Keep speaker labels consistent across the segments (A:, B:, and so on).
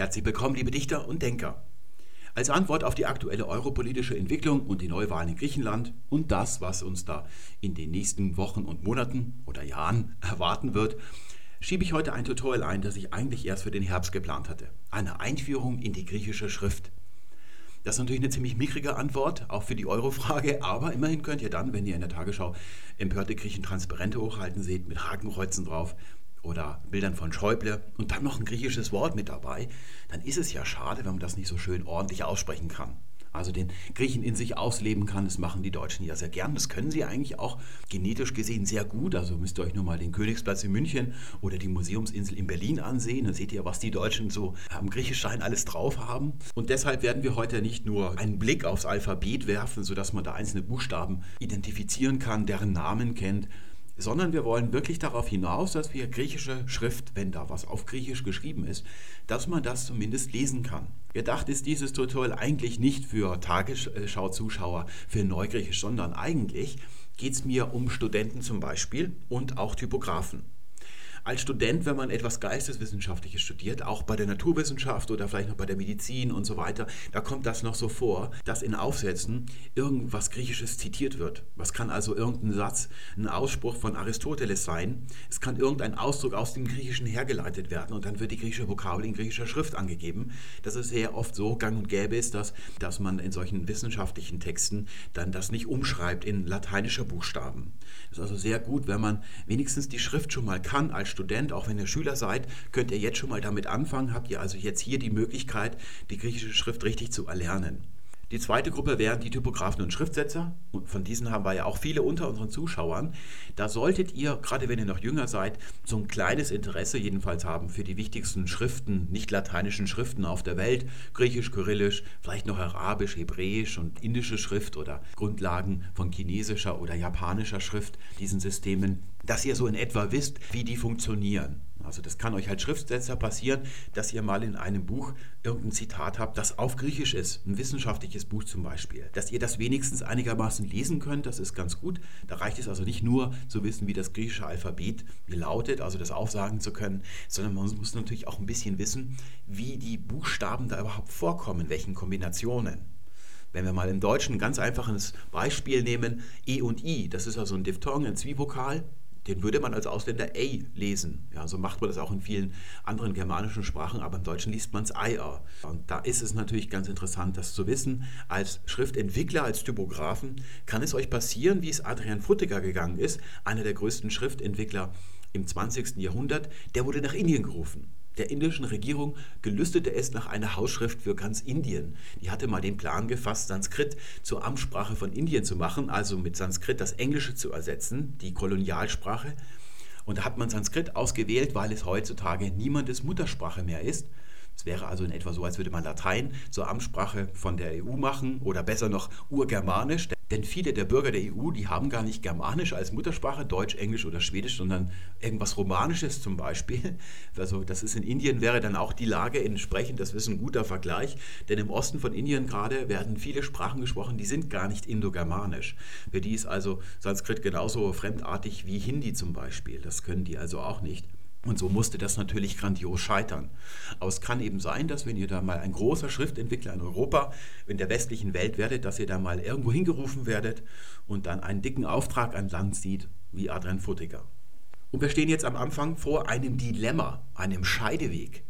A: Herzlich willkommen, liebe Dichter und Denker. Als Antwort auf die aktuelle europolitische Entwicklung und die Neuwahlen in Griechenland und das, was uns da in den nächsten Wochen und Monaten oder Jahren erwarten wird, schiebe ich heute ein Tutorial ein, das ich eigentlich erst für den Herbst geplant hatte. Eine Einführung in die griechische Schrift. Das ist natürlich eine ziemlich mickrige Antwort, auch für die Euro-Frage, aber immerhin könnt ihr dann, wenn ihr in der Tagesschau empörte Griechen Transparente hochhalten seht, mit Hakenkreuzen drauf, oder Bildern von Schäuble und dann noch ein griechisches Wort mit dabei, dann ist es ja schade, wenn man das nicht so schön ordentlich aussprechen kann. Also den Griechen in sich ausleben kann, das machen die Deutschen ja sehr gern. Das können sie eigentlich auch genetisch gesehen sehr gut. Also müsst ihr euch nur mal den Königsplatz in München oder die Museumsinsel in Berlin ansehen. Dann seht ihr, was die Deutschen so am Griechischstein alles drauf haben. Und deshalb werden wir heute nicht nur einen Blick aufs Alphabet werfen, sodass man da einzelne Buchstaben identifizieren kann, deren Namen kennt, sondern wir wollen wirklich darauf hinaus, dass wir griechische Schrift, wenn da was auf Griechisch geschrieben ist, dass man das zumindest lesen kann. Gedacht ist dieses Tutorial eigentlich nicht für Tagesschau-Zuschauer, für Neugriechisch, sondern eigentlich geht es mir um Studenten zum Beispiel und auch Typografen als Student, wenn man etwas Geisteswissenschaftliches studiert, auch bei der Naturwissenschaft oder vielleicht noch bei der Medizin und so weiter, da kommt das noch so vor, dass in Aufsätzen irgendwas Griechisches zitiert wird. Was kann also irgendein Satz, ein Ausspruch von Aristoteles sein? Es kann irgendein Ausdruck aus dem Griechischen hergeleitet werden und dann wird die griechische Vokabel in griechischer Schrift angegeben. Das ist sehr oft so gang und gäbe ist, dass, dass man in solchen wissenschaftlichen Texten dann das nicht umschreibt in lateinische Buchstaben. Das ist also sehr gut, wenn man wenigstens die Schrift schon mal kann als Student, auch wenn ihr Schüler seid, könnt ihr jetzt schon mal damit anfangen. Habt ihr also jetzt hier die Möglichkeit, die griechische Schrift richtig zu erlernen. Die zweite Gruppe wären die Typografen und Schriftsetzer. Und von diesen haben wir ja auch viele unter unseren Zuschauern. Da solltet ihr, gerade wenn ihr noch jünger seid, so ein kleines Interesse jedenfalls haben für die wichtigsten Schriften, nicht lateinischen Schriften auf der Welt. Griechisch, Kyrillisch, vielleicht noch Arabisch, Hebräisch und indische Schrift oder Grundlagen von chinesischer oder japanischer Schrift, diesen Systemen, dass ihr so in etwa wisst, wie die funktionieren. Also das kann euch als Schriftsetzer passieren, dass ihr mal in einem Buch irgendein Zitat habt, das auf Griechisch ist, ein wissenschaftliches Buch zum Beispiel. Dass ihr das wenigstens einigermaßen lesen könnt, das ist ganz gut. Da reicht es also nicht nur zu wissen, wie das griechische Alphabet lautet, also das aufsagen zu können, sondern man muss natürlich auch ein bisschen wissen, wie die Buchstaben da überhaupt vorkommen, welchen Kombinationen. Wenn wir mal im Deutschen ein ganz einfaches Beispiel nehmen, E und I, das ist also ein Diphthong, ein Zwievokal, den würde man als Ausländer A lesen. Ja, so macht man das auch in vielen anderen germanischen Sprachen, aber im Deutschen liest man es IR. Und da ist es natürlich ganz interessant, das zu wissen. Als Schriftentwickler, als Typografen kann es euch passieren, wie es Adrian Frutiger gegangen ist, einer der größten Schriftentwickler im 20. Jahrhundert, der wurde nach Indien gerufen der indischen Regierung gelüstete es nach einer Hausschrift für ganz Indien. Die hatte mal den Plan gefasst, Sanskrit zur Amtssprache von Indien zu machen, also mit Sanskrit das Englische zu ersetzen, die Kolonialsprache. Und da hat man Sanskrit ausgewählt, weil es heutzutage niemandes Muttersprache mehr ist. Es wäre also in etwa so, als würde man Latein zur Amtssprache von der EU machen oder besser noch Urgermanisch. Denn viele der Bürger der EU, die haben gar nicht Germanisch als Muttersprache, Deutsch, Englisch oder Schwedisch, sondern irgendwas Romanisches zum Beispiel. Also das ist in Indien wäre dann auch die Lage entsprechend, das ist ein guter Vergleich, denn im Osten von Indien gerade werden viele Sprachen gesprochen, die sind gar nicht indogermanisch. Für die ist also Sanskrit genauso fremdartig wie Hindi zum Beispiel. Das können die also auch nicht. Und so musste das natürlich grandios scheitern. Aber es kann eben sein, dass wenn ihr da mal ein großer Schriftentwickler in Europa, in der westlichen Welt werdet, dass ihr da mal irgendwo hingerufen werdet und dann einen dicken Auftrag an Land sieht, wie Adrian Futtiger. Und wir stehen jetzt am Anfang vor einem Dilemma, einem Scheideweg.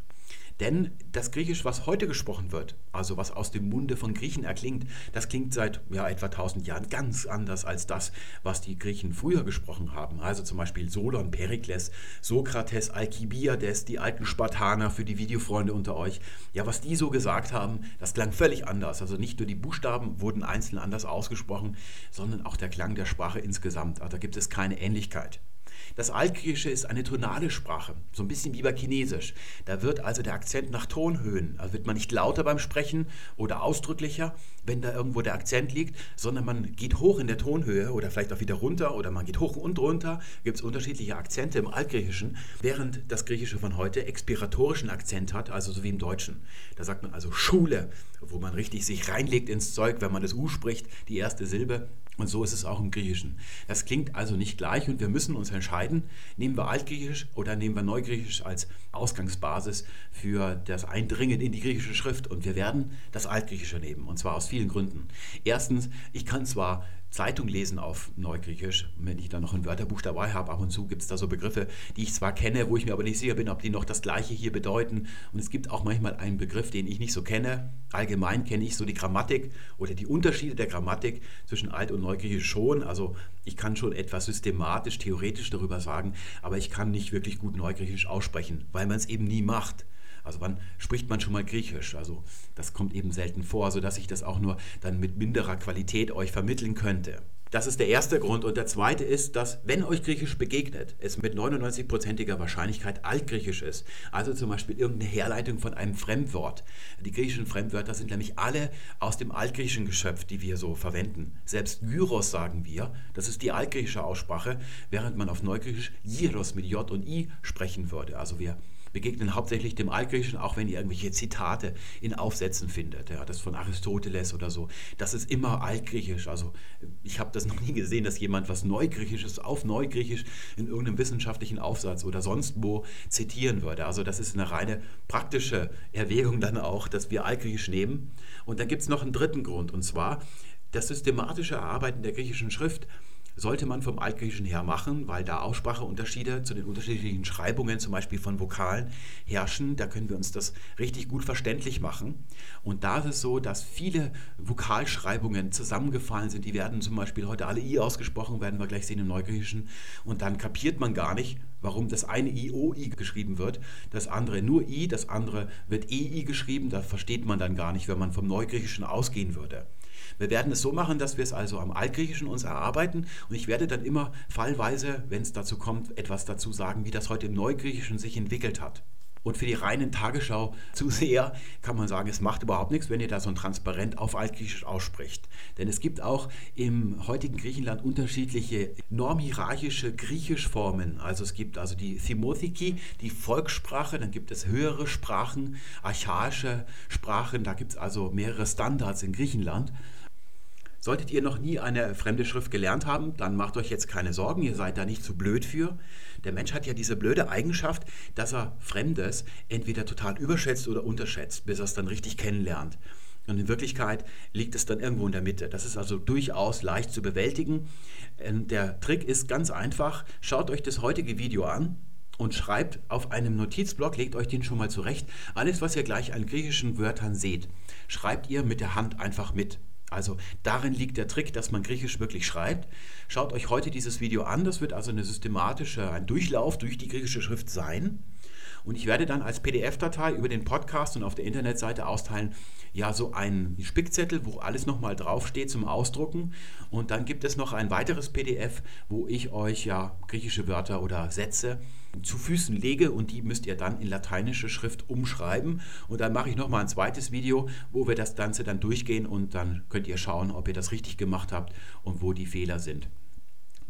A: Denn das Griechisch, was heute gesprochen wird, also was aus dem Munde von Griechen erklingt, das klingt seit ja, etwa 1000 Jahren ganz anders als das, was die Griechen früher gesprochen haben. Also zum Beispiel Solon, Perikles, Sokrates, Alkibiades, die alten Spartaner für die Videofreunde unter euch. Ja, was die so gesagt haben, das klang völlig anders. Also nicht nur die Buchstaben wurden einzeln anders ausgesprochen, sondern auch der Klang der Sprache insgesamt. Also da gibt es keine Ähnlichkeit. Das Altgriechische ist eine tonale Sprache, so ein bisschen wie bei Chinesisch. Da wird also der Akzent nach Tonhöhen, also wird man nicht lauter beim Sprechen oder ausdrücklicher, wenn da irgendwo der Akzent liegt, sondern man geht hoch in der Tonhöhe oder vielleicht auch wieder runter oder man geht hoch und runter. Gibt es unterschiedliche Akzente im Altgriechischen, während das Griechische von heute expiratorischen Akzent hat, also so wie im Deutschen. Da sagt man also Schule, wo man richtig sich reinlegt ins Zeug, wenn man das U spricht, die erste Silbe. Und so ist es auch im Griechischen. Das klingt also nicht gleich und wir müssen uns entscheiden, nehmen wir Altgriechisch oder nehmen wir Neugriechisch als Ausgangsbasis für das Eindringen in die griechische Schrift. Und wir werden das Altgriechische nehmen, und zwar aus vielen Gründen. Erstens, ich kann zwar Zeitung lesen auf Neugriechisch, wenn ich da noch ein Wörterbuch dabei habe. Ab und zu gibt es da so Begriffe, die ich zwar kenne, wo ich mir aber nicht sicher bin, ob die noch das Gleiche hier bedeuten. Und es gibt auch manchmal einen Begriff, den ich nicht so kenne. Allgemein kenne ich so die Grammatik oder die Unterschiede der Grammatik zwischen Alt- und Neugriechisch schon. Also ich kann schon etwas systematisch, theoretisch darüber sagen, aber ich kann nicht wirklich gut Neugriechisch aussprechen, weil man es eben nie macht. Also wann spricht man schon mal Griechisch? Also das kommt eben selten vor, sodass ich das auch nur dann mit minderer Qualität euch vermitteln könnte. Das ist der erste Grund. Und der zweite ist, dass, wenn euch Griechisch begegnet, es mit 99%iger Wahrscheinlichkeit Altgriechisch ist. Also zum Beispiel irgendeine Herleitung von einem Fremdwort. Die griechischen Fremdwörter sind nämlich alle aus dem Altgriechischen geschöpft, die wir so verwenden. Selbst Gyros sagen wir, das ist die altgriechische Aussprache, während man auf Neugriechisch Gyros mit J und I sprechen würde. Also wir begegnen hauptsächlich dem Altgriechischen, auch wenn ihr irgendwelche Zitate in Aufsätzen findet. Ja, das von Aristoteles oder so. Das ist immer altgriechisch. Also ich habe das noch nie gesehen, dass jemand was Neugriechisches auf Neugriechisch in irgendeinem wissenschaftlichen Aufsatz oder sonst wo zitieren würde. Also das ist eine reine praktische Erwägung dann auch, dass wir Altgriechisch nehmen. Und dann gibt es noch einen dritten Grund, und zwar das systematische Erarbeiten der griechischen Schrift sollte man vom Altgriechischen her machen, weil da Ausspracheunterschiede zu den unterschiedlichen Schreibungen, zum Beispiel von Vokalen, herrschen. Da können wir uns das richtig gut verständlich machen. Und da ist es so, dass viele Vokalschreibungen zusammengefallen sind. Die werden zum Beispiel heute alle I ausgesprochen, werden wir gleich sehen im Neugriechischen. Und dann kapiert man gar nicht, warum das eine I OI geschrieben wird, das andere nur I, das andere wird EI geschrieben. Da versteht man dann gar nicht, wenn man vom Neugriechischen ausgehen würde. Wir werden es so machen, dass wir es also am Altgriechischen uns erarbeiten und ich werde dann immer fallweise, wenn es dazu kommt, etwas dazu sagen, wie das heute im Neugriechischen sich entwickelt hat. Und für die reinen Tagesschau-Zuseher kann man sagen, es macht überhaupt nichts, wenn ihr da so ein Transparent auf Altgriechisch ausspricht. Denn es gibt auch im heutigen Griechenland unterschiedliche normhierarchische Griechischformen. Also es gibt also die Thimothiki, die Volkssprache, dann gibt es höhere Sprachen, archaische Sprachen, da gibt es also mehrere Standards in Griechenland. Solltet ihr noch nie eine fremde Schrift gelernt haben, dann macht euch jetzt keine Sorgen, ihr seid da nicht zu blöd für. Der Mensch hat ja diese blöde Eigenschaft, dass er Fremdes entweder total überschätzt oder unterschätzt, bis er es dann richtig kennenlernt. Und in Wirklichkeit liegt es dann irgendwo in der Mitte. Das ist also durchaus leicht zu bewältigen. Ähm, der Trick ist ganz einfach. Schaut euch das heutige Video an und schreibt auf einem Notizblock, legt euch den schon mal zurecht. Alles, was ihr gleich an griechischen Wörtern seht, schreibt ihr mit der Hand einfach mit. Also darin liegt der Trick, dass man Griechisch wirklich schreibt. Schaut euch heute dieses Video an. Das wird also eine systematische, ein Durchlauf durch die griechische Schrift sein. Und ich werde dann als PDF-Datei über den Podcast und auf der Internetseite austeilen, ja, so einen Spickzettel, wo alles nochmal draufsteht zum Ausdrucken. Und dann gibt es noch ein weiteres PDF, wo ich euch ja griechische Wörter oder Sätze zu Füßen lege und die müsst ihr dann in lateinische Schrift umschreiben. Und dann mache ich nochmal ein zweites Video, wo wir das Ganze dann durchgehen und dann könnt ihr schauen, ob ihr das richtig gemacht habt und wo die Fehler sind.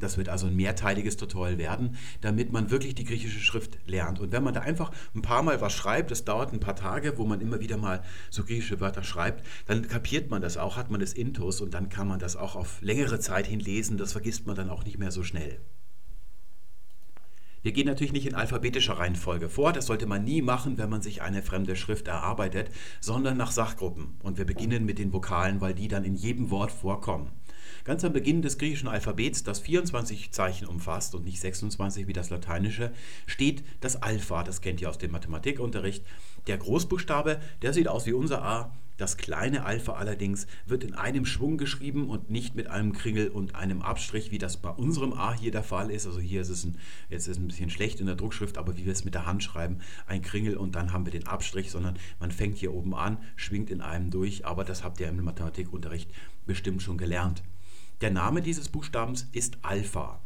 A: Das wird also ein mehrteiliges Tutorial werden, damit man wirklich die griechische Schrift lernt. Und wenn man da einfach ein paar Mal was schreibt, das dauert ein paar Tage, wo man immer wieder mal so griechische Wörter schreibt, dann kapiert man das auch, hat man das Intus und dann kann man das auch auf längere Zeit hin lesen. Das vergisst man dann auch nicht mehr so schnell. Wir gehen natürlich nicht in alphabetischer Reihenfolge vor, das sollte man nie machen, wenn man sich eine fremde Schrift erarbeitet, sondern nach Sachgruppen. Und wir beginnen mit den Vokalen, weil die dann in jedem Wort vorkommen. Ganz am Beginn des griechischen Alphabets, das 24 Zeichen umfasst und nicht 26 wie das lateinische, steht das Alpha. Das kennt ihr aus dem Mathematikunterricht. Der Großbuchstabe, der sieht aus wie unser A. Das kleine Alpha allerdings wird in einem Schwung geschrieben und nicht mit einem Kringel und einem Abstrich, wie das bei unserem A hier der Fall ist. Also hier ist es ein, jetzt ist es ein bisschen schlecht in der Druckschrift, aber wie wir es mit der Hand schreiben, ein Kringel und dann haben wir den Abstrich, sondern man fängt hier oben an, schwingt in einem durch, aber das habt ihr im Mathematikunterricht bestimmt schon gelernt. Der Name dieses Buchstabens ist Alpha.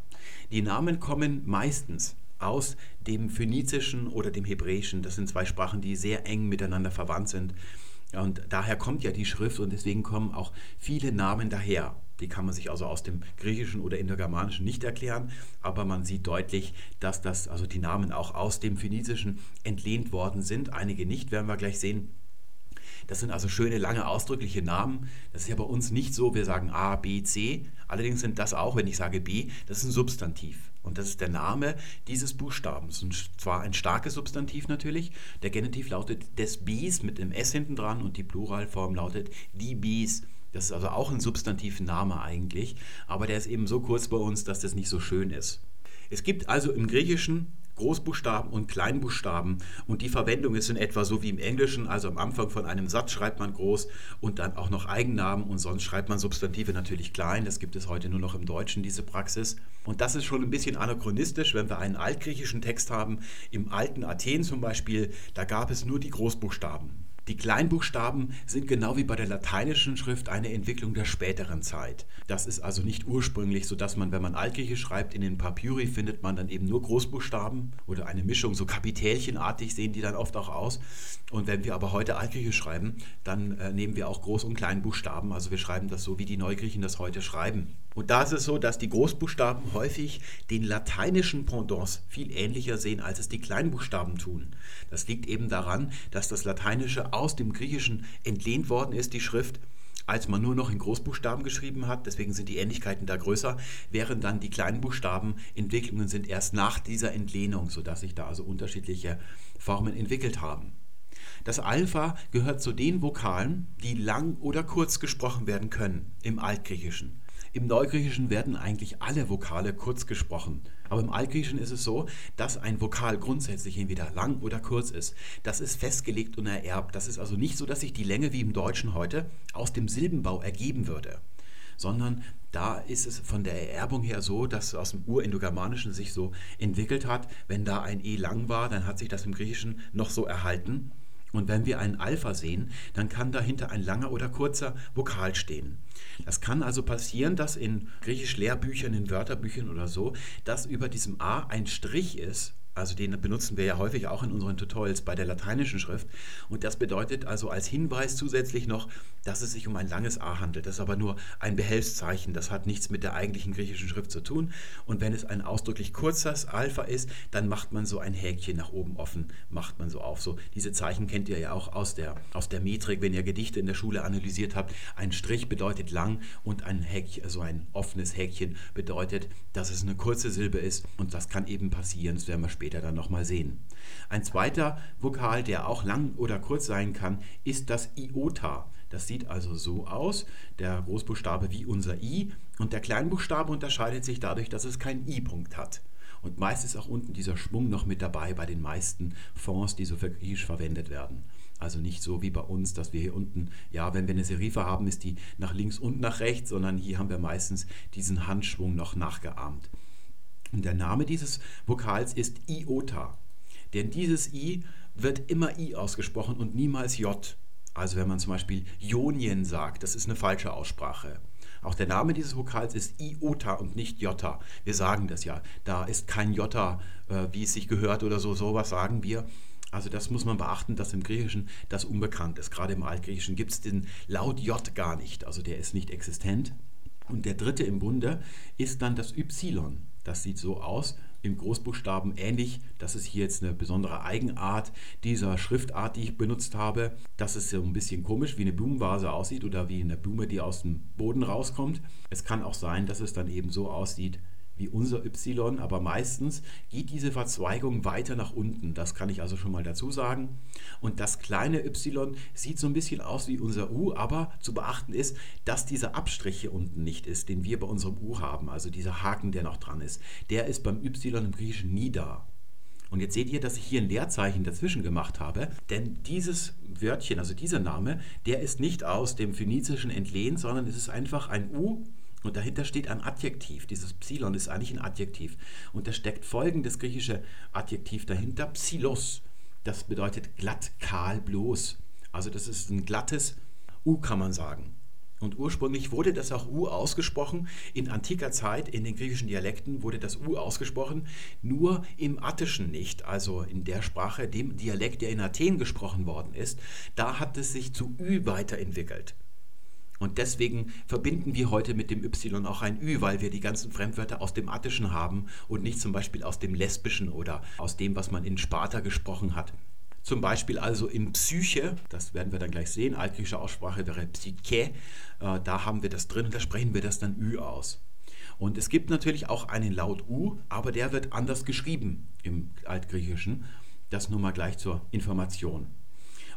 A: Die Namen kommen meistens aus dem Phönizischen oder dem Hebräischen. Das sind zwei Sprachen, die sehr eng miteinander verwandt sind. Und daher kommt ja die Schrift und deswegen kommen auch viele Namen daher. Die kann man sich also aus dem Griechischen oder Indogermanischen nicht erklären, aber man sieht deutlich, dass das, also die Namen auch aus dem Phönizischen entlehnt worden sind. Einige nicht, werden wir gleich sehen. Das sind also schöne, lange, ausdrückliche Namen. Das ist ja bei uns nicht so. Wir sagen A, B, C. Allerdings sind das auch, wenn ich sage B, das ist ein Substantiv. Und das ist der Name dieses Buchstabens. Und zwar ein starkes Substantiv natürlich. Der Genitiv lautet des Bs mit dem S hinten dran und die Pluralform lautet die Bs. Das ist also auch ein Substantivname eigentlich, aber der ist eben so kurz bei uns, dass das nicht so schön ist. Es gibt also im Griechischen Großbuchstaben und Kleinbuchstaben und die Verwendung ist in etwa so wie im Englischen, also am Anfang von einem Satz schreibt man groß und dann auch noch Eigennamen und sonst schreibt man Substantive natürlich klein. Das gibt es heute nur noch im Deutschen, diese Praxis. Und das ist schon ein bisschen anachronistisch, wenn wir einen altgriechischen Text haben. Im alten Athen zum Beispiel, da gab es nur die Großbuchstaben. Die Kleinbuchstaben sind genau wie bei der lateinischen Schrift eine Entwicklung der späteren Zeit. Das ist also nicht ursprünglich, so dass man, wenn man Altgriechisch schreibt, in den Papyri findet man dann eben nur Großbuchstaben oder eine Mischung, so Kapitälchenartig sehen die dann oft auch aus. Und wenn wir aber heute Altgriechisch schreiben, dann äh, nehmen wir auch Groß- und Kleinbuchstaben. Also wir schreiben das so, wie die Neugriechen das heute schreiben. Und da ist es so, dass die Großbuchstaben häufig den lateinischen Pendants viel ähnlicher sehen, als es die Kleinbuchstaben tun. Das liegt eben daran, dass das Lateinische aus dem Griechischen entlehnt worden ist, die Schrift, als man nur noch in Großbuchstaben geschrieben hat. Deswegen sind die Ähnlichkeiten da größer, während dann die Kleinbuchstaben Entwicklungen sind erst nach dieser Entlehnung, sodass sich da also unterschiedliche Formen entwickelt haben. Das Alpha gehört zu den Vokalen, die lang oder kurz gesprochen werden können im Altgriechischen. Im Neugriechischen werden eigentlich alle Vokale kurz gesprochen. Aber im Altgriechischen ist es so, dass ein Vokal grundsätzlich entweder lang oder kurz ist. Das ist festgelegt und ererbt. Das ist also nicht so, dass sich die Länge wie im Deutschen heute aus dem Silbenbau ergeben würde sondern da ist es von der Ererbung her so, dass aus dem Urindogermanischen sich so entwickelt hat. Wenn da ein E lang war, dann hat sich das im Griechischen noch so erhalten. Und wenn wir einen Alpha sehen, dann kann dahinter ein langer oder kurzer Vokal stehen. Das kann also passieren, dass in Griechisch-Lehrbüchern, in Wörterbüchern oder so, dass über diesem A ein Strich ist also den benutzen wir ja häufig auch in unseren Tutorials bei der lateinischen Schrift. Und das bedeutet also als Hinweis zusätzlich noch, dass es sich um ein langes A handelt. Das ist aber nur ein Behelfszeichen. Das hat nichts mit der eigentlichen griechischen Schrift zu tun. Und wenn es ein ausdrücklich kurzes Alpha ist, dann macht man so ein Häkchen nach oben offen, macht man so auf. So diese Zeichen kennt ihr ja auch aus der, aus der Metrik, wenn ihr Gedichte in der Schule analysiert habt. Ein Strich bedeutet lang und ein Häkchen, also ein offenes Häkchen bedeutet, dass es eine kurze Silbe ist. Und das kann eben passieren. Das werden wir später später dann nochmal sehen. Ein zweiter Vokal, der auch lang oder kurz sein kann, ist das Iota. Das sieht also so aus, der Großbuchstabe wie unser I und der Kleinbuchstabe unterscheidet sich dadurch, dass es keinen I-Punkt hat. Und meist ist auch unten dieser Schwung noch mit dabei bei den meisten Fonds, die so für Griechisch verwendet werden. Also nicht so wie bei uns, dass wir hier unten, ja, wenn wir eine Serife haben, ist die nach links und nach rechts, sondern hier haben wir meistens diesen Handschwung noch nachgeahmt. Und der Name dieses Vokals ist Iota. Denn dieses I wird immer I ausgesprochen und niemals J. Also wenn man zum Beispiel Ionien sagt, das ist eine falsche Aussprache. Auch der Name dieses Vokals ist Iota und nicht Jota. Wir sagen das ja. Da ist kein Jota, äh, wie es sich gehört oder so. Sowas sagen wir. Also das muss man beachten, dass im Griechischen das unbekannt ist. Gerade im Altgriechischen gibt es den Laut J gar nicht. Also der ist nicht existent. Und der dritte im Bunde ist dann das Y. Das sieht so aus, im Großbuchstaben ähnlich. Das ist hier jetzt eine besondere Eigenart dieser Schriftart, die ich benutzt habe. Dass es so ein bisschen komisch wie eine Blumenvase aussieht oder wie eine Blume, die aus dem Boden rauskommt. Es kann auch sein, dass es dann eben so aussieht wie unser Y, aber meistens geht diese Verzweigung weiter nach unten. Das kann ich also schon mal dazu sagen. Und das kleine Y sieht so ein bisschen aus wie unser U, aber zu beachten ist, dass dieser Abstrich hier unten nicht ist, den wir bei unserem U haben, also dieser Haken, der noch dran ist. Der ist beim Y im Griechischen nie da. Und jetzt seht ihr, dass ich hier ein Leerzeichen dazwischen gemacht habe, denn dieses Wörtchen, also dieser Name, der ist nicht aus dem Phönizischen entlehnt, sondern es ist einfach ein U und dahinter steht ein Adjektiv. Dieses Psilon ist eigentlich ein Adjektiv. Und da steckt folgendes griechische Adjektiv dahinter, Psilos. Das bedeutet glatt, kahl, bloß. Also das ist ein glattes U, kann man sagen. Und ursprünglich wurde das auch U ausgesprochen. In antiker Zeit, in den griechischen Dialekten, wurde das U ausgesprochen, nur im Attischen nicht, also in der Sprache, dem Dialekt, der in Athen gesprochen worden ist. Da hat es sich zu Ü weiterentwickelt. Und deswegen verbinden wir heute mit dem Y auch ein Ü, weil wir die ganzen Fremdwörter aus dem Attischen haben und nicht zum Beispiel aus dem Lesbischen oder aus dem, was man in Sparta gesprochen hat. Zum Beispiel also in Psyche, das werden wir dann gleich sehen, altgriechische Aussprache wäre Psyche, äh, da haben wir das drin und da sprechen wir das dann Ü aus. Und es gibt natürlich auch einen Laut U, aber der wird anders geschrieben im Altgriechischen. Das nur mal gleich zur Information.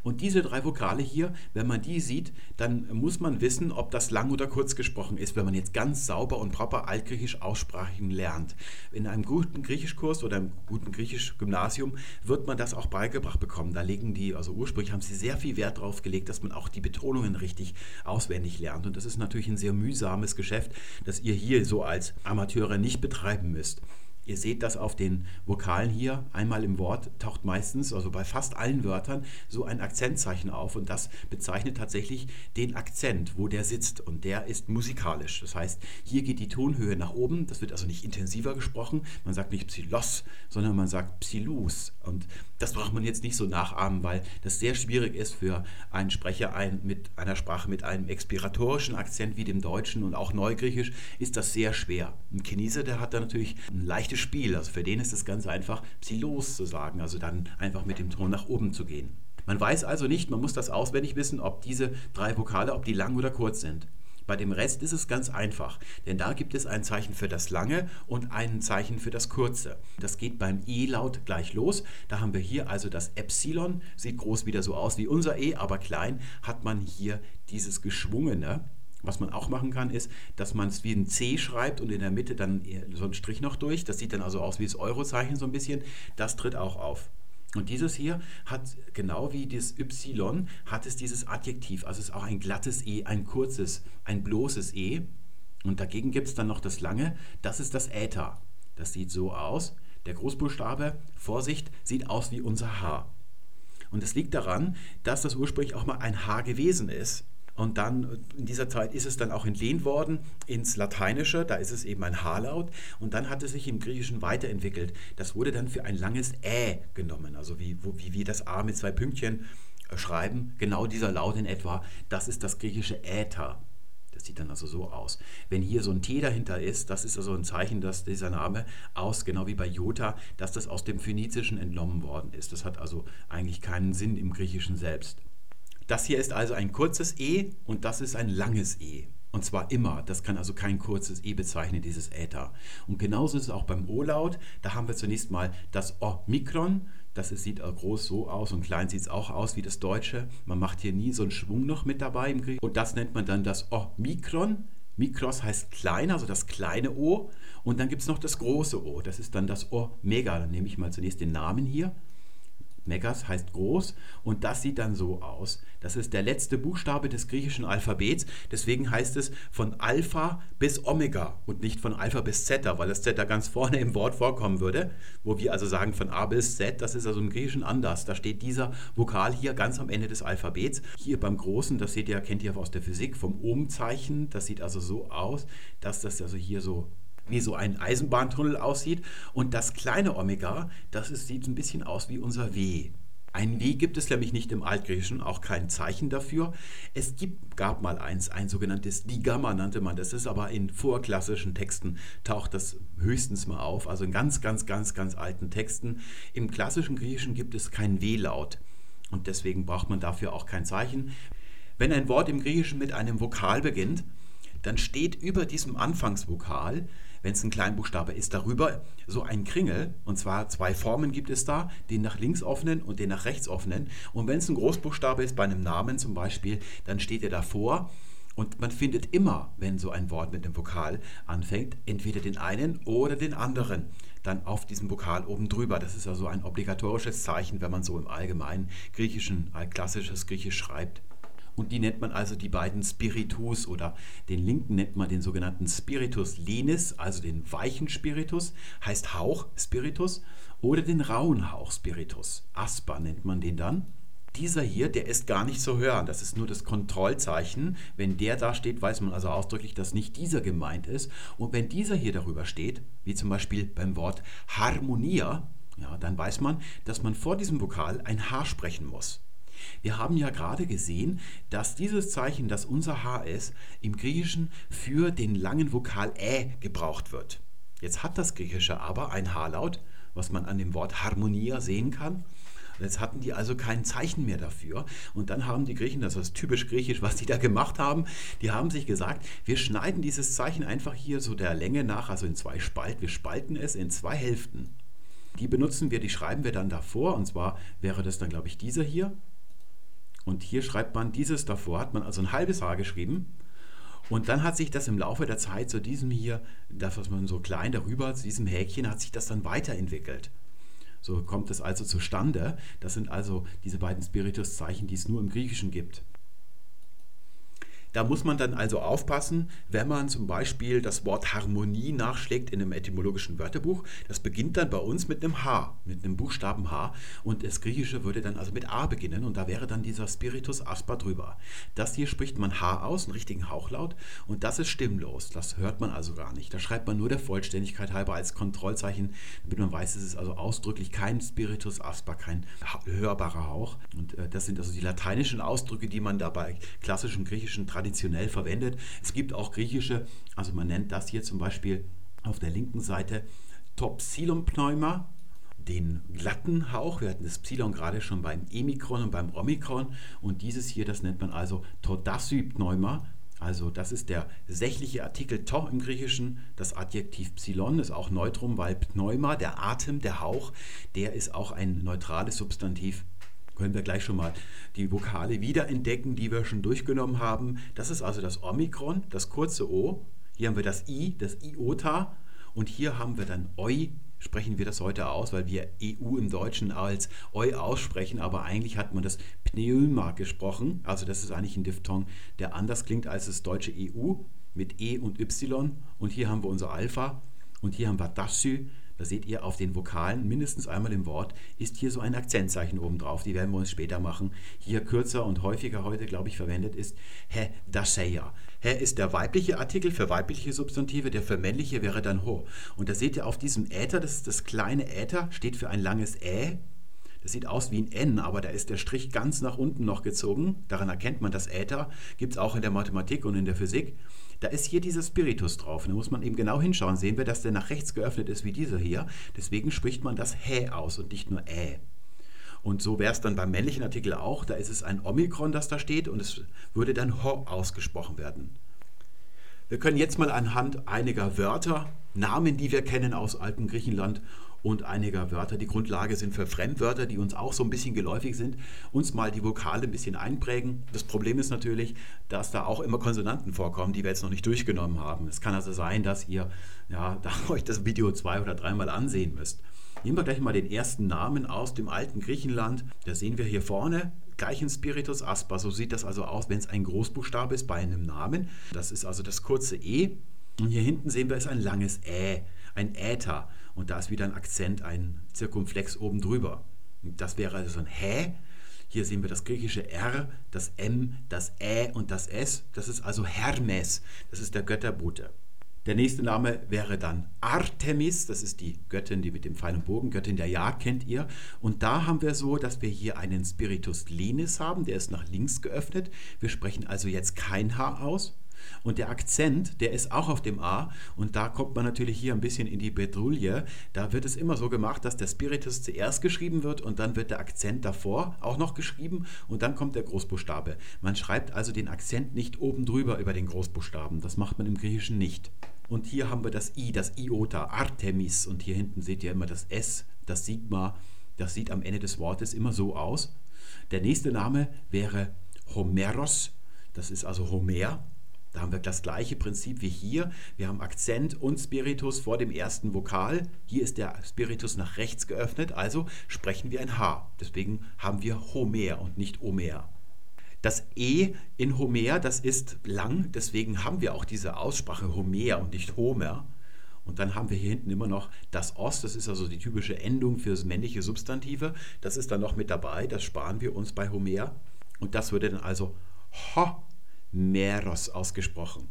A: Und diese drei Vokale hier, wenn man die sieht, dann muss man wissen, ob das lang oder kurz gesprochen ist, wenn man jetzt ganz sauber und proper altgriechisch Aussprachen lernt. In einem guten Griechischkurs oder einem guten Griechisch-Gymnasium wird man das auch beigebracht bekommen. Da legen die, also ursprünglich haben sie sehr viel Wert darauf gelegt, dass man auch die Betonungen richtig auswendig lernt. Und das ist natürlich ein sehr mühsames Geschäft, das ihr hier so als Amateure nicht betreiben müsst. Ihr seht das auf den Vokalen hier. Einmal im Wort taucht meistens, also bei fast allen Wörtern, so ein Akzentzeichen auf. Und das bezeichnet tatsächlich den Akzent, wo der sitzt. Und der ist musikalisch. Das heißt, hier geht die Tonhöhe nach oben. Das wird also nicht intensiver gesprochen. Man sagt nicht Psilos, sondern man sagt Psilus. Und das braucht man jetzt nicht so nachahmen, weil das sehr schwierig ist für einen Sprecher ein, mit einer Sprache mit einem expiratorischen Akzent wie dem Deutschen und auch Neugriechisch ist das sehr schwer. Ein Chinese, der hat da natürlich ein leichtes Spiel. Also für den ist es ganz einfach, Psilos zu sagen, also dann einfach mit dem Ton nach oben zu gehen. Man weiß also nicht, man muss das auswendig wissen, ob diese drei Vokale, ob die lang oder kurz sind. Bei dem Rest ist es ganz einfach, denn da gibt es ein Zeichen für das lange und ein Zeichen für das kurze. Das geht beim E-Laut gleich los. Da haben wir hier also das Epsilon, sieht groß wieder so aus wie unser E, aber klein hat man hier dieses geschwungene. Was man auch machen kann, ist, dass man es wie ein C schreibt und in der Mitte dann so ein Strich noch durch. Das sieht dann also aus wie das Eurozeichen so ein bisschen. Das tritt auch auf. Und dieses hier hat, genau wie das Y, hat es dieses Adjektiv. Also es ist auch ein glattes E, ein kurzes, ein bloßes E. Und dagegen gibt es dann noch das lange, das ist das Äther. Das sieht so aus. Der Großbuchstabe, Vorsicht, sieht aus wie unser H. Und es liegt daran, dass das ursprünglich auch mal ein H gewesen ist. Und dann in dieser Zeit ist es dann auch entlehnt worden ins Lateinische, da ist es eben ein H-Laut. Und dann hat es sich im Griechischen weiterentwickelt. Das wurde dann für ein langes Ä genommen, also wie, wo, wie wir das A mit zwei Pünktchen äh, schreiben. Genau dieser Laut in etwa, das ist das griechische Äther. Das sieht dann also so aus. Wenn hier so ein T dahinter ist, das ist also ein Zeichen, dass dieser Name aus, genau wie bei Jota, dass das aus dem Phönizischen entnommen worden ist. Das hat also eigentlich keinen Sinn im Griechischen selbst. Das hier ist also ein kurzes E und das ist ein langes E. Und zwar immer. Das kann also kein kurzes E bezeichnen, dieses Äther. Und genauso ist es auch beim O-Laut. Da haben wir zunächst mal das O-Mikron. Das sieht groß so aus und klein sieht es auch aus wie das Deutsche. Man macht hier nie so einen Schwung noch mit dabei im Griech. Und das nennt man dann das O-Mikron. Mikros heißt kleiner, also das kleine O. Und dann gibt es noch das große O. Das ist dann das O-Mega. Dann nehme ich mal zunächst den Namen hier. Megas heißt groß und das sieht dann so aus. Das ist der letzte Buchstabe des griechischen Alphabets. Deswegen heißt es von Alpha bis Omega und nicht von Alpha bis Zeta, weil das Zeta ganz vorne im Wort vorkommen würde. Wo wir also sagen von A bis Z, das ist also im Griechischen anders. Da steht dieser Vokal hier ganz am Ende des Alphabets. Hier beim Großen, das seht ihr, kennt ihr aus der Physik, vom Ohm-Zeichen. Das sieht also so aus, dass das also hier so wie so ein Eisenbahntunnel aussieht. Und das kleine Omega, das ist, sieht ein bisschen aus wie unser W. Ein W gibt es nämlich nicht im Altgriechischen, auch kein Zeichen dafür. Es gibt, gab mal eins, ein sogenanntes Digamma nannte man das, ist aber in vorklassischen Texten taucht das höchstens mal auf, also in ganz, ganz, ganz, ganz alten Texten. Im klassischen Griechischen gibt es kein W-Laut und deswegen braucht man dafür auch kein Zeichen. Wenn ein Wort im Griechischen mit einem Vokal beginnt, dann steht über diesem Anfangsvokal wenn es ein Kleinbuchstabe ist, darüber so ein Kringel. Und zwar zwei Formen gibt es da, den nach links offenen und den nach rechts offenen. Und wenn es ein Großbuchstabe ist, bei einem Namen zum Beispiel, dann steht er davor. Und man findet immer, wenn so ein Wort mit dem Vokal anfängt, entweder den einen oder den anderen dann auf diesem Vokal oben drüber. Das ist also ein obligatorisches Zeichen, wenn man so im Allgemeinen griechischen, klassisches Griechisch schreibt. Und die nennt man also die beiden Spiritus oder den linken nennt man den sogenannten Spiritus lenis, also den weichen Spiritus, heißt Hauch Spiritus, oder den rauen Hauch Spiritus. Aspa nennt man den dann. Dieser hier, der ist gar nicht zu hören. Das ist nur das Kontrollzeichen. Wenn der da steht, weiß man also ausdrücklich, dass nicht dieser gemeint ist. Und wenn dieser hier darüber steht, wie zum Beispiel beim Wort Harmonia, ja, dann weiß man, dass man vor diesem Vokal ein H sprechen muss. Wir haben ja gerade gesehen, dass dieses Zeichen, das unser H ist, im Griechischen für den langen Vokal Ä gebraucht wird. Jetzt hat das Griechische aber ein H-Laut, was man an dem Wort Harmonia sehen kann. Jetzt hatten die also kein Zeichen mehr dafür. Und dann haben die Griechen, das ist typisch griechisch, was die da gemacht haben, die haben sich gesagt, wir schneiden dieses Zeichen einfach hier so der Länge nach, also in zwei Spalten. Wir spalten es in zwei Hälften. Die benutzen wir, die schreiben wir dann davor. Und zwar wäre das dann, glaube ich, dieser hier. Und hier schreibt man dieses davor, hat man also ein halbes Haar geschrieben. Und dann hat sich das im Laufe der Zeit zu diesem hier, das, was man so klein darüber, zu diesem Häkchen, hat sich das dann weiterentwickelt. So kommt es also zustande. Das sind also diese beiden Spirituszeichen, die es nur im Griechischen gibt. Da muss man dann also aufpassen, wenn man zum Beispiel das Wort Harmonie nachschlägt in einem etymologischen Wörterbuch. Das beginnt dann bei uns mit einem H, mit einem Buchstaben H. Und das Griechische würde dann also mit A beginnen und da wäre dann dieser Spiritus asper drüber. Das hier spricht man H aus, einen richtigen Hauchlaut. Und das ist stimmlos. Das hört man also gar nicht. Da schreibt man nur der Vollständigkeit halber als Kontrollzeichen, damit man weiß, es ist also ausdrücklich kein Spiritus asper, kein hörbarer Hauch. Und äh, das sind also die lateinischen Ausdrücke, die man da bei klassischem griechischen traditionell verwendet. Es gibt auch griechische, also man nennt das hier zum Beispiel auf der linken Seite Topsilonpneuma, den glatten Hauch. Wir hatten das Psilon gerade schon beim Emikron und beim Omikron. Und dieses hier, das nennt man also Todasypneuma. Also das ist der sächliche Artikel to im Griechischen. Das Adjektiv Psilon ist auch Neutrum, weil Pneuma, der Atem, der Hauch, der ist auch ein neutrales Substantiv können wir gleich schon mal die Vokale wiederentdecken, die wir schon durchgenommen haben. Das ist also das Omikron, das kurze O. Hier haben wir das I, das Iota. Und hier haben wir dann Eu, sprechen wir das heute aus, weil wir EU im Deutschen als Eu aussprechen, aber eigentlich hat man das Pneuma gesprochen. Also das ist eigentlich ein Diphthong, der anders klingt als das deutsche EU mit E und Y. Und hier haben wir unser Alpha und hier haben wir Dasy da seht ihr auf den Vokalen mindestens einmal im Wort ist hier so ein Akzentzeichen oben drauf. Die werden wir uns später machen. Hier kürzer und häufiger heute, glaube ich, verwendet ist He Daseya. He ist der weibliche Artikel für weibliche Substantive, der für männliche wäre dann Ho. Und da seht ihr auf diesem Äther, das ist das kleine Äther, steht für ein langes Ä. Das sieht aus wie ein N, aber da ist der Strich ganz nach unten noch gezogen. Daran erkennt man das Äther. Gibt es auch in der Mathematik und in der Physik. Da ist hier dieser Spiritus drauf. Da muss man eben genau hinschauen. Sehen wir, dass der nach rechts geöffnet ist wie dieser hier. Deswegen spricht man das Hä aus und nicht nur Ä. Und so wäre es dann beim männlichen Artikel auch. Da ist es ein Omikron, das da steht und es würde dann Ho ausgesprochen werden. Wir können jetzt mal anhand einiger Wörter, Namen, die wir kennen aus altem Griechenland und einiger Wörter, die Grundlage sind für Fremdwörter, die uns auch so ein bisschen geläufig sind, uns mal die Vokale ein bisschen einprägen. Das Problem ist natürlich, dass da auch immer Konsonanten vorkommen, die wir jetzt noch nicht durchgenommen haben. Es kann also sein, dass ihr ja, da euch das Video zwei oder dreimal ansehen müsst. Nehmen wir gleich mal den ersten Namen aus dem alten Griechenland. Da sehen wir hier vorne gleich ein Spiritus Aspa. So sieht das also aus, wenn es ein Großbuchstabe ist bei einem Namen. Das ist also das kurze E. Und hier hinten sehen wir es ein langes Ä, ein Äther. Und da ist wieder ein Akzent, ein Zirkumflex oben drüber. Das wäre also ein Hä. Hier sehen wir das griechische R, das M, das Ä und das S. Das ist also Hermes. Das ist der Götterbote. Der nächste Name wäre dann Artemis, das ist die Göttin, die mit dem Pfeil und Bogen, Göttin der Jagd, kennt ihr. Und da haben wir so, dass wir hier einen Spiritus Lenis haben, der ist nach links geöffnet. Wir sprechen also jetzt kein H aus. Und der Akzent, der ist auch auf dem A. Und da kommt man natürlich hier ein bisschen in die Bedrulle. Da wird es immer so gemacht, dass der Spiritus zuerst geschrieben wird und dann wird der Akzent davor auch noch geschrieben und dann kommt der Großbuchstabe. Man schreibt also den Akzent nicht oben drüber über den Großbuchstaben. Das macht man im Griechischen nicht. Und hier haben wir das I, das Iota, Artemis. Und hier hinten seht ihr immer das S, das Sigma. Das sieht am Ende des Wortes immer so aus. Der nächste Name wäre Homeros. Das ist also Homer. Da haben wir das gleiche Prinzip wie hier. Wir haben Akzent und Spiritus vor dem ersten Vokal. Hier ist der Spiritus nach rechts geöffnet, also sprechen wir ein H. Deswegen haben wir Homer und nicht Omer. Das E in Homer, das ist lang, deswegen haben wir auch diese Aussprache Homer und nicht Homer. Und dann haben wir hier hinten immer noch das Os, das ist also die typische Endung für männliche Substantive. Das ist dann noch mit dabei, das sparen wir uns bei Homer. Und das würde dann also Ho Meros ausgesprochen.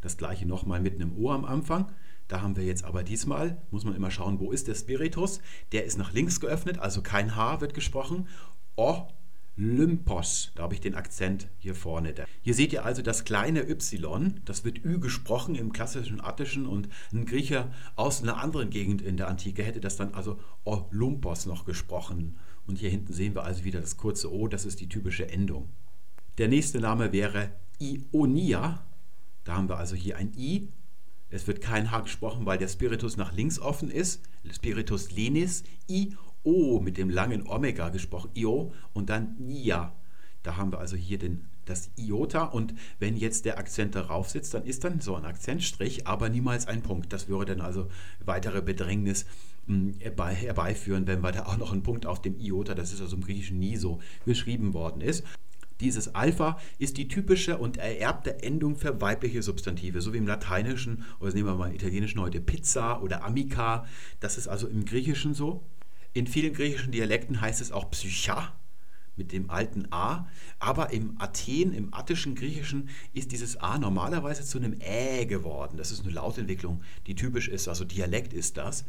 A: Das gleiche nochmal mit einem O am Anfang. Da haben wir jetzt aber diesmal, muss man immer schauen, wo ist der Spiritus? Der ist nach links geöffnet, also kein H wird gesprochen. O Lympos, da habe ich den Akzent hier vorne. Hier seht ihr also das kleine Y, das wird Ü gesprochen im klassischen Attischen und ein Griecher aus einer anderen Gegend in der Antike hätte das dann also Olympos noch gesprochen Und hier hinten sehen wir also wieder das kurze O, das ist die typische Endung. Der nächste Name wäre Ionia. Da haben wir also hier ein I. Es wird kein H gesprochen, weil der Spiritus nach links offen ist. Spiritus lenis. I, O mit dem langen Omega gesprochen. Io und dann Nia. Da haben wir also hier den, das Iota und wenn jetzt der Akzent darauf sitzt, dann ist dann so ein Akzentstrich, aber niemals ein Punkt. Das würde dann also weitere Bedrängnis hm, herbeiführen, wenn wir da auch noch einen Punkt auf dem Iota, das ist also im Griechischen nie so geschrieben worden ist. Dieses Alpha ist die typische und ererbte Endung für weibliche Substantive, so wie im Lateinischen oder nehmen wir mal im Italienischen heute Pizza oder Amica. Das ist also im Griechischen so. In vielen griechischen Dialekten heißt es auch Psycha mit dem alten A, aber im Athen, im attischen Griechischen, ist dieses A normalerweise zu einem Ä geworden. Das ist eine Lautentwicklung, die typisch ist, also Dialekt ist das.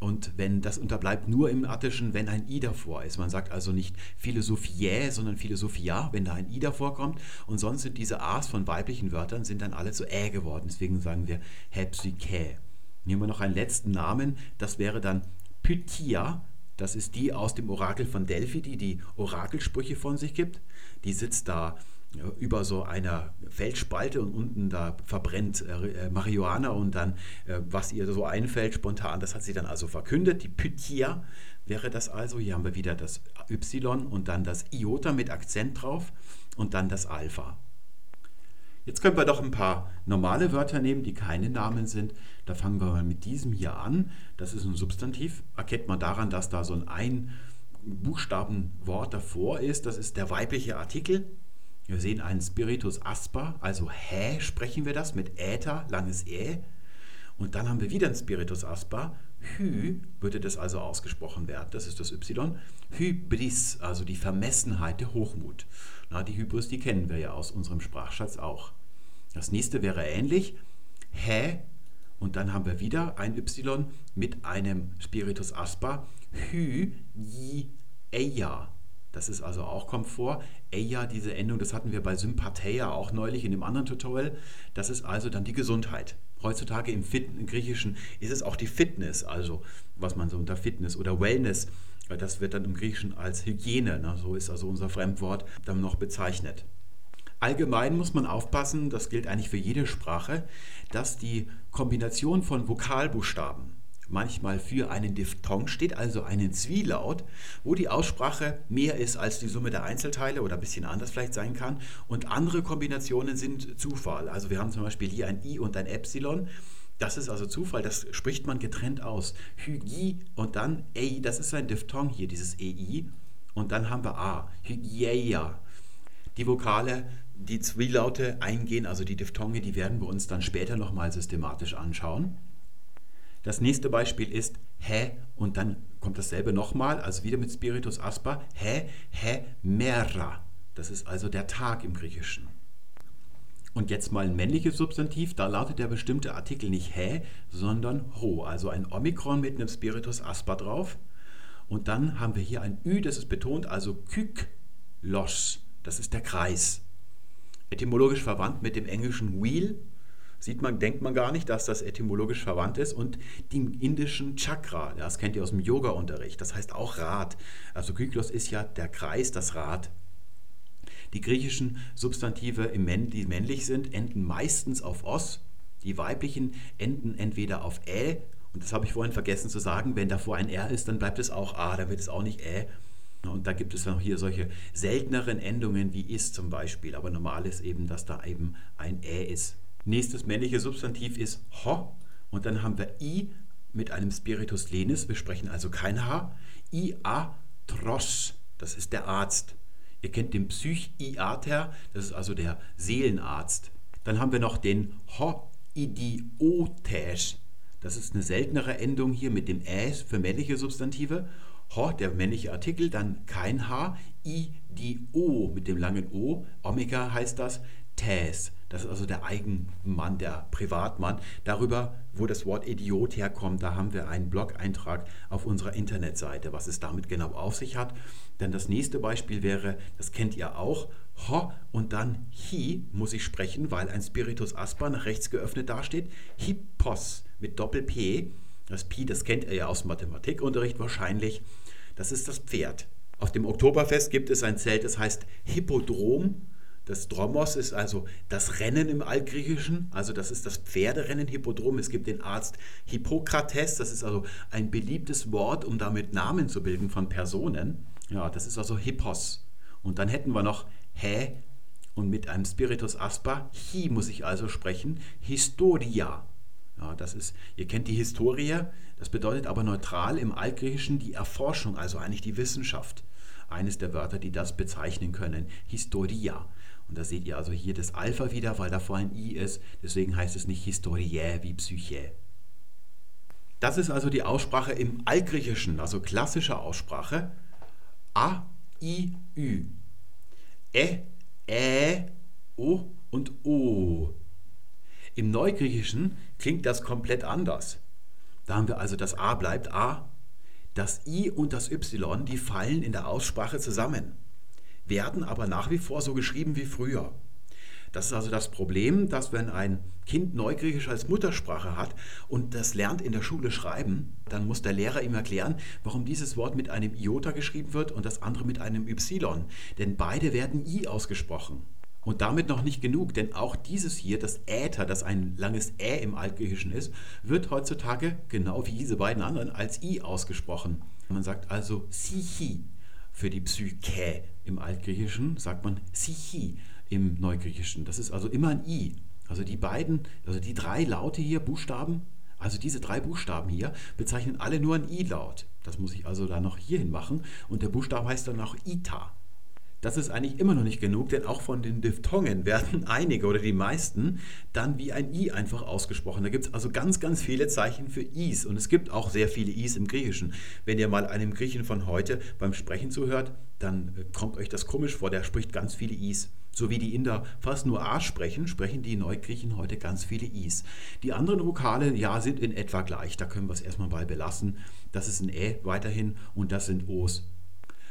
A: Und wenn das unterbleibt nur im Attischen, wenn ein I davor ist. Man sagt also nicht Philosophie, sondern Philosophia, wenn da ein I davor kommt. Und sonst sind diese A's von weiblichen Wörtern sind dann alle zu Ä geworden. Deswegen sagen wir Hepsykä. Nehmen wir noch einen letzten Namen. Das wäre dann Pythia. Das ist die aus dem Orakel von Delphi, die die Orakelsprüche von sich gibt. Die sitzt da über so einer Felsspalte und unten da verbrennt äh, Marihuana und dann, äh, was ihr so einfällt, spontan, das hat sie dann also verkündet. Die Pythia wäre das also. Hier haben wir wieder das Y und dann das Iota mit Akzent drauf und dann das Alpha. Jetzt können wir doch ein paar normale Wörter nehmen, die keine Namen sind. Da fangen wir mal mit diesem hier an. Das ist ein Substantiv. Erkennt man daran, dass da so ein Ein-Buchstaben-Wort davor ist. Das ist der weibliche Artikel. Wir sehen einen Spiritus asper, also hä sprechen wir das mit Äther, langes Ä. Und dann haben wir wieder einen Spiritus asper, Hü würde das also ausgesprochen werden, das ist das Y. Hybris, also die Vermessenheit, der Hochmut. Na, die Hybris, die kennen wir ja aus unserem Sprachschatz auch. Das nächste wäre ähnlich, hä, und dann haben wir wieder ein Y mit einem Spiritus asper, Hü, ji, eia. Das ist also auch kommt vor. Eia, diese Endung, das hatten wir bei Sympatheia auch neulich in dem anderen Tutorial. Das ist also dann die Gesundheit. Heutzutage im, Fit im Griechischen ist es auch die Fitness, also was man so unter Fitness oder Wellness, das wird dann im Griechischen als Hygiene, ne, so ist also unser Fremdwort dann noch bezeichnet. Allgemein muss man aufpassen, das gilt eigentlich für jede Sprache, dass die Kombination von Vokalbuchstaben manchmal für einen Diphthong steht, also einen Zwielaut, wo die Aussprache mehr ist als die Summe der Einzelteile oder ein bisschen anders vielleicht sein kann. Und andere Kombinationen sind Zufall. Also wir haben zum Beispiel hier ein I und ein Epsilon. Das ist also Zufall, das spricht man getrennt aus. Hygi und dann Ei, das ist ein Diphthong hier, dieses EI. Und dann haben wir A, Hygieia. Die Vokale, die Zwielaute eingehen, also die Diphthonge, die werden wir uns dann später nochmal systematisch anschauen. Das nächste Beispiel ist hä und dann kommt dasselbe nochmal, also wieder mit Spiritus asper, hä, hä, mera. Das ist also der Tag im Griechischen. Und jetzt mal ein männliches Substantiv, da lautet der bestimmte Artikel nicht hä, sondern ho, also ein Omikron mit einem Spiritus asper drauf. Und dann haben wir hier ein Ü, das ist betont, also kyk, los, das ist der Kreis. Etymologisch verwandt mit dem englischen wheel, sieht man, denkt man gar nicht, dass das etymologisch verwandt ist. Und dem indischen Chakra, das kennt ihr aus dem Yoga-Unterricht, das heißt auch Rad. Also Kyklos ist ja der Kreis, das Rad. Die griechischen Substantive, die männlich sind, enden meistens auf os. Die weiblichen enden entweder auf ä. Und das habe ich vorhin vergessen zu sagen, wenn davor ein r ist, dann bleibt es auch a, dann wird es auch nicht ä. Und da gibt es noch hier solche selteneren Endungen wie is zum Beispiel. Aber normal ist eben, dass da eben ein ä ist. Nächstes männliche Substantiv ist ho und dann haben wir i mit einem Spiritus lenis, wir sprechen also kein H. Ia tros, das ist der Arzt. Ihr kennt den Psychiater, das ist also der Seelenarzt. Dann haben wir noch den ho idiotes, das ist eine seltenere Endung hier mit dem Äs für männliche Substantive. Ho, der männliche Artikel, dann kein H. I, die O mit dem langen O. Omega heißt das. Tes. Das ist also der Eigenmann, der Privatmann. Darüber, wo das Wort Idiot herkommt, da haben wir einen Blog-Eintrag auf unserer Internetseite, was es damit genau auf sich hat. Denn das nächste Beispiel wäre, das kennt ihr auch, ho und dann hi muss ich sprechen, weil ein Spiritus asper nach rechts geöffnet dasteht. Hippos mit Doppel-P. Das Pi, das kennt ihr ja aus Mathematikunterricht wahrscheinlich. Das ist das Pferd. Auf dem Oktoberfest gibt es ein Zelt, das heißt Hippodrom. Das Dromos ist also das Rennen im Altgriechischen, also das ist das Pferderennen Hippodrom. Es gibt den Arzt Hippokrates, das ist also ein beliebtes Wort, um damit Namen zu bilden von Personen. Ja, das ist also Hippos. Und dann hätten wir noch Hä und mit einem Spiritus Asper, Hi muss ich also sprechen, Historia. Ja, das ist, ihr kennt die Historie, das bedeutet aber neutral im Altgriechischen die Erforschung, also eigentlich die Wissenschaft. Eines der Wörter, die das bezeichnen können, Historia. Und da seht ihr also hier das Alpha wieder, weil davor ein I ist. Deswegen heißt es nicht Historiae wie Psyche. Das ist also die Aussprache im Altgriechischen, also klassische Aussprache. A, I, Ü. E, Ä, O und O. Im Neugriechischen klingt das komplett anders. Da haben wir also das A bleibt A. Das I und das Y, die fallen in der Aussprache zusammen werden aber nach wie vor so geschrieben wie früher. Das ist also das Problem, dass wenn ein Kind Neugriechisch als Muttersprache hat und das lernt in der Schule schreiben, dann muss der Lehrer ihm erklären, warum dieses Wort mit einem Iota geschrieben wird und das andere mit einem Y. Denn beide werden I ausgesprochen. Und damit noch nicht genug, denn auch dieses hier, das Äther, das ein langes Ä im Altgriechischen ist, wird heutzutage, genau wie diese beiden anderen, als I ausgesprochen. Man sagt also Sichi für die Psyche im Altgriechischen sagt man Psyche im Neugriechischen. Das ist also immer ein I. Also die beiden, also die drei Laute hier, Buchstaben, also diese drei Buchstaben hier bezeichnen alle nur ein I-Laut. Das muss ich also da noch hierhin machen. Und der Buchstabe heißt dann auch Ita. Das ist eigentlich immer noch nicht genug, denn auch von den Diphthongen werden einige oder die meisten dann wie ein I einfach ausgesprochen. Da gibt es also ganz, ganz viele Zeichen für Is und es gibt auch sehr viele Is im Griechischen. Wenn ihr mal einem Griechen von heute beim Sprechen zuhört, dann äh, kommt euch das komisch vor, der spricht ganz viele Is. So wie die Inder fast nur A sprechen, sprechen die Neugriechen heute ganz viele Is. Die anderen Vokale, ja, sind in etwa gleich. Da können wir es erstmal bei belassen. Das ist ein Ä weiterhin und das sind O's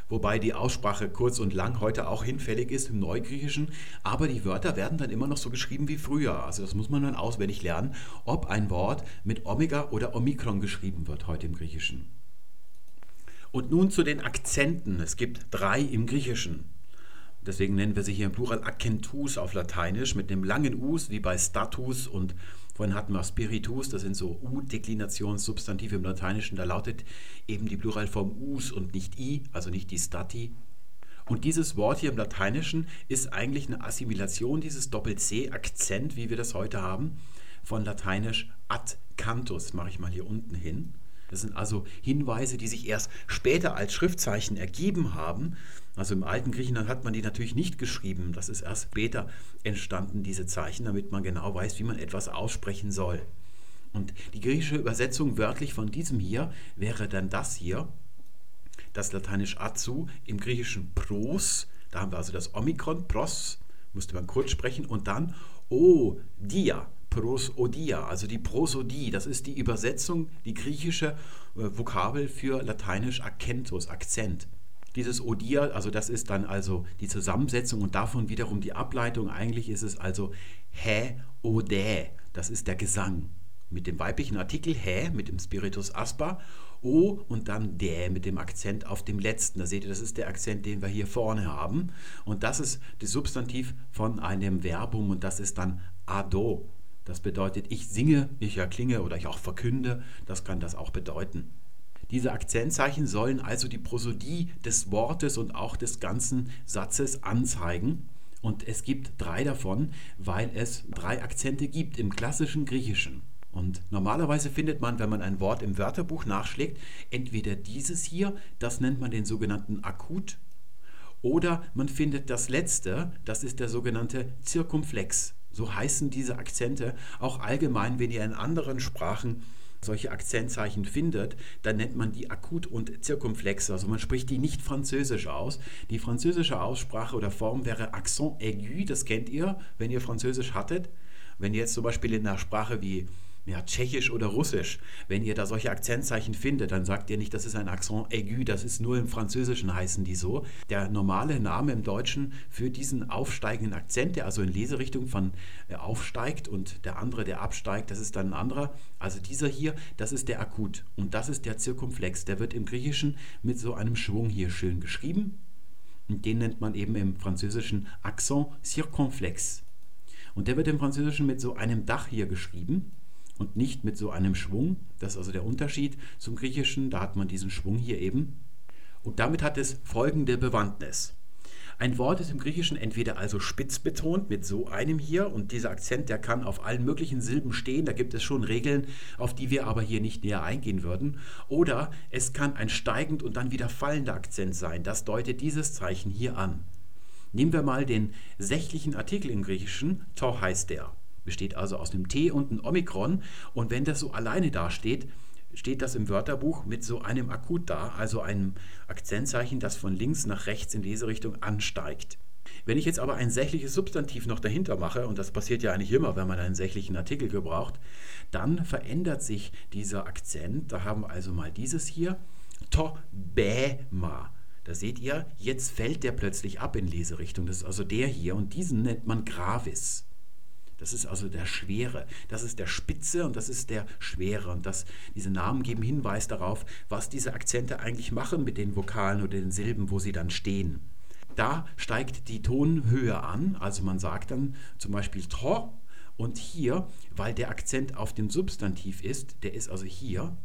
A: wobei die Aussprache kurz und lang heute auch hinfällig ist im Neugriechischen, aber die Wörter werden dann immer noch so geschrieben wie früher. Also das muss man dann auswendig lernen, ob ein Wort mit Omega oder Omikron geschrieben wird heute im Griechischen. Und nun zu den Akzenten. Es gibt drei im Griechischen. Deswegen nennen wir sie hier im Plural Accentus auf Lateinisch mit dem langen Us wie bei Status und Vorhin hatten wir Spiritus, das sind so U-Deklinationssubstantive im Lateinischen. Da lautet eben die Pluralform us und nicht i, also nicht die Stati. Und dieses Wort hier im Lateinischen ist eigentlich eine Assimilation dieses Doppel-C-Akzent, wie wir das heute haben, von Lateinisch ad cantus. Mache ich mal hier unten hin. Das sind also Hinweise, die sich erst später als Schriftzeichen ergeben haben. Also im alten Griechenland hat man die natürlich nicht geschrieben. Das ist erst später entstanden, diese Zeichen, damit man genau weiß, wie man etwas aussprechen soll. Und die griechische Übersetzung wörtlich von diesem hier wäre dann das hier, das lateinisch azu, im griechischen pros, da haben wir also das Omikron, pros, musste man kurz sprechen, und dann o, dia, Prosodia, also die Prosodie, das ist die Übersetzung, die griechische äh, Vokabel für lateinisch Accentus, Akzent. Dieses Odia, also das ist dann also die Zusammensetzung und davon wiederum die Ableitung. Eigentlich ist es also Hä, Odä, das ist der Gesang. Mit dem weiblichen Artikel Hä, mit dem Spiritus Asper, O und dann Dä mit dem Akzent auf dem letzten. Da seht ihr, das ist der Akzent, den wir hier vorne haben. Und das ist das Substantiv von einem Verbum und das ist dann Ado. Das bedeutet, ich singe, ich erklinge oder ich auch verkünde. Das kann das auch bedeuten. Diese Akzentzeichen sollen also die Prosodie des Wortes und auch des ganzen Satzes anzeigen. Und es gibt drei davon, weil es drei Akzente gibt im klassischen Griechischen. Und normalerweise findet man, wenn man ein Wort im Wörterbuch nachschlägt, entweder dieses hier, das nennt man den sogenannten Akut, oder man findet das letzte, das ist der sogenannte Zirkumflex. So heißen diese Akzente auch allgemein, wenn ihr in anderen Sprachen solche Akzentzeichen findet, dann nennt man die akut und zirkumflex. Also man spricht die nicht französisch aus. Die französische Aussprache oder Form wäre Accent aigu, das kennt ihr, wenn ihr Französisch hattet. Wenn ihr jetzt zum Beispiel in einer Sprache wie ja, Tschechisch oder Russisch. Wenn ihr da solche Akzentzeichen findet, dann sagt ihr nicht, das ist ein Accent aigu, das ist nur im Französischen heißen die so. Der normale Name im Deutschen für diesen aufsteigenden Akzent, der also in Leserichtung von äh, aufsteigt und der andere, der absteigt, das ist dann ein anderer. Also dieser hier, das ist der Akut und das ist der Zirkumflex. Der wird im Griechischen mit so einem Schwung hier schön geschrieben. Und den nennt man eben im Französischen Accent circonflex. Und der wird im Französischen mit so einem Dach hier geschrieben und nicht mit so einem Schwung. Das ist also der Unterschied zum Griechischen. Da hat man diesen Schwung hier eben. Und damit hat es folgende Bewandtnis. Ein Wort ist im Griechischen entweder also spitz betont mit so einem hier und dieser Akzent, der kann auf allen möglichen Silben stehen, da gibt es schon Regeln, auf die wir aber hier nicht näher eingehen würden, oder es kann ein steigend und dann wieder fallender Akzent sein. Das deutet dieses Zeichen hier an. Nehmen wir mal den sächlichen Artikel im Griechischen, to heißt der besteht also aus einem T und einem Omikron. Und wenn das so alleine dasteht, steht das im Wörterbuch mit so einem Akut da, also einem Akzentzeichen, das von links nach rechts in Leserichtung ansteigt. Wenn ich jetzt aber ein sächliches Substantiv noch dahinter mache, und das passiert ja eigentlich immer, wenn man einen sächlichen Artikel gebraucht, dann verändert sich dieser Akzent. Da haben wir also mal dieses hier, to, bäma. Da seht ihr, jetzt fällt der plötzlich ab in Leserichtung. Das ist also der hier und diesen nennt man gravis. Das ist also der Schwere. Das ist der Spitze und das ist der Schwere. Und das, diese Namen geben Hinweis darauf, was diese Akzente eigentlich machen mit den Vokalen oder den Silben, wo sie dann stehen. Da steigt die Tonhöhe an. Also man sagt dann zum Beispiel tro. Und hier, weil der Akzent auf dem Substantiv ist, der ist also hier,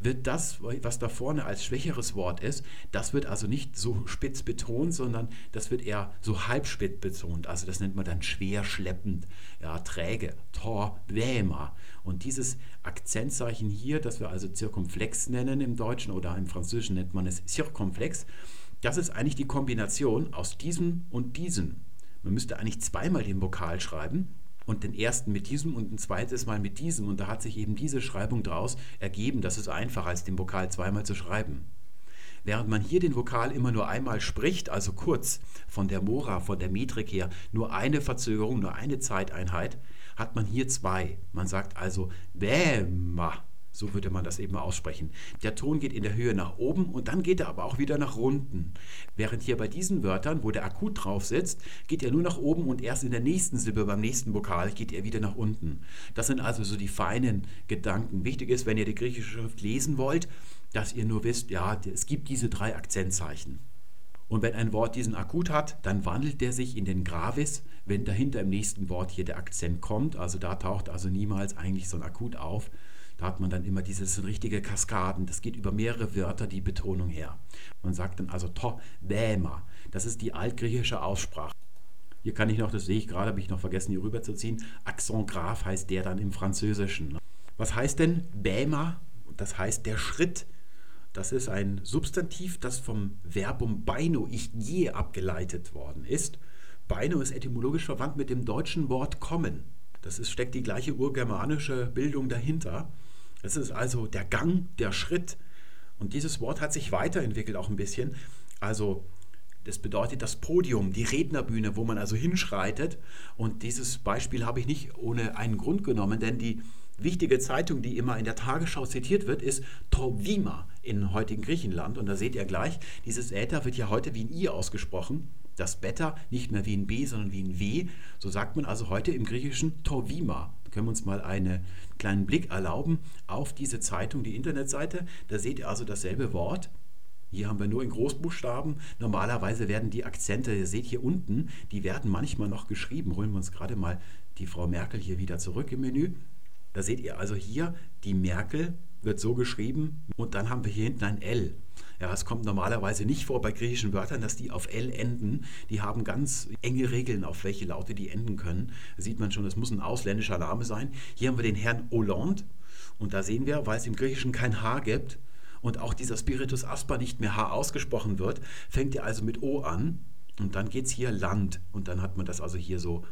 A: wird das, was da vorne als schwächeres Wort ist, das wird also nicht so spitz betont, sondern das wird eher so halbspitz betont. Also das nennt man dann schwer schleppend, ja, träge, tor, bämer. Und dieses Akzentzeichen hier, das wir also Zirkumflex nennen im Deutschen oder im Französischen nennt man es Circumflex, das ist eigentlich die Kombination aus diesem und diesem. Man müsste eigentlich zweimal den Vokal schreiben, und den ersten mit diesem und ein zweites Mal mit diesem. Und da hat sich eben diese Schreibung daraus ergeben. Das ist einfacher, als den Vokal zweimal zu schreiben. Während man hier den Vokal immer nur einmal spricht, also kurz von der Mora, von der Metrik her, nur eine Verzögerung, nur eine Zeiteinheit, hat man hier zwei. Man sagt also Bäma so würde man das eben aussprechen. Der Ton geht in der Höhe nach oben und dann geht er aber auch wieder nach unten. Während hier bei diesen Wörtern, wo der Akut drauf sitzt, geht er nur nach oben und erst in der nächsten Silbe, beim nächsten Vokal, geht er wieder nach unten. Das sind also so die feinen Gedanken. Wichtig ist, wenn ihr die griechische Schrift lesen wollt, dass ihr nur wisst, ja, es gibt diese drei Akzentzeichen. Und wenn ein Wort diesen Akut hat, dann wandelt der sich in den Gravis, wenn dahinter im nächsten Wort hier der Akzent kommt. Also da taucht also niemals eigentlich so ein Akut auf, da hat man dann immer diese richtige Kaskaden. Das geht über mehrere Wörter die Betonung her. Man sagt dann also to, bäma. Das ist die altgriechische Aussprache. Hier kann ich noch, das sehe ich gerade, habe ich noch vergessen, hier rüberzuziehen. Accent grave heißt der dann im Französischen. Was heißt denn bäma? Das heißt der Schritt. Das ist ein Substantiv, das vom Verbum beino, ich gehe, abgeleitet worden ist. Beino ist etymologisch verwandt mit dem deutschen Wort kommen. Das ist, steckt die gleiche urgermanische Bildung dahinter. Es ist also der Gang, der Schritt. Und dieses Wort hat sich weiterentwickelt auch ein bisschen. Also das bedeutet das Podium, die Rednerbühne, wo man also hinschreitet. Und dieses Beispiel habe ich nicht ohne einen Grund genommen, denn die wichtige Zeitung, die immer in der Tagesschau zitiert wird, ist Trovima in heutigen Griechenland. Und da seht ihr gleich, dieses Äther wird ja heute wie ein I ausgesprochen. Das Beta nicht mehr wie ein B, sondern wie ein W. So sagt man also heute im Griechischen Tovima. Können wir uns mal einen kleinen Blick erlauben auf diese Zeitung, die Internetseite. Da seht ihr also dasselbe Wort. Hier haben wir nur in Großbuchstaben. Normalerweise werden die Akzente, ihr seht hier unten, die werden manchmal noch geschrieben. Holen wir uns gerade mal die Frau Merkel hier wieder zurück im Menü. Da seht ihr also hier, die Merkel wird so geschrieben und dann haben wir hier hinten ein L. Ja, es kommt normalerweise nicht vor bei griechischen Wörtern, dass die auf L enden. Die haben ganz enge Regeln, auf welche Laute die enden können. Da sieht man schon, das muss ein ausländischer Name sein. Hier haben wir den Herrn Hollande und da sehen wir, weil es im Griechischen kein H gibt und auch dieser Spiritus Asper nicht mehr H ausgesprochen wird, fängt er also mit O an und dann geht es hier Land und dann hat man das also hier so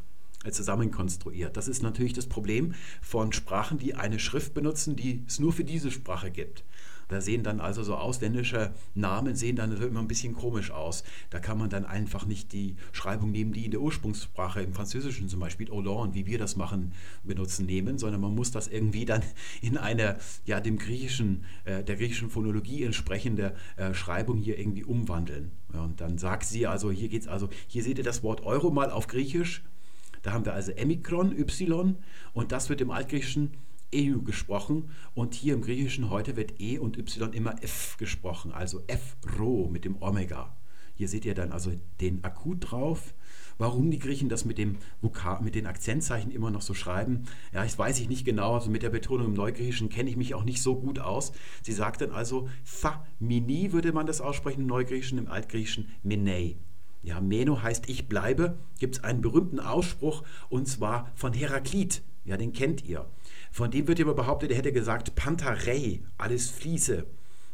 A: zusammenkonstruiert. Das ist natürlich das Problem von Sprachen, die eine Schrift benutzen, die es nur für diese Sprache gibt. Da sehen dann also so ausländische Namen sehen dann immer ein bisschen komisch aus. Da kann man dann einfach nicht die Schreibung nehmen, die in der Ursprungssprache, im Französischen zum Beispiel Hollande, wie wir das machen, benutzen, nehmen, sondern man muss das irgendwie dann in eine, ja, dem griechischen, äh, der griechischen Phonologie entsprechende äh, Schreibung hier irgendwie umwandeln. Ja, und dann sagt sie also, hier geht's also, hier seht ihr das Wort Euro mal auf Griechisch. Da haben wir also Emikron, Y, und das wird im Altgriechischen EU gesprochen und hier im Griechischen heute wird E und Y immer F gesprochen, also F-Rho mit dem Omega. Hier seht ihr dann also den Akut drauf. Warum die Griechen das mit, dem Vokal, mit den Akzentzeichen immer noch so schreiben, ja, das weiß ich nicht genau. Also mit der Betonung im Neugriechischen kenne ich mich auch nicht so gut aus. Sie sagten also, Famini würde man das aussprechen im Neugriechischen, im Altgriechischen Menei. Ja, Meno heißt ich bleibe. Gibt es einen berühmten Ausspruch und zwar von Heraklit. Ja, den kennt ihr. Von dem wird immer behauptet, er hätte gesagt, Pantarei, alles fließe.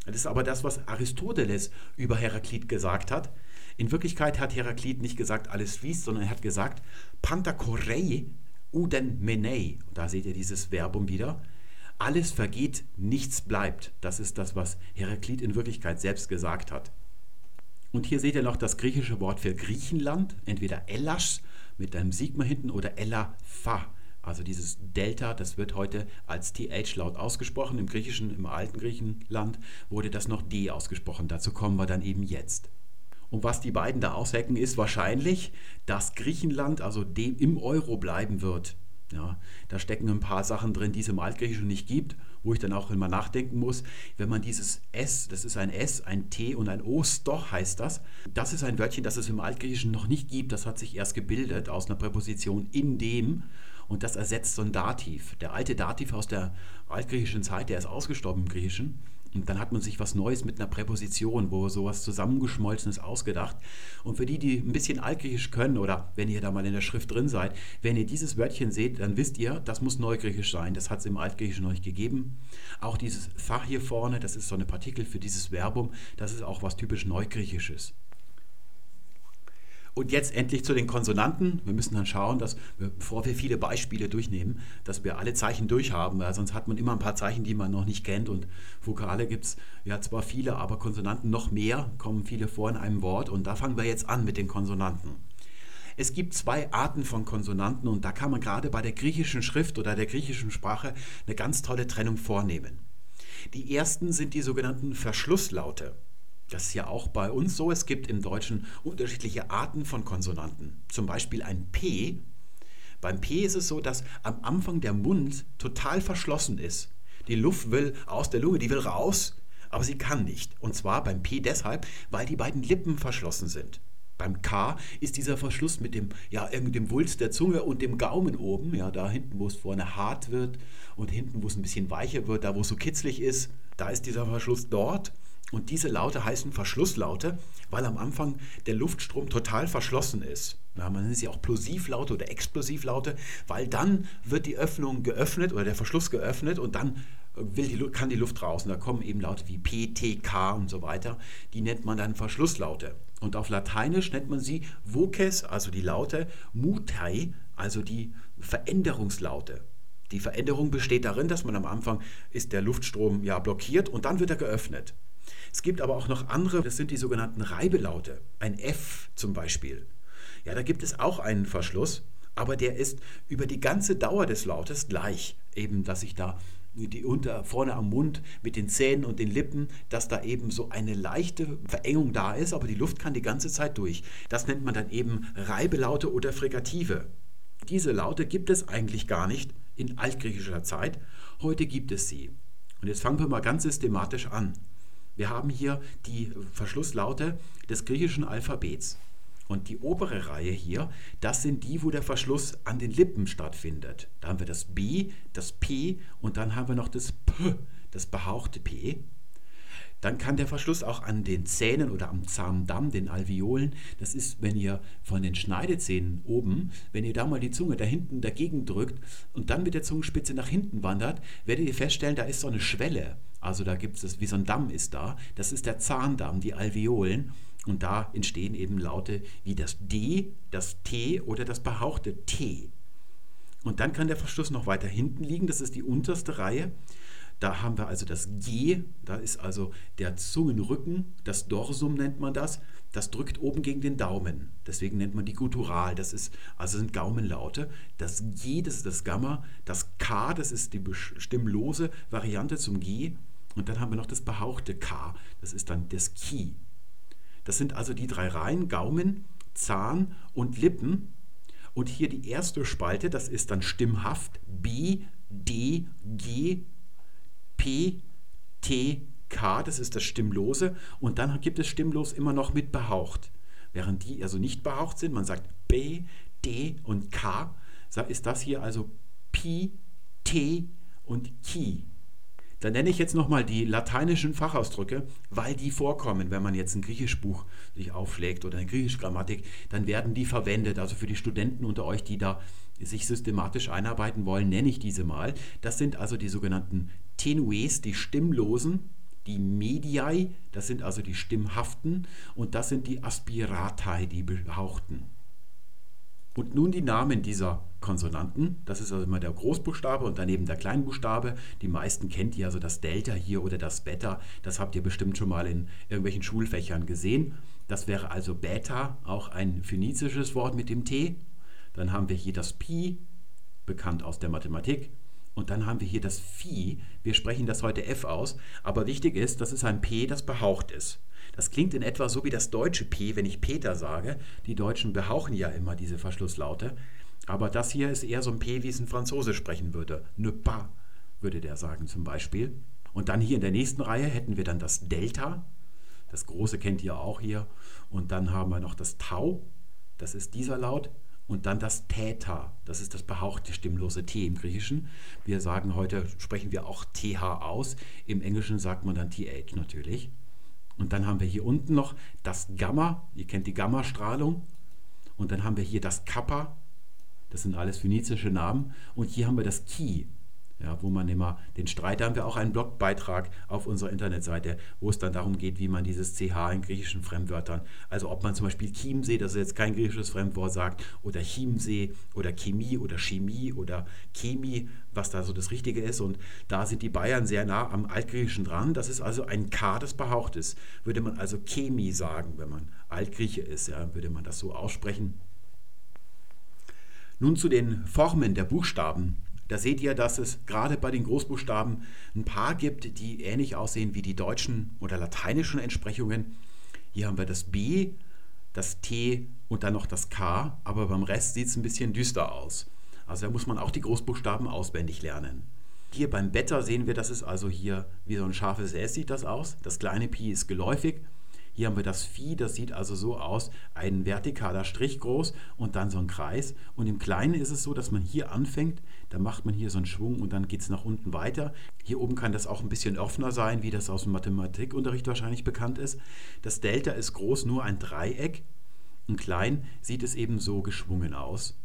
A: Das ist aber das, was Aristoteles über Heraklit gesagt hat. In Wirklichkeit hat Heraklit nicht gesagt, alles fließt, sondern er hat gesagt, Pantakorei uden menei. Da seht ihr dieses Verbum wieder. Alles vergeht, nichts bleibt. Das ist das, was Heraklit in Wirklichkeit selbst gesagt hat. Und hier seht ihr noch das griechische Wort für Griechenland, entweder Ellasch mit einem Sigma hinten oder Ella-Fa also dieses Delta, das wird heute als TH laut ausgesprochen. Im Griechischen, im alten Griechenland wurde das noch D ausgesprochen. Dazu kommen wir dann eben jetzt. Und was die beiden da aushecken, ist wahrscheinlich, dass Griechenland also dem im Euro bleiben wird. Ja, da stecken ein paar Sachen drin, die es im Altgriechischen nicht gibt, wo ich dann auch immer nachdenken muss. Wenn man dieses S, das ist ein S, ein T und ein O, doch heißt das, das ist ein Wörtchen, das es im Altgriechischen noch nicht gibt. Das hat sich erst gebildet aus einer Präposition in dem und das ersetzt so ein Dativ. Der alte Dativ aus der altgriechischen Zeit, der ist ausgestorben im Griechischen. Und dann hat man sich was Neues mit einer Präposition, wo sowas Zusammengeschmolzenes ausgedacht. Und für die, die ein bisschen Altgriechisch können oder wenn ihr da mal in der Schrift drin seid, wenn ihr dieses Wörtchen seht, dann wisst ihr, das muss Neugriechisch sein. Das hat es im Altgriechischen noch nicht gegeben. Auch dieses Fach hier vorne, das ist so eine Partikel für dieses Verbum, das ist auch was typisch Neugriechisches. Und jetzt endlich zu den Konsonanten. Wir müssen dann schauen, dass wir, bevor wir viele Beispiele durchnehmen, dass wir alle Zeichen durchhaben, weil sonst hat man immer ein paar Zeichen, die man noch nicht kennt. Und Vokale gibt es ja zwar viele, aber Konsonanten noch mehr, kommen viele vor in einem Wort. Und da fangen wir jetzt an mit den Konsonanten. Es gibt zwei Arten von Konsonanten und da kann man gerade bei der griechischen Schrift oder der griechischen Sprache eine ganz tolle Trennung vornehmen. Die ersten sind die sogenannten Verschlusslaute. Das ist ja auch bei uns so. Es gibt im Deutschen unterschiedliche Arten von Konsonanten. Zum Beispiel ein P. Beim P ist es so, dass am Anfang der Mund total verschlossen ist. Die Luft will aus der Lunge, die will raus, aber sie kann nicht. Und zwar beim P deshalb, weil die beiden Lippen verschlossen sind. Beim K ist dieser Verschluss mit dem, ja, dem Wulst der Zunge und dem Gaumen oben, ja, da hinten, wo es vorne hart wird und hinten, wo es ein bisschen weicher wird, da wo es so kitzlig ist, da ist dieser Verschluss dort. Und diese Laute heißen Verschlusslaute, weil am Anfang der Luftstrom total verschlossen ist. Ja, man nennt sie auch Plosivlaute oder Explosivlaute, weil dann wird die Öffnung geöffnet oder der Verschluss geöffnet und dann will die, kann die Luft raus. Und da kommen eben Laute wie P, T, K und so weiter. Die nennt man dann Verschlusslaute. Und auf Lateinisch nennt man sie Voces, also die Laute, Mutai, also die Veränderungslaute. Die Veränderung besteht darin, dass man am Anfang ist der Luftstrom ja blockiert und dann wird er geöffnet. Es gibt aber auch noch andere, das sind die sogenannten Reibelaute. Ein F zum Beispiel. Ja, da gibt es auch einen Verschluss, aber der ist über die ganze Dauer des Lautes gleich. Eben, dass ich da die unter, vorne am Mund mit den Zähnen und den Lippen, dass da eben so eine leichte Verengung da ist, aber die Luft kann die ganze Zeit durch. Das nennt man dann eben Reibelaute oder Frigative. Diese Laute gibt es eigentlich gar nicht in altgriechischer Zeit. Heute gibt es sie. Und jetzt fangen wir mal ganz systematisch an. Wir haben hier die Verschlusslaute des griechischen Alphabets. Und die obere Reihe hier, das sind die, wo der Verschluss an den Lippen stattfindet. Da haben wir das B, das P und dann haben wir noch das P, das behauchte P. Dann kann der Verschluss auch an den Zähnen oder am Zahndamm, den Alveolen, das ist, wenn ihr von den Schneidezähnen oben, wenn ihr da mal die Zunge da hinten dagegen drückt und dann mit der Zungenspitze nach hinten wandert, werdet ihr feststellen, da ist so eine Schwelle. Also da gibt es, wie so ein Damm ist da. Das ist der Zahndamm, die Alveolen. Und da entstehen eben Laute wie das D, das T oder das behauchte T. Und dann kann der Verschluss noch weiter hinten liegen, das ist die unterste Reihe. Da haben wir also das G, da ist also der Zungenrücken, das Dorsum nennt man das, das drückt oben gegen den Daumen. Deswegen nennt man die Guttural, das ist, also sind Gaumenlaute. Das G, das ist das Gamma, das K, das ist die stimmlose Variante zum G. Und dann haben wir noch das behauchte K, das ist dann das Ki. Das sind also die drei Reihen, Gaumen, Zahn und Lippen. Und hier die erste Spalte, das ist dann stimmhaft B, D, G, P, T, K, das ist das Stimmlose. Und dann gibt es stimmlos immer noch mit behaucht. Während die also nicht behaucht sind, man sagt B, D und K, ist das hier also Pi, T und Ki. Dann nenne ich jetzt nochmal die lateinischen Fachausdrücke, weil die vorkommen. Wenn man jetzt ein Griechischbuch sich aufschlägt oder eine griechische Grammatik, dann werden die verwendet. Also für die Studenten unter euch, die da sich systematisch einarbeiten wollen, nenne ich diese mal. Das sind also die sogenannten Tenues, die Stimmlosen, die Mediae, das sind also die Stimmhaften, und das sind die Aspiratae, die Behauchten. Und nun die Namen dieser Konsonanten. Das ist also immer der Großbuchstabe und daneben der Kleinbuchstabe. Die meisten kennt ihr also das Delta hier oder das Beta. Das habt ihr bestimmt schon mal in irgendwelchen Schulfächern gesehen. Das wäre also Beta, auch ein phönizisches Wort mit dem T. Dann haben wir hier das Pi, bekannt aus der Mathematik. Und dann haben wir hier das Phi. Wir sprechen das heute F aus, aber wichtig ist, das ist ein P, das behaucht ist. Das klingt in etwa so wie das deutsche P, wenn ich Peter sage. Die Deutschen behauchen ja immer diese Verschlusslaute. Aber das hier ist eher so ein P, wie es ein Franzose sprechen würde. Ne pas, würde der sagen zum Beispiel. Und dann hier in der nächsten Reihe hätten wir dann das Delta. Das große kennt ihr auch hier. Und dann haben wir noch das Tau. Das ist dieser Laut und dann das Theta, das ist das behauchte stimmlose T im Griechischen. Wir sagen heute, sprechen wir auch TH aus, im Englischen sagt man dann TH natürlich. Und dann haben wir hier unten noch das Gamma, ihr kennt die Gammastrahlung. Und dann haben wir hier das Kappa, das sind alles phönizische Namen. Und hier haben wir das Ki, ja, wo man immer den Streit, da haben wir auch einen Blogbeitrag auf unserer Internetseite, wo es dann darum geht, wie man dieses CH in griechischen Fremdwörtern, also ob man zum Beispiel Chiemsee, das ist jetzt kein griechisches Fremdwort sagt, oder Chiemsee oder Chemie oder Chemie oder Chemie, was da so das Richtige ist. Und da sind die Bayern sehr nah am Altgriechischen dran. Das ist also ein K, das behaucht ist. Würde man also Chemie sagen, wenn man Altgrieche ist, ja, würde man das so aussprechen. Nun zu den Formen der Buchstaben. Da seht ihr, dass es gerade bei den Großbuchstaben ein paar gibt, die ähnlich aussehen wie die deutschen oder lateinischen Entsprechungen. Hier haben wir das B, das T und dann noch das K, aber beim Rest sieht es ein bisschen düster aus. Also da muss man auch die Großbuchstaben auswendig lernen. Hier beim Beta sehen wir, dass es also hier wie so ein scharfes S sieht das aus. Das kleine Pi ist geläufig hier haben wir das Phi, das sieht also so aus, ein vertikaler Strich groß und dann so ein Kreis. Und im Kleinen ist es so, dass man hier anfängt, da macht man hier so einen Schwung und dann geht es nach unten weiter. Hier oben kann das auch ein bisschen offener sein, wie das aus dem Mathematikunterricht wahrscheinlich bekannt ist. Das Delta ist groß, nur ein Dreieck. Im Klein sieht es eben so geschwungen aus.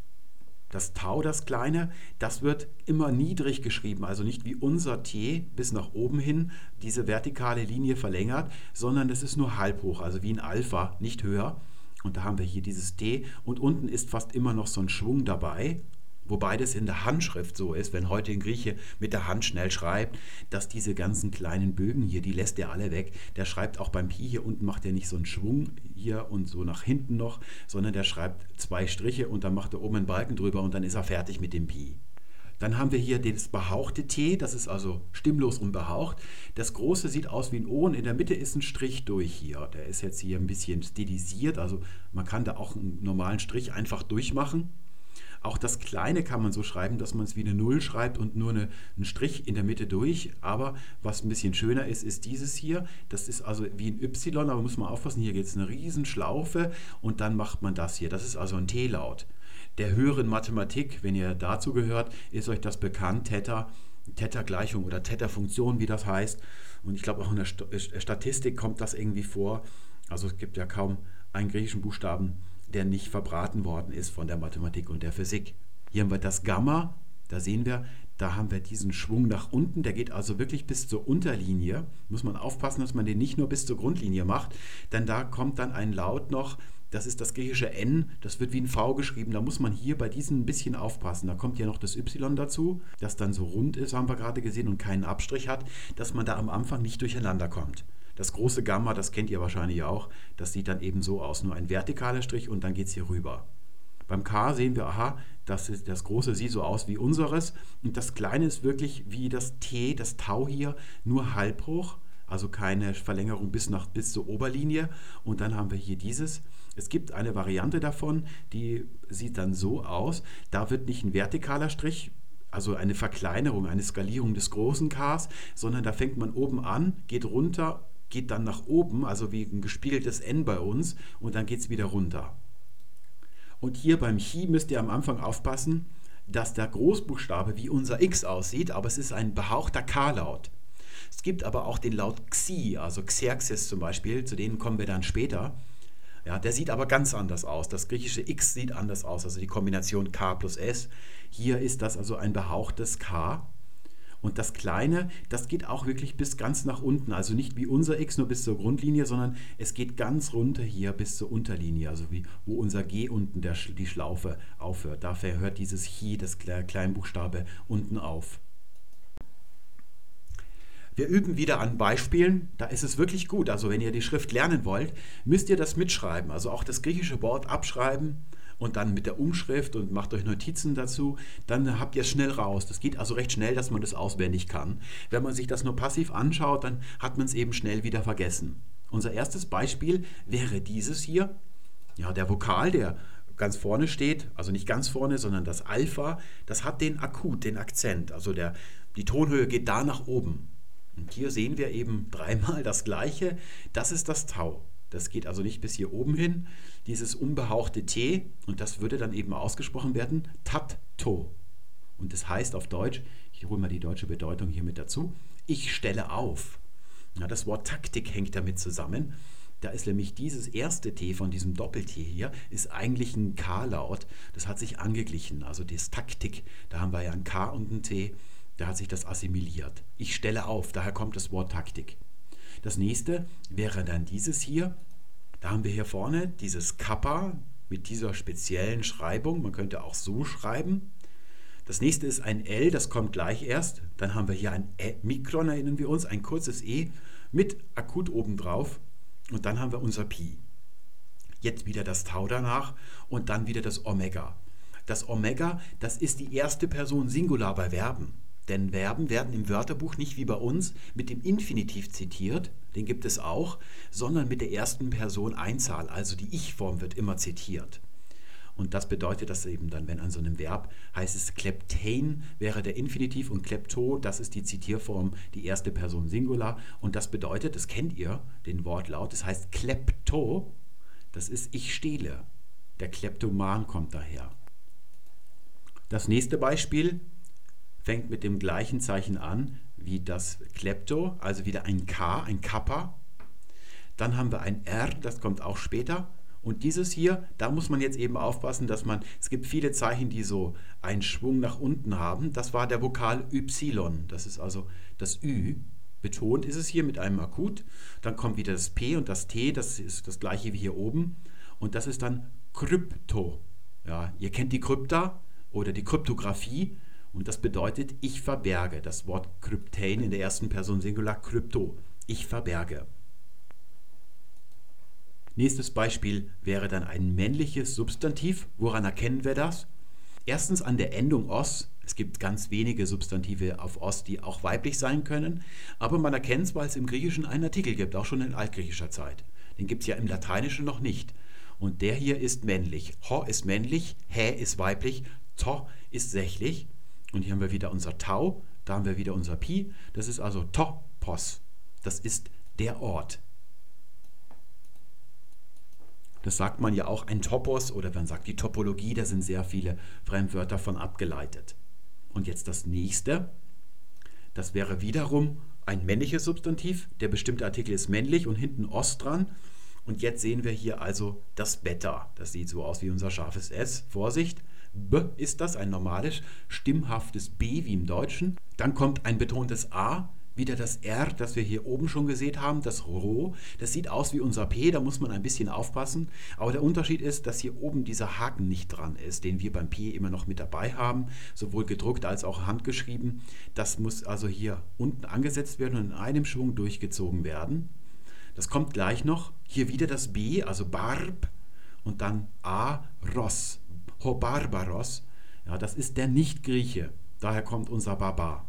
A: Das Tau, das kleine, das wird immer niedrig geschrieben, also nicht wie unser T bis nach oben hin diese vertikale Linie verlängert, sondern es ist nur halb hoch, also wie ein Alpha, nicht höher. Und da haben wir hier dieses T und unten ist fast immer noch so ein Schwung dabei, Wobei das in der Handschrift so ist, wenn heute ein Grieche mit der Hand schnell schreibt, dass diese ganzen kleinen Bögen hier, die lässt er alle weg. Der schreibt auch beim Pi hier unten, macht er nicht so einen Schwung hier und so nach hinten noch, sondern der schreibt zwei Striche und dann macht er oben einen Balken drüber und dann ist er fertig mit dem Pi. Dann haben wir hier das behauchte T, das ist also stimmlos und behaucht. Das große sieht aus wie ein O und in der Mitte ist ein Strich durch hier. Der ist jetzt hier ein bisschen stilisiert, also man kann da auch einen normalen Strich einfach durchmachen. Auch das Kleine kann man so schreiben, dass man es wie eine Null schreibt und nur eine, einen Strich in der Mitte durch. Aber was ein bisschen schöner ist, ist dieses hier. Das ist also wie ein Y, aber muss man aufpassen, hier geht es eine Riesenschlaufe und dann macht man das hier. Das ist also ein T-Laut. Der höheren Mathematik, wenn ihr dazu gehört, ist euch das bekannt, Theta. Theta-Gleichung oder Theta-Funktion, wie das heißt. Und ich glaube, auch in der Statistik kommt das irgendwie vor. Also es gibt ja kaum einen griechischen Buchstaben, der nicht verbraten worden ist von der Mathematik und der Physik. Hier haben wir das Gamma, da sehen wir, da haben wir diesen Schwung nach unten, der geht also wirklich bis zur Unterlinie. Muss man aufpassen, dass man den nicht nur bis zur Grundlinie macht, denn da kommt dann ein Laut noch, das ist das griechische N, das wird wie ein V geschrieben. Da muss man hier bei diesen ein bisschen aufpassen. Da kommt ja noch das Y dazu, das dann so rund ist, haben wir gerade gesehen, und keinen Abstrich hat, dass man da am Anfang nicht durcheinander kommt. Das große Gamma, das kennt ihr wahrscheinlich auch, das sieht dann eben so aus, nur ein vertikaler Strich und dann geht es hier rüber. Beim K sehen wir, aha, das, ist, das große sieht so aus wie unseres und das kleine ist wirklich wie das T, das Tau hier, nur halbhoch, also keine Verlängerung bis, nach, bis zur Oberlinie. Und dann haben wir hier dieses. Es gibt eine Variante davon, die sieht dann so aus, da wird nicht ein vertikaler Strich also eine Verkleinerung, eine Skalierung des großen Ks, sondern da fängt man oben an, geht runter, geht dann nach oben, also wie ein gespiegeltes N bei uns, und dann geht es wieder runter. Und hier beim Chi müsst ihr am Anfang aufpassen, dass der Großbuchstabe wie unser X aussieht, aber es ist ein behauchter K-Laut. Es gibt aber auch den Laut Xi, also Xerxes zum Beispiel, zu denen kommen wir dann später. Ja, der sieht aber ganz anders aus. Das griechische X sieht anders aus, also die Kombination K plus S. Hier ist das also ein behauchtes K. Und das Kleine, das geht auch wirklich bis ganz nach unten. Also nicht wie unser X nur bis zur Grundlinie, sondern es geht ganz runter hier bis zur Unterlinie. Also wie wo unser G unten der, die Schlaufe aufhört. Dafür hört dieses Chi, das Kleinbuchstabe, unten auf. Wir üben wieder an Beispielen. Da ist es wirklich gut. Also wenn ihr die Schrift lernen wollt, müsst ihr das mitschreiben. Also auch das griechische Wort abschreiben und dann mit der Umschrift und macht euch Notizen dazu, dann habt ihr es schnell raus. Das geht also recht schnell, dass man das auswendig kann. Wenn man sich das nur passiv anschaut, dann hat man es eben schnell wieder vergessen. Unser erstes Beispiel wäre dieses hier. Ja, der Vokal, der ganz vorne steht, also nicht ganz vorne, sondern das Alpha, das hat den Akut, den Akzent. Also der, die Tonhöhe geht da nach oben. Und hier sehen wir eben dreimal das gleiche. Das ist das Tau. Das geht also nicht bis hier oben hin, dieses unbehauchte T, und das würde dann eben ausgesprochen werden, Tat-To. Und das heißt auf Deutsch, ich hole mal die deutsche Bedeutung hier mit dazu, ich stelle auf. Ja, das Wort Taktik hängt damit zusammen. Da ist nämlich dieses erste T von diesem Doppel-T hier, ist eigentlich ein K-Laut. Das hat sich angeglichen. Also das Taktik, da haben wir ja ein K und ein T, da hat sich das assimiliert. Ich stelle auf, daher kommt das Wort Taktik. Das nächste wäre dann dieses hier. Da haben wir hier vorne dieses Kappa mit dieser speziellen Schreibung. Man könnte auch so schreiben. Das nächste ist ein L, das kommt gleich erst. Dann haben wir hier ein e Mikron, erinnern wir uns, ein kurzes E mit akut obendrauf. Und dann haben wir unser Pi. Jetzt wieder das Tau danach und dann wieder das Omega. Das Omega, das ist die erste Person Singular bei Verben. Denn Verben werden im Wörterbuch nicht wie bei uns mit dem Infinitiv zitiert, den gibt es auch, sondern mit der ersten Person Einzahl, also die Ich-Form wird immer zitiert. Und das bedeutet, dass eben dann, wenn an so einem Verb heißt es kleptein, wäre der Infinitiv und klepto, das ist die Zitierform, die erste Person Singular. Und das bedeutet, das kennt ihr, den Wortlaut, das heißt klepto, das ist ich stehle. Der Kleptoman kommt daher. Das nächste Beispiel fängt mit dem gleichen Zeichen an wie das Klepto, also wieder ein K, ein Kappa. Dann haben wir ein R, das kommt auch später. Und dieses hier, da muss man jetzt eben aufpassen, dass man, es gibt viele Zeichen, die so einen Schwung nach unten haben. Das war der Vokal Y, das ist also das Ü. Betont ist es hier mit einem Akut. Dann kommt wieder das P und das T, das ist das gleiche wie hier oben. Und das ist dann Krypto. Ja, ihr kennt die Krypta oder die Kryptographie. Und das bedeutet, ich verberge. Das Wort Kryptein in der ersten Person Singular, Krypto. Ich verberge. Nächstes Beispiel wäre dann ein männliches Substantiv. Woran erkennen wir das? Erstens an der Endung os. Es gibt ganz wenige Substantive auf os, die auch weiblich sein können, aber man erkennt es, weil es im Griechischen einen Artikel gibt, auch schon in altgriechischer Zeit. Den gibt es ja im Lateinischen noch nicht. Und der hier ist männlich. Ho ist männlich, hä ist weiblich, to ist sächlich. Und hier haben wir wieder unser Tau, da haben wir wieder unser Pi. Das ist also Topos. Das ist der Ort. Das sagt man ja auch ein Topos oder man sagt die Topologie, da sind sehr viele Fremdwörter von abgeleitet. Und jetzt das nächste. Das wäre wiederum ein männliches Substantiv. Der bestimmte Artikel ist männlich und hinten Ost dran. Und jetzt sehen wir hier also das Beta. Das sieht so aus wie unser scharfes S. Vorsicht, B ist das, ein normales, stimmhaftes B wie im Deutschen. Dann kommt ein betontes A, wieder das R, das wir hier oben schon gesehen haben, das Rho. Das sieht aus wie unser P, da muss man ein bisschen aufpassen. Aber der Unterschied ist, dass hier oben dieser Haken nicht dran ist, den wir beim P immer noch mit dabei haben, sowohl gedruckt als auch handgeschrieben. Das muss also hier unten angesetzt werden und in einem Schwung durchgezogen werden. Das kommt gleich noch. Hier wieder das B, also Barb und dann A, Ros, Hobarbaros. Ja, das ist der Nicht-Grieche. Daher kommt unser Barbar.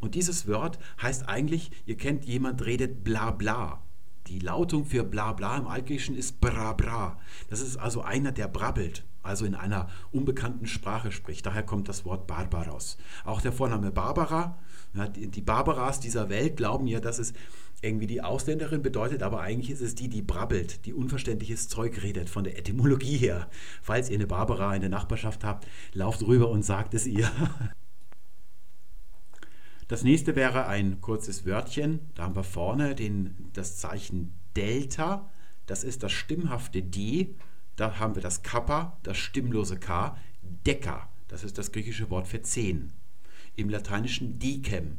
A: Und dieses Wort heißt eigentlich, ihr kennt, jemand redet bla bla. Die Lautung für bla bla im Altgriechischen ist bra bra. Das ist also einer, der brabbelt, also in einer unbekannten Sprache spricht. Daher kommt das Wort Barbaros. Auch der Vorname Barbara, ja, die, die Barbaras dieser Welt glauben ja, dass es irgendwie die Ausländerin bedeutet, aber eigentlich ist es die, die brabbelt, die unverständliches Zeug redet, von der Etymologie her. Falls ihr eine Barbara in der Nachbarschaft habt, lauft rüber und sagt es ihr. Das nächste wäre ein kurzes Wörtchen. Da haben wir vorne den, das Zeichen Delta. Das ist das stimmhafte D. Da haben wir das Kappa, das stimmlose K. Deca, das ist das griechische Wort für zehn. Im Lateinischen Decem,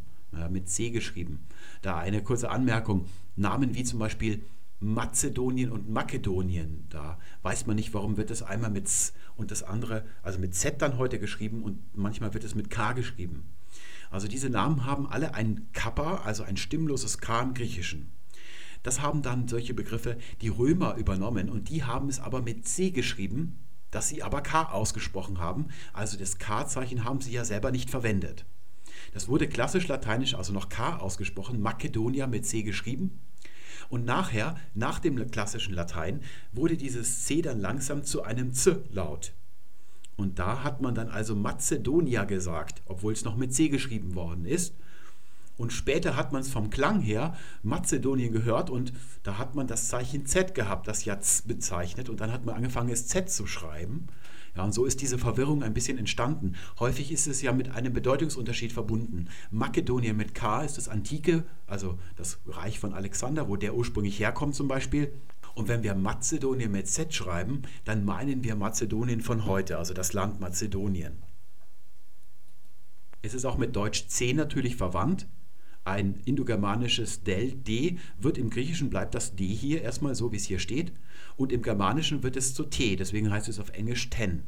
A: mit C geschrieben. Da eine kurze Anmerkung. Namen wie zum Beispiel Mazedonien und Makedonien. Da weiß man nicht, warum wird das einmal mit S und das andere, also mit Z dann heute geschrieben und manchmal wird es mit K geschrieben. Also diese Namen haben alle ein Kappa, also ein stimmloses K im Griechischen. Das haben dann solche Begriffe die Römer übernommen und die haben es aber mit C geschrieben, das sie aber K ausgesprochen haben. Also das K-Zeichen haben sie ja selber nicht verwendet. Das wurde klassisch lateinisch also noch K ausgesprochen, Makedonia mit C geschrieben. Und nachher, nach dem klassischen Latein, wurde dieses C dann langsam zu einem Z-Laut. Und da hat man dann also Mazedonia gesagt, obwohl es noch mit C geschrieben worden ist. Und später hat man es vom Klang her Mazedonien gehört und da hat man das Zeichen Z gehabt, das ja Z bezeichnet. Und dann hat man angefangen, es Z zu schreiben. Ja, und so ist diese Verwirrung ein bisschen entstanden. Häufig ist es ja mit einem Bedeutungsunterschied verbunden. Makedonien mit K ist das Antike, also das Reich von Alexander, wo der ursprünglich herkommt zum Beispiel. Und wenn wir Mazedonien mit Z schreiben, dann meinen wir Mazedonien von heute, also das Land Mazedonien. Es ist auch mit Deutsch C natürlich verwandt. Ein indogermanisches Del, D, wird im Griechischen bleibt das D hier erstmal so, wie es hier steht. Und im Germanischen wird es zu T, deswegen heißt es auf Englisch ten.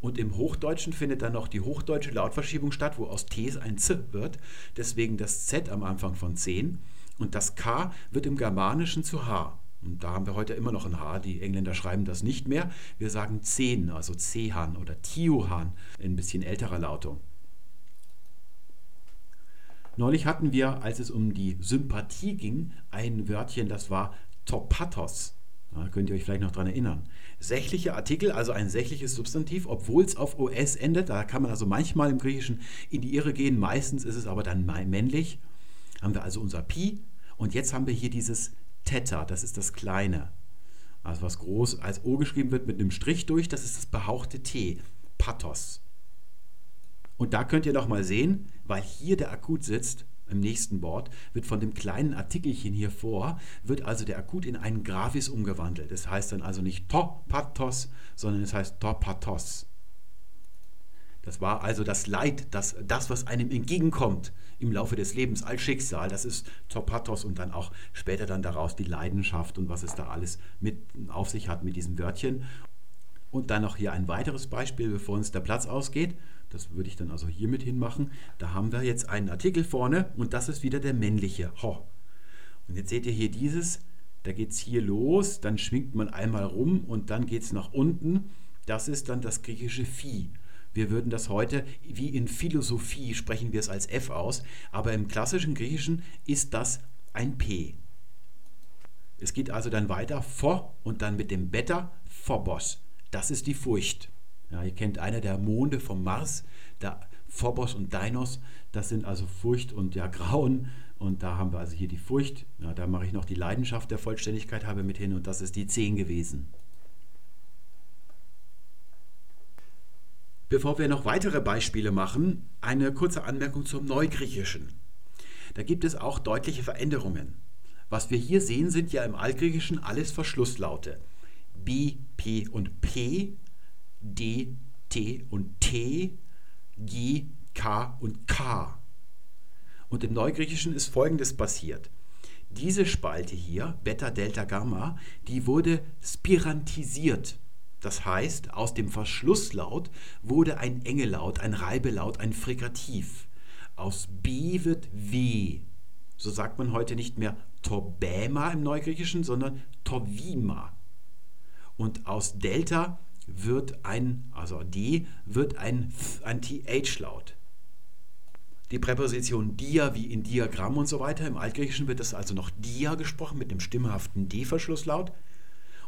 A: Und im Hochdeutschen findet dann noch die hochdeutsche Lautverschiebung statt, wo aus T ein Z wird, deswegen das Z am Anfang von 10. Und das K wird im Germanischen zu H. Und da haben wir heute immer noch ein H. Die Engländer schreiben das nicht mehr. Wir sagen Zehn, also Zehan oder Tiohan in ein bisschen älterer Lautung. Neulich hatten wir, als es um die Sympathie ging, ein Wörtchen, das war Topatos. Da könnt ihr euch vielleicht noch daran erinnern. Sächliche Artikel, also ein sächliches Substantiv, obwohl es auf OS endet. Da kann man also manchmal im Griechischen in die Irre gehen. Meistens ist es aber dann männlich. Haben wir also unser Pi. Und jetzt haben wir hier dieses Theta, das ist das Kleine. Also was groß als O geschrieben wird mit einem Strich durch, das ist das behauchte T, Pathos. Und da könnt ihr nochmal sehen, weil hier der Akut sitzt, im nächsten Wort, wird von dem kleinen Artikelchen hier vor, wird also der Akut in einen Graphis umgewandelt. Das heißt dann also nicht to pathos, sondern es heißt to pathos. Das war also das Leid, das, das, was einem entgegenkommt im Laufe des Lebens als Schicksal. Das ist Topatos und dann auch später dann daraus die Leidenschaft und was es da alles mit auf sich hat mit diesem Wörtchen. Und dann noch hier ein weiteres Beispiel, bevor uns der Platz ausgeht. Das würde ich dann also hier mit hinmachen. Da haben wir jetzt einen Artikel vorne und das ist wieder der männliche Ho. Und jetzt seht ihr hier dieses, da geht es hier los, dann schwingt man einmal rum und dann geht es nach unten. Das ist dann das griechische Phi. Wir würden das heute, wie in Philosophie sprechen wir es als F aus, aber im klassischen Griechischen ist das ein P. Es geht also dann weiter vor und dann mit dem Beta Phobos. Das ist die Furcht. Ja, ihr kennt einer der Monde vom Mars, der Phobos und Dainos, das sind also Furcht und ja Grauen. Und da haben wir also hier die Furcht. Ja, da mache ich noch die Leidenschaft der Vollständigkeit habe mit hin und das ist die 10 gewesen. Bevor wir noch weitere Beispiele machen, eine kurze Anmerkung zum Neugriechischen. Da gibt es auch deutliche Veränderungen. Was wir hier sehen, sind ja im Altgriechischen alles Verschlusslaute. B, P und P, D, T und T, G, K und K. Und im Neugriechischen ist Folgendes passiert. Diese Spalte hier, Beta, Delta, Gamma, die wurde spirantisiert. Das heißt, aus dem Verschlusslaut wurde ein Engelaut, ein Reibelaut, ein Frikativ. Aus B wird W. So sagt man heute nicht mehr Tobäma im Neugriechischen, sondern Tovima. Und aus Delta wird ein, also D, wird ein, ein TH-Laut. Die Präposition dia wie in Diagramm und so weiter. Im Altgriechischen wird das also noch dia gesprochen mit dem stimmhaften D-Verschlusslaut.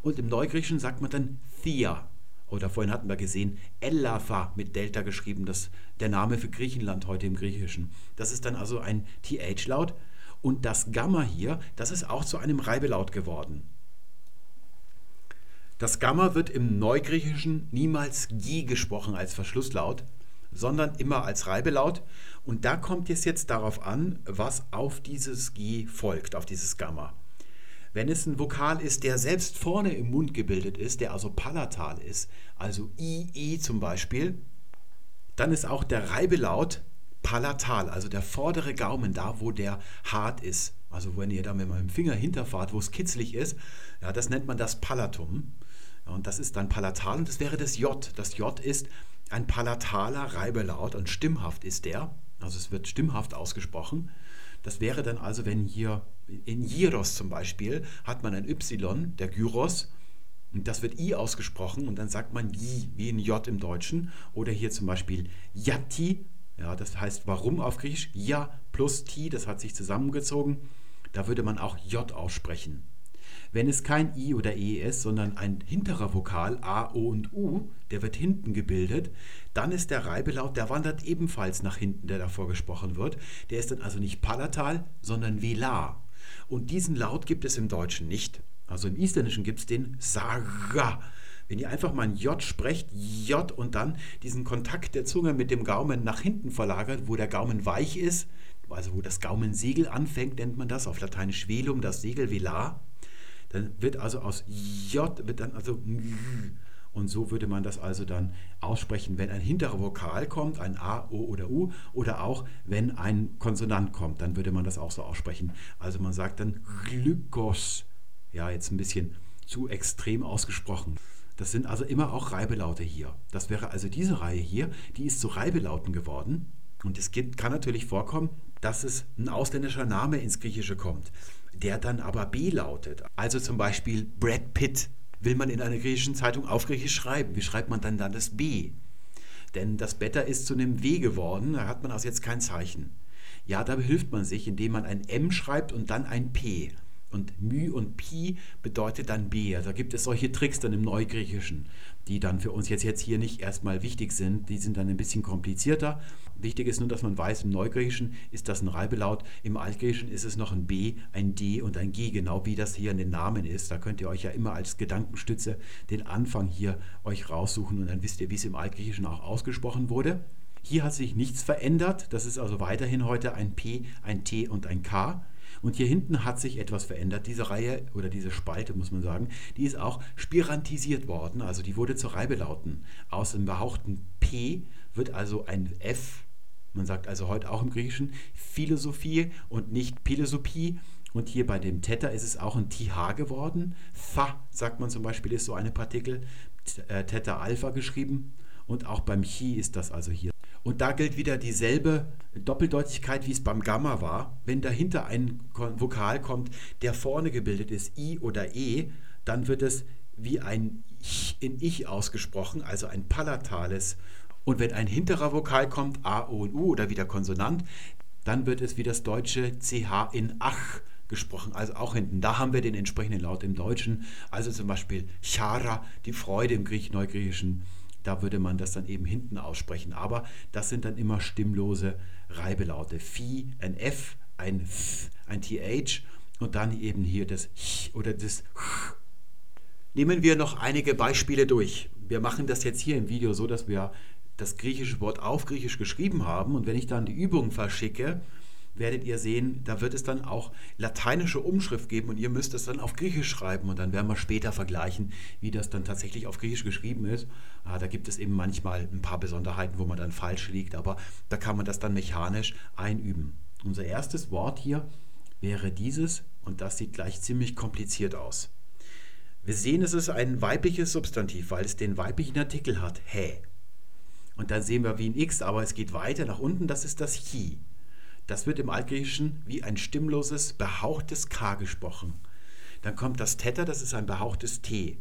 A: Und im Neugriechischen sagt man dann Thea. Oder vorhin hatten wir gesehen, Elafa mit Delta geschrieben, das der Name für Griechenland heute im Griechischen. Das ist dann also ein TH-Laut. Und das Gamma hier, das ist auch zu einem Reibelaut geworden. Das Gamma wird im Neugriechischen niemals G gesprochen als Verschlusslaut, sondern immer als Reibelaut. Und da kommt es jetzt darauf an, was auf dieses G folgt, auf dieses Gamma. Wenn es ein Vokal ist, der selbst vorne im Mund gebildet ist, der also palatal ist, also I, E zum Beispiel, dann ist auch der Reibelaut palatal, also der vordere Gaumen, da wo der hart ist. Also wenn ihr da mit meinem Finger hinterfahrt, wo es kitzlig ist, ja, das nennt man das Palatum. Und das ist dann palatal und das wäre das J. Das J ist ein palataler Reibelaut und stimmhaft ist der. Also es wird stimmhaft ausgesprochen. Das wäre dann also, wenn hier in Gyros zum Beispiel hat man ein Y, der Gyros, und das wird I ausgesprochen und dann sagt man J wie in J im Deutschen. Oder hier zum Beispiel Yati, ja, das heißt warum auf Griechisch, Ja plus T, das hat sich zusammengezogen. Da würde man auch J aussprechen. Wenn es kein I oder E ist, sondern ein hinterer Vokal, A, O und U, der wird hinten gebildet, dann ist der Reibelaut, der wandert ebenfalls nach hinten, der davor gesprochen wird. Der ist dann also nicht palatal, sondern velar. Und diesen Laut gibt es im Deutschen nicht. Also im Isländischen gibt es den Saga. Wenn ihr einfach mal ein J sprecht, J und dann diesen Kontakt der Zunge mit dem Gaumen nach hinten verlagert, wo der Gaumen weich ist, also wo das Gaumensegel anfängt, nennt man das, auf Lateinisch Velum, das Segel Velar, dann wird also aus J, wird dann also und so würde man das also dann aussprechen, wenn ein hinterer Vokal kommt, ein A, O oder U, oder auch wenn ein Konsonant kommt, dann würde man das auch so aussprechen. Also man sagt dann Glykos. Ja, jetzt ein bisschen zu extrem ausgesprochen. Das sind also immer auch Reibelaute hier. Das wäre also diese Reihe hier, die ist zu Reibelauten geworden. Und es kann natürlich vorkommen, dass es ein ausländischer Name ins Griechische kommt der dann aber B lautet. Also zum Beispiel Brad Pitt will man in einer griechischen Zeitung auf Griechisch schreiben. Wie schreibt man dann dann das B? Denn das Beta ist zu einem W geworden, da hat man also jetzt kein Zeichen. Ja, da hilft man sich, indem man ein M schreibt und dann ein P. Und Μ und Pi bedeutet dann B. Also da gibt es solche Tricks dann im Neugriechischen, die dann für uns jetzt, jetzt hier nicht erstmal wichtig sind. Die sind dann ein bisschen komplizierter. Wichtig ist nur, dass man weiß, im Neugriechischen ist das ein Reibelaut, im Altgriechischen ist es noch ein B, ein D und ein G, genau wie das hier in den Namen ist. Da könnt ihr euch ja immer als Gedankenstütze den Anfang hier euch raussuchen und dann wisst ihr, wie es im Altgriechischen auch ausgesprochen wurde. Hier hat sich nichts verändert. Das ist also weiterhin heute ein P, ein T und ein K. Und hier hinten hat sich etwas verändert. Diese Reihe oder diese Spalte, muss man sagen, die ist auch spirantisiert worden. Also die wurde zu Reibelauten. Aus dem behauchten P wird also ein F. Man sagt also heute auch im Griechischen Philosophie und nicht Philosophie. Und hier bei dem Theta ist es auch ein TH geworden. Tha, sagt man zum Beispiel, ist so eine Partikel. Äh, Theta Alpha geschrieben. Und auch beim Chi ist das also hier und da gilt wieder dieselbe Doppeldeutigkeit, wie es beim Gamma war. Wenn dahinter ein Vokal kommt, der vorne gebildet ist, I oder E, dann wird es wie ein Ich in Ich ausgesprochen, also ein palatales. Und wenn ein hinterer Vokal kommt, A, O und U oder wieder Konsonant, dann wird es wie das deutsche CH in Ach gesprochen, also auch hinten. Da haben wir den entsprechenden Laut im Deutschen, also zum Beispiel Chara, die Freude im Griech Neugriechischen da würde man das dann eben hinten aussprechen. Aber das sind dann immer stimmlose Reibelaute. Phi, ein F, ein F, ein TH und dann eben hier das Ch oder das Ch. Nehmen wir noch einige Beispiele durch. Wir machen das jetzt hier im Video so, dass wir das griechische Wort auf Griechisch geschrieben haben und wenn ich dann die Übung verschicke, werdet ihr sehen, da wird es dann auch lateinische Umschrift geben und ihr müsst es dann auf Griechisch schreiben und dann werden wir später vergleichen, wie das dann tatsächlich auf Griechisch geschrieben ist. Ah, da gibt es eben manchmal ein paar Besonderheiten, wo man dann falsch liegt, aber da kann man das dann mechanisch einüben. Unser erstes Wort hier wäre dieses und das sieht gleich ziemlich kompliziert aus. Wir sehen, es ist ein weibliches Substantiv, weil es den weiblichen Artikel hat, hä. Und dann sehen wir wie ein X, aber es geht weiter nach unten, das ist das Chi. Das wird im Altgriechischen wie ein stimmloses, behauchtes K gesprochen. Dann kommt das Theta, das ist ein behauchtes T.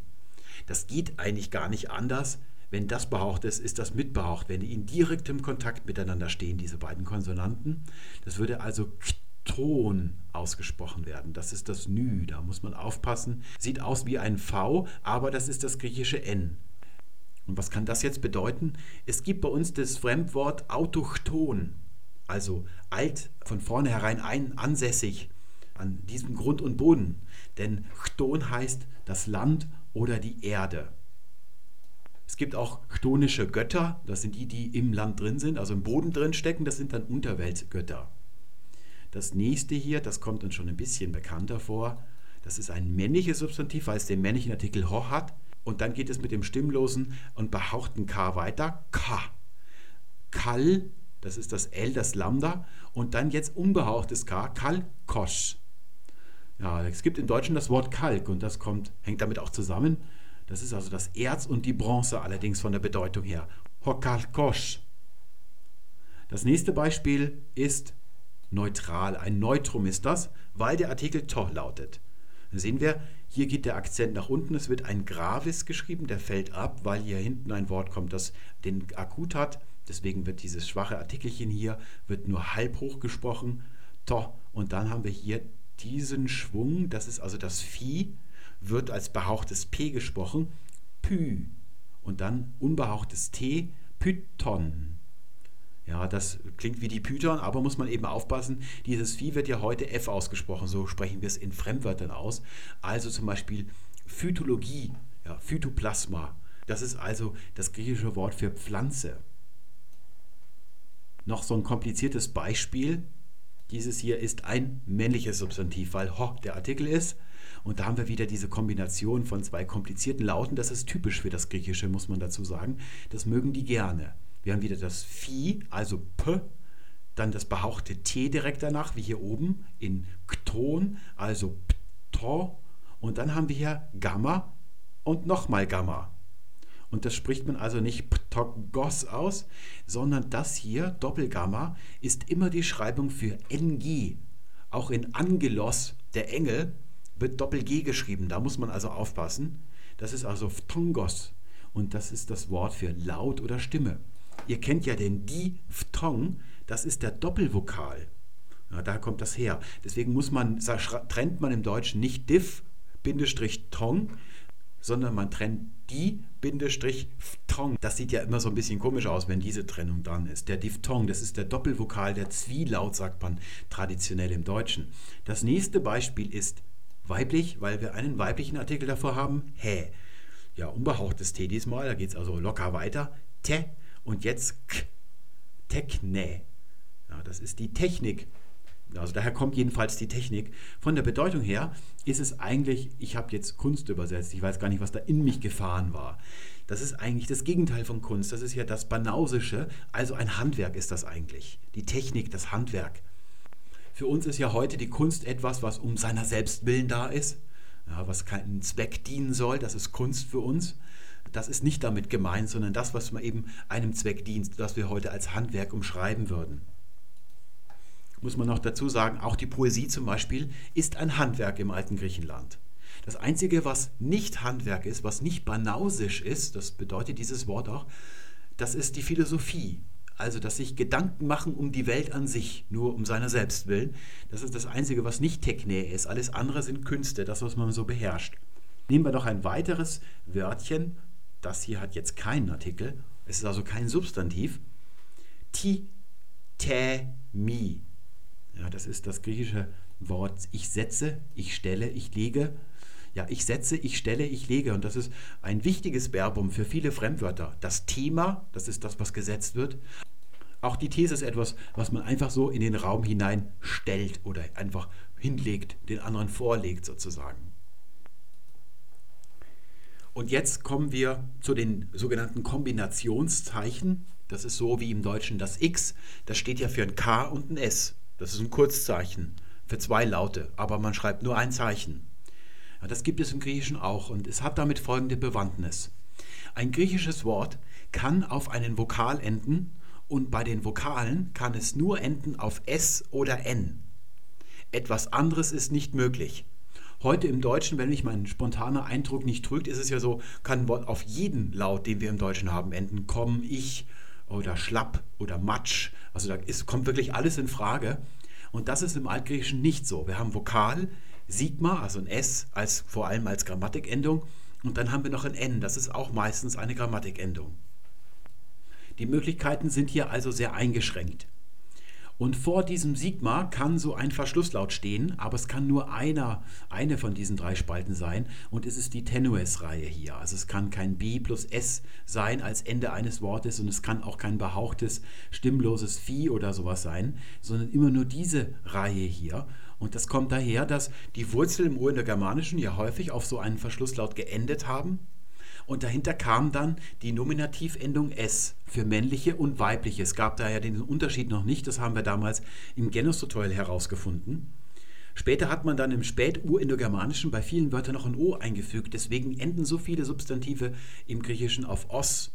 A: Das geht eigentlich gar nicht anders. Wenn das behaucht ist, ist das mitbehaucht. Wenn die in direktem Kontakt miteinander stehen, diese beiden Konsonanten. Das würde also Ton ausgesprochen werden. Das ist das Nü, da muss man aufpassen. Sieht aus wie ein V, aber das ist das griechische N. Und was kann das jetzt bedeuten? Es gibt bei uns das Fremdwort autochton, also alt, von vornherein ein, ansässig an diesem Grund und Boden. Denn Chton heißt das Land oder die Erde. Es gibt auch chtonische Götter, das sind die, die im Land drin sind, also im Boden drin stecken, das sind dann Unterweltgötter. Das nächste hier, das kommt uns schon ein bisschen bekannter vor, das ist ein männliches Substantiv, weil es den männlichen Artikel ho hat. Und dann geht es mit dem stimmlosen und behauchten K weiter. K. Kal, das ist das L, das Lambda. Und dann jetzt unbehauchtes K, Kalkosch. Ja, es gibt im Deutschen das Wort Kalk und das kommt, hängt damit auch zusammen. Das ist also das Erz und die Bronze allerdings von der Bedeutung her. Hokalkosch. Das nächste Beispiel ist neutral. Ein Neutrum ist das, weil der Artikel to lautet. Dann sehen wir, hier geht der Akzent nach unten. Es wird ein Gravis geschrieben, der fällt ab, weil hier hinten ein Wort kommt, das den Akut hat. Deswegen wird dieses schwache Artikelchen hier wird nur halb hoch gesprochen. To. Und dann haben wir hier diesen Schwung, das ist also das Vieh, wird als behauchtes P gesprochen, Pü. Und dann unbehauchtes T, Python. Ja, das klingt wie die Python, aber muss man eben aufpassen, dieses Vieh wird ja heute F ausgesprochen, so sprechen wir es in Fremdwörtern aus. Also zum Beispiel Phytologie, ja, Phytoplasma. Das ist also das griechische Wort für Pflanze. Noch so ein kompliziertes Beispiel, dieses hier ist ein männliches Substantiv, weil ho der Artikel ist. Und da haben wir wieder diese Kombination von zwei komplizierten Lauten. Das ist typisch für das Griechische, muss man dazu sagen. Das mögen die gerne. Wir haben wieder das Phi, also P, dann das behauchte T direkt danach, wie hier oben in Kton, also Pto. Und dann haben wir hier Gamma und nochmal Gamma. Und das spricht man also nicht Ptogos aus, sondern das hier, Doppelgamma, ist immer die Schreibung für NG. Auch in Angelos, der Engel, wird Doppel-G geschrieben. Da muss man also aufpassen. Das ist also Phtongos. Und das ist das Wort für Laut oder Stimme. Ihr kennt ja den Di Phtong, das ist der Doppelvokal. Ja, da kommt das her. Deswegen muss man, trennt man im Deutschen nicht Diff, Bindestrich Tong, sondern man trennt die Diphthong. Das sieht ja immer so ein bisschen komisch aus, wenn diese Trennung dran ist. Der Diphthong, das ist der Doppelvokal, der Zwielaut, sagt man traditionell im Deutschen. Das nächste Beispiel ist weiblich, weil wir einen weiblichen Artikel davor haben. Hä. Ja, unbehauchtes T diesmal, da geht es also locker weiter. Te und jetzt k. Techne. Ja, das ist die Technik also daher kommt jedenfalls die Technik. Von der Bedeutung her ist es eigentlich, ich habe jetzt Kunst übersetzt, ich weiß gar nicht, was da in mich gefahren war. Das ist eigentlich das Gegenteil von Kunst, das ist ja das Banausische, also ein Handwerk ist das eigentlich. Die Technik, das Handwerk. Für uns ist ja heute die Kunst etwas, was um seiner selbst willen da ist, ja, was keinen Zweck dienen soll, das ist Kunst für uns. Das ist nicht damit gemeint, sondern das, was man eben einem Zweck dient, das wir heute als Handwerk umschreiben würden muss man noch dazu sagen, auch die Poesie zum Beispiel ist ein Handwerk im alten Griechenland. Das Einzige, was nicht Handwerk ist, was nicht banausisch ist, das bedeutet dieses Wort auch, das ist die Philosophie. Also dass sich Gedanken machen um die Welt an sich, nur um seiner selbst willen. Das ist das Einzige, was nicht Techne ist. Alles andere sind Künste, das, was man so beherrscht. Nehmen wir noch ein weiteres Wörtchen. Das hier hat jetzt keinen Artikel. Es ist also kein Substantiv. Ti, tä, mi. Ja, das ist das griechische Wort ich setze, ich stelle, ich lege. Ja, ich setze, ich stelle, ich lege. Und das ist ein wichtiges Verbum für viele Fremdwörter. Das Thema, das ist das, was gesetzt wird. Auch die These ist etwas, was man einfach so in den Raum hinein stellt oder einfach hinlegt, den anderen vorlegt sozusagen. Und jetzt kommen wir zu den sogenannten Kombinationszeichen. Das ist so wie im Deutschen das X. Das steht ja für ein K und ein S. Das ist ein Kurzzeichen für zwei Laute, aber man schreibt nur ein Zeichen. Ja, das gibt es im Griechischen auch und es hat damit folgende Bewandtnis. Ein griechisches Wort kann auf einen Vokal enden und bei den Vokalen kann es nur enden auf S oder N. Etwas anderes ist nicht möglich. Heute im Deutschen, wenn mich mein spontaner Eindruck nicht trügt, ist es ja so, kann ein Wort auf jeden Laut, den wir im Deutschen haben, enden. Komm, ich oder schlapp oder matsch. Also da ist, kommt wirklich alles in Frage. Und das ist im Altgriechischen nicht so. Wir haben Vokal, Sigma, also ein S, als, vor allem als Grammatikendung. Und dann haben wir noch ein N, das ist auch meistens eine Grammatikendung. Die Möglichkeiten sind hier also sehr eingeschränkt. Und vor diesem Sigma kann so ein Verschlusslaut stehen, aber es kann nur einer, eine von diesen drei Spalten sein und es ist die Tenues-Reihe hier. Also es kann kein B plus S sein als Ende eines Wortes und es kann auch kein behauchtes, stimmloses Vieh oder sowas sein, sondern immer nur diese Reihe hier. Und das kommt daher, dass die Wurzeln im Urindogermanischen ja häufig auf so einen Verschlusslaut geendet haben und dahinter kam dann die Nominativendung s für männliche und weibliche. Es gab daher den Unterschied noch nicht, das haben wir damals im Genus-Tutorial herausgefunden. Später hat man dann im Späturindogermanischen bei vielen Wörtern noch ein O eingefügt, deswegen enden so viele Substantive im Griechischen auf os.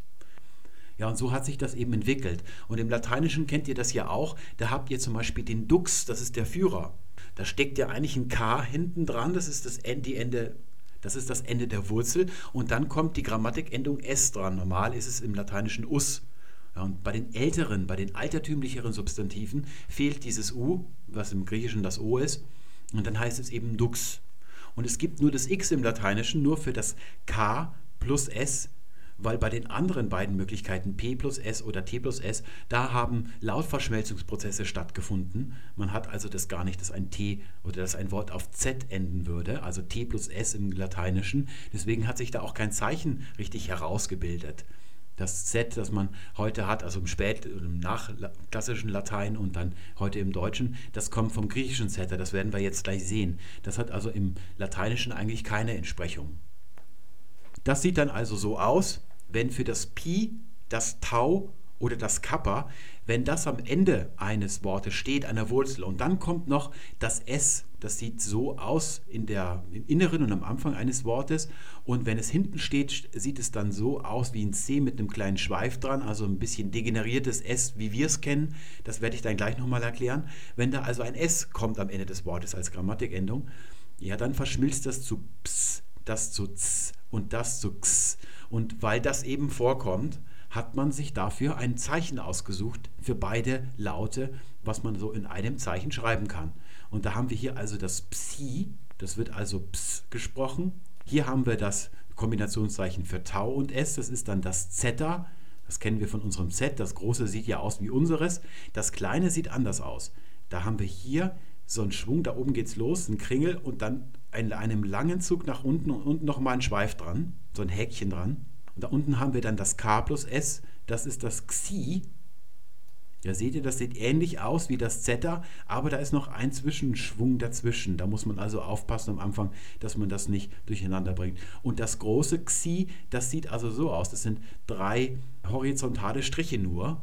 A: Ja, und so hat sich das eben entwickelt. Und im Lateinischen kennt ihr das ja auch. Da habt ihr zum Beispiel den Dux, das ist der Führer. Da steckt ja eigentlich ein K hinten dran, das ist das, die Ende das ist das Ende der Wurzel. Und dann kommt die Grammatikendung s dran. Normal ist es im Lateinischen us. Ja, und bei den älteren, bei den altertümlicheren Substantiven fehlt dieses u, was im Griechischen das o ist. Und dann heißt es eben dux. Und es gibt nur das x im Lateinischen, nur für das k plus s weil bei den anderen beiden Möglichkeiten P plus S oder T plus S, da haben Lautverschmelzungsprozesse stattgefunden. Man hat also das gar nicht, dass ein T oder dass ein Wort auf Z enden würde, also T plus S im Lateinischen. Deswegen hat sich da auch kein Zeichen richtig herausgebildet. Das Z, das man heute hat, also im Spät-, im nachklassischen Latein und dann heute im Deutschen, das kommt vom griechischen Z, das werden wir jetzt gleich sehen. Das hat also im Lateinischen eigentlich keine Entsprechung. Das sieht dann also so aus, wenn für das Pi, das Tau oder das Kappa, wenn das am Ende eines Wortes steht, einer Wurzel, und dann kommt noch das S, das sieht so aus in der, im Inneren und am Anfang eines Wortes, und wenn es hinten steht, sieht es dann so aus wie ein C mit einem kleinen Schweif dran, also ein bisschen degeneriertes S, wie wir es kennen, das werde ich dann gleich nochmal erklären. Wenn da also ein S kommt am Ende des Wortes als Grammatikendung, ja, dann verschmilzt das zu Ps, das zu Z und das zu X. Und weil das eben vorkommt, hat man sich dafür ein Zeichen ausgesucht für beide Laute, was man so in einem Zeichen schreiben kann. Und da haben wir hier also das Psi, das wird also Ps gesprochen. Hier haben wir das Kombinationszeichen für Tau und S, das ist dann das Zeta. Das kennen wir von unserem Z. Das große sieht ja aus wie unseres. Das kleine sieht anders aus. Da haben wir hier so einen Schwung, da oben geht es los, ein Kringel und dann in einem langen Zug nach unten und unten nochmal ein Schweif dran, so ein Häkchen dran. Und da unten haben wir dann das K plus S, das ist das Xi. Ja, seht ihr, das sieht ähnlich aus wie das Zeta, aber da ist noch ein Zwischenschwung dazwischen. Da muss man also aufpassen am Anfang, dass man das nicht durcheinander bringt. Und das große Xi, das sieht also so aus. Das sind drei horizontale Striche nur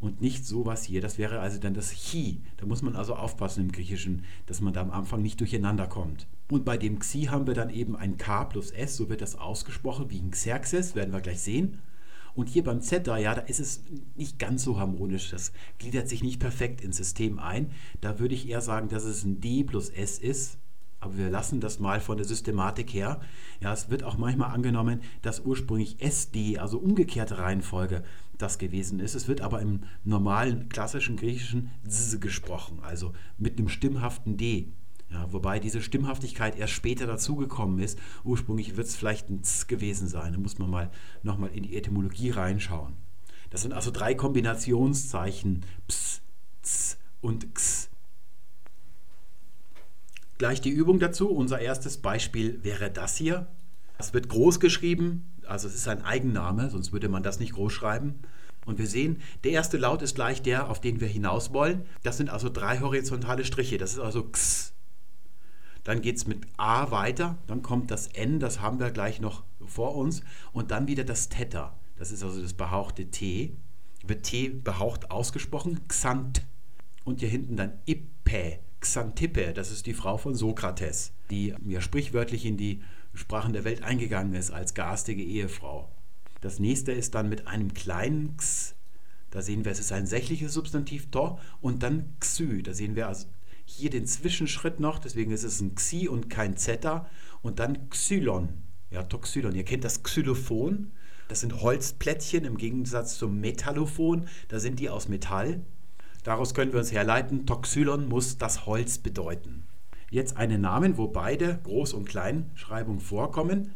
A: und nicht sowas hier. Das wäre also dann das Chi. Da muss man also aufpassen im Griechischen, dass man da am Anfang nicht durcheinander kommt. Und bei dem Xi haben wir dann eben ein K plus S, so wird das ausgesprochen wie ein Xerxes, werden wir gleich sehen. Und hier beim Zeta, ja, da ist es nicht ganz so harmonisch. Das gliedert sich nicht perfekt ins System ein. Da würde ich eher sagen, dass es ein D plus S ist. Aber wir lassen das mal von der Systematik her. Ja, es wird auch manchmal angenommen, dass ursprünglich SD, also umgekehrte Reihenfolge, das gewesen ist. Es wird aber im normalen klassischen griechischen Z gesprochen, also mit einem stimmhaften D. Ja, wobei diese Stimmhaftigkeit erst später dazugekommen ist. Ursprünglich wird es vielleicht ein Z gewesen sein. Da muss man mal nochmal in die Etymologie reinschauen. Das sind also drei Kombinationszeichen Ps, Z und X. Gleich die Übung dazu. Unser erstes Beispiel wäre das hier. Das wird groß geschrieben, also es ist ein Eigenname, sonst würde man das nicht groß schreiben. Und wir sehen, der erste Laut ist gleich der, auf den wir hinaus wollen. Das sind also drei horizontale Striche. Das ist also X. Dann geht es mit A weiter, dann kommt das N, das haben wir gleich noch vor uns. Und dann wieder das Theta. Das ist also das behauchte T. Wird T behaucht ausgesprochen, Xant. Und hier hinten dann Ippe, Xantippe, das ist die Frau von Sokrates, die ja sprichwörtlich in die Sprachen der Welt eingegangen ist als garstige Ehefrau. Das nächste ist dann mit einem kleinen X, da sehen wir, es ist ein sächliches Substantiv to und dann Xy, da sehen wir also hier den Zwischenschritt noch, deswegen ist es ein Xi und kein Zeta und dann Xylon, ja Toxylon. Ihr kennt das Xylophon, das sind Holzplättchen im Gegensatz zum Metallophon, da sind die aus Metall. Daraus können wir uns herleiten, Toxylon muss das Holz bedeuten. Jetzt einen Namen, wo beide Groß- und Kleinschreibung vorkommen.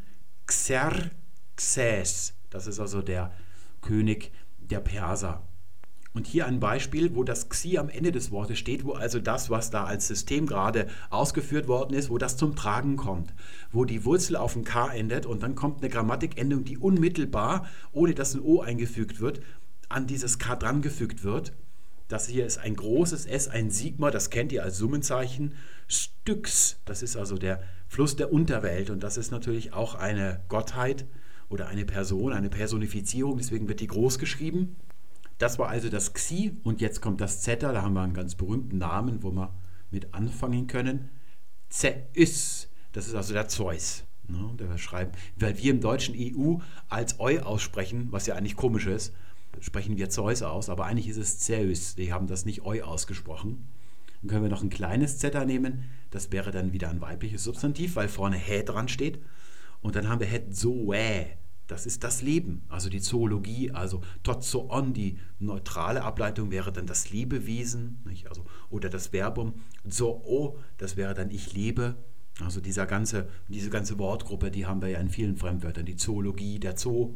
A: Xerxes, das ist also der König der Perser. Und hier ein Beispiel, wo das Xi am Ende des Wortes steht, wo also das, was da als System gerade ausgeführt worden ist, wo das zum Tragen kommt, wo die Wurzel auf ein K endet und dann kommt eine Grammatikendung, die unmittelbar, ohne dass ein O eingefügt wird, an dieses K drangefügt wird. Das hier ist ein großes S, ein Sigma, das kennt ihr als Summenzeichen. Styx, das ist also der Fluss der Unterwelt und das ist natürlich auch eine Gottheit oder eine Person, eine Personifizierung, deswegen wird die groß geschrieben. Das war also das Xi und jetzt kommt das Zeta, da haben wir einen ganz berühmten Namen, wo wir mit anfangen können. Zeus, das ist also der Zeus. Ne, der schreiben, weil wir im deutschen EU als Eu aussprechen, was ja eigentlich komisch ist, sprechen wir Zeus aus, aber eigentlich ist es Zeus. Die haben das nicht Eu ausgesprochen. Dann können wir noch ein kleines Zeta nehmen, das wäre dann wieder ein weibliches Substantiv, weil vorne Hä dran steht. Und dann haben wir Het Zoä, das ist das Leben, also die Zoologie, also Totzoon, die neutrale Ableitung wäre dann das Lebewesen, nicht? Also, oder das Verbum Zoo, das wäre dann ich lebe. Also dieser ganze, diese ganze Wortgruppe, die haben wir ja in vielen Fremdwörtern, die Zoologie, der Zoo.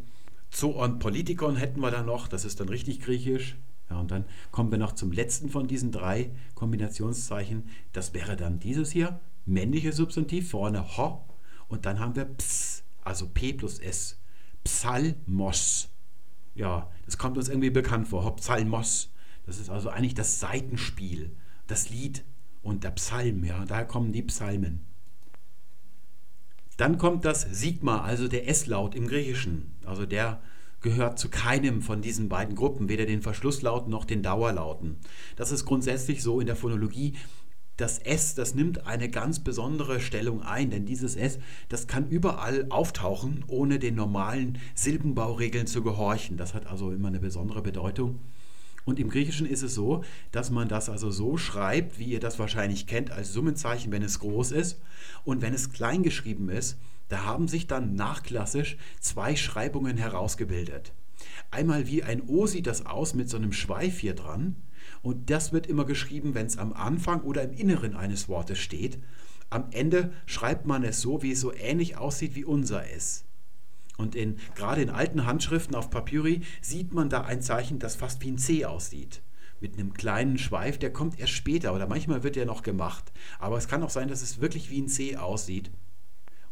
A: Zoon Politikon hätten wir dann noch, das ist dann richtig griechisch. Ja, und dann kommen wir noch zum letzten von diesen drei Kombinationszeichen. Das wäre dann dieses hier, männliches Substantiv, vorne ho. Und dann haben wir ps, also p plus s, Psalmos. Ja, das kommt uns irgendwie bekannt vor. Psalmos. Das ist also eigentlich das Seitenspiel, das Lied und der Psalm. Ja, daher kommen die Psalmen. Dann kommt das Sigma, also der S-Laut im Griechischen. Also der gehört zu keinem von diesen beiden Gruppen, weder den Verschlusslauten noch den Dauerlauten. Das ist grundsätzlich so in der Phonologie das S, das nimmt eine ganz besondere Stellung ein, denn dieses S, das kann überall auftauchen, ohne den normalen Silbenbauregeln zu gehorchen. Das hat also immer eine besondere Bedeutung. Und im Griechischen ist es so, dass man das also so schreibt, wie ihr das wahrscheinlich kennt, als Summenzeichen, wenn es groß ist. Und wenn es klein geschrieben ist, da haben sich dann nachklassisch zwei Schreibungen herausgebildet. Einmal wie ein O sieht das aus mit so einem Schweif hier dran. Und das wird immer geschrieben, wenn es am Anfang oder im Inneren eines Wortes steht. Am Ende schreibt man es so, wie es so ähnlich aussieht wie unser S. Und in, gerade in alten Handschriften auf Papyri sieht man da ein Zeichen, das fast wie ein C aussieht. Mit einem kleinen Schweif, der kommt erst später oder manchmal wird der noch gemacht. Aber es kann auch sein, dass es wirklich wie ein C aussieht.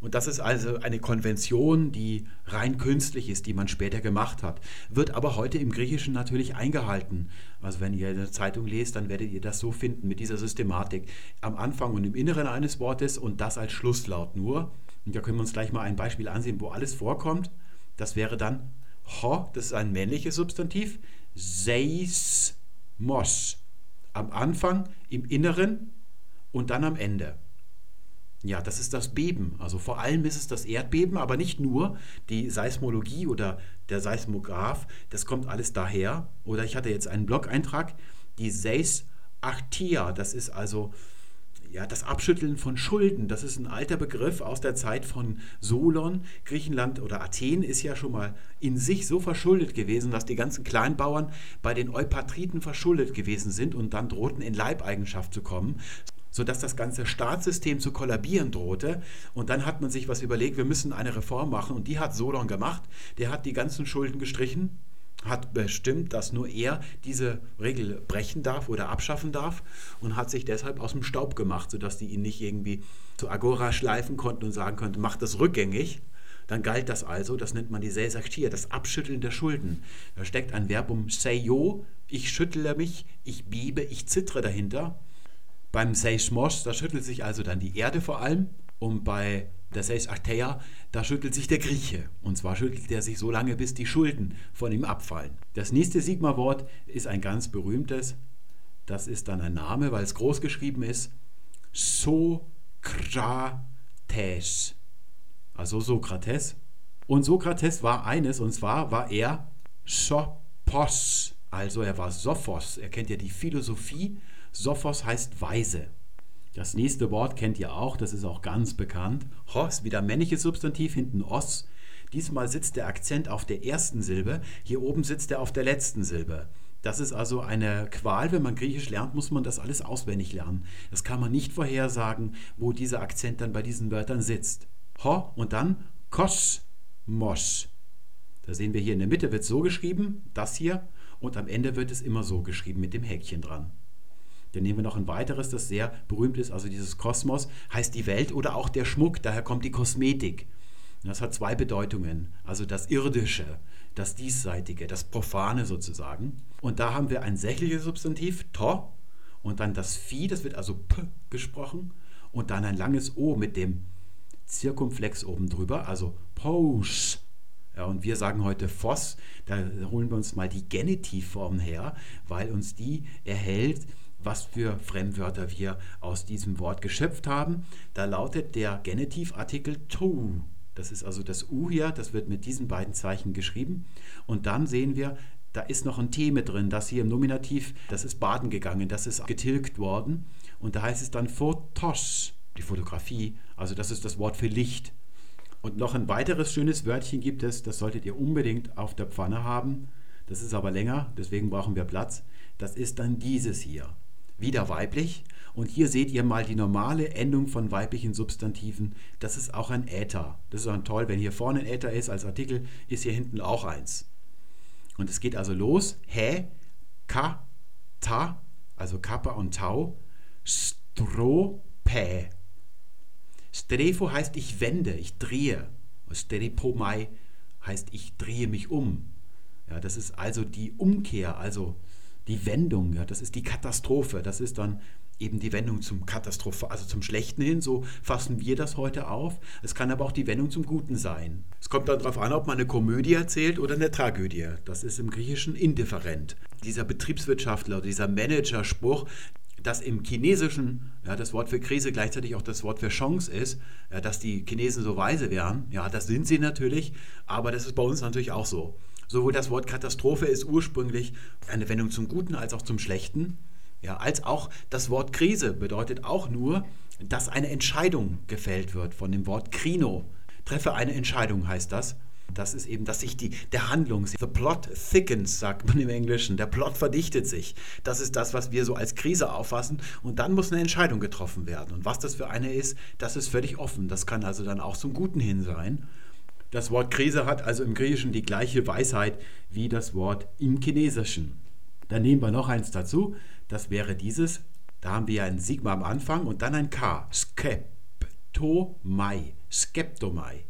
A: Und das ist also eine Konvention, die rein künstlich ist, die man später gemacht hat. Wird aber heute im Griechischen natürlich eingehalten. Also wenn ihr eine Zeitung lest, dann werdet ihr das so finden mit dieser Systematik. Am Anfang und im Inneren eines Wortes und das als Schlusslaut nur. Und da können wir uns gleich mal ein Beispiel ansehen, wo alles vorkommt. Das wäre dann ho, das ist ein männliches Substantiv, seis mos. Am Anfang, im Inneren und dann am Ende. Ja, das ist das Beben. Also vor allem ist es das Erdbeben, aber nicht nur. Die Seismologie oder der Seismograph, das kommt alles daher. Oder ich hatte jetzt einen Blog-Eintrag, die Seisartia, das ist also ja, das Abschütteln von Schulden, das ist ein alter Begriff aus der Zeit von Solon. Griechenland oder Athen ist ja schon mal in sich so verschuldet gewesen, dass die ganzen Kleinbauern bei den Eupatriten verschuldet gewesen sind und dann drohten in Leibeigenschaft zu kommen sodass das ganze Staatssystem zu kollabieren drohte. Und dann hat man sich was überlegt, wir müssen eine Reform machen. Und die hat Solon gemacht. Der hat die ganzen Schulden gestrichen, hat bestimmt, dass nur er diese Regel brechen darf oder abschaffen darf und hat sich deshalb aus dem Staub gemacht, sodass die ihn nicht irgendwie zu Agora schleifen konnten und sagen konnten, macht das rückgängig. Dann galt das also, das nennt man die Seisachtia, das Abschütteln der Schulden. Da steckt ein Verbum seio, ich schüttle mich, ich bebe, ich zittere dahinter. Beim Seismos, da schüttelt sich also dann die Erde vor allem und bei der Seis Arteia, da schüttelt sich der Grieche. Und zwar schüttelt er sich so lange, bis die Schulden von ihm abfallen. Das nächste Sigma-Wort ist ein ganz berühmtes, Das ist dann ein Name, weil es groß geschrieben ist. Sokrates. Also Sokrates. Und Sokrates war eines, und zwar war er Sophos. Also er war Sophos. Er kennt ja die Philosophie. Sophos heißt weise. Das nächste Wort kennt ihr auch, das ist auch ganz bekannt. Hos, wieder männliches Substantiv, hinten os. Diesmal sitzt der Akzent auf der ersten Silbe, hier oben sitzt er auf der letzten Silbe. Das ist also eine Qual, wenn man Griechisch lernt, muss man das alles auswendig lernen. Das kann man nicht vorhersagen, wo dieser Akzent dann bei diesen Wörtern sitzt. Ho und dann Kosmos. Da sehen wir hier in der Mitte wird so geschrieben, das hier, und am Ende wird es immer so geschrieben mit dem Häkchen dran. Dann nehmen wir noch ein weiteres, das sehr berühmt ist, also dieses Kosmos heißt die Welt oder auch der Schmuck, daher kommt die Kosmetik. Das hat zwei Bedeutungen, also das Irdische, das Diesseitige, das Profane sozusagen. Und da haben wir ein sächliches Substantiv, to, und dann das Vieh, das wird also p gesprochen, und dann ein langes O mit dem Zirkumflex oben drüber, also pos. Ja, und wir sagen heute Phos, da holen wir uns mal die Genitivform her, weil uns die erhält, was für Fremdwörter wir aus diesem Wort geschöpft haben. Da lautet der Genitivartikel to. Das ist also das U hier, das wird mit diesen beiden Zeichen geschrieben. Und dann sehen wir, da ist noch ein T mit drin, das hier im Nominativ, das ist baden gegangen, das ist getilgt worden. Und da heißt es dann Photos, die Fotografie, also das ist das Wort für Licht. Und noch ein weiteres schönes Wörtchen gibt es, das solltet ihr unbedingt auf der Pfanne haben. Das ist aber länger, deswegen brauchen wir Platz. Das ist dann dieses hier wieder weiblich. Und hier seht ihr mal die normale Endung von weiblichen Substantiven. Das ist auch ein Äther. Das ist dann toll, wenn hier vorne ein Äther ist als Artikel, ist hier hinten auch eins. Und es geht also los. Hä, ka, ta, also Kappa und Tau, Stropä. Strefo heißt ich wende, ich drehe. Steripomai heißt ich drehe mich um. Ja, das ist also die Umkehr, also die Wendung, ja, das ist die Katastrophe, das ist dann eben die Wendung zum Katastrophe, also zum Schlechten hin, so fassen wir das heute auf. Es kann aber auch die Wendung zum Guten sein. Es kommt dann darauf an, ob man eine Komödie erzählt oder eine Tragödie. Das ist im Griechischen indifferent. Dieser Betriebswirtschaftler, dieser Managerspruch, dass im Chinesischen ja, das Wort für Krise gleichzeitig auch das Wort für Chance ist, ja, dass die Chinesen so weise wären. Ja, das sind sie natürlich, aber das ist bei uns natürlich auch so. Sowohl das Wort Katastrophe ist ursprünglich eine Wendung zum Guten als auch zum Schlechten. Ja, als auch das Wort Krise bedeutet auch nur, dass eine Entscheidung gefällt wird von dem Wort Krino. Treffe eine Entscheidung heißt das. Das ist eben, dass sich die, der Handlung, the plot thickens, sagt man im Englischen, der Plot verdichtet sich. Das ist das, was wir so als Krise auffassen. Und dann muss eine Entscheidung getroffen werden. Und was das für eine ist, das ist völlig offen. Das kann also dann auch zum Guten hin sein. Das Wort Krise hat also im Griechischen die gleiche Weisheit wie das Wort im Chinesischen. Dann nehmen wir noch eins dazu, das wäre dieses. Da haben wir ein Sigma am Anfang und dann ein K. Skeptomai. Skeptomai.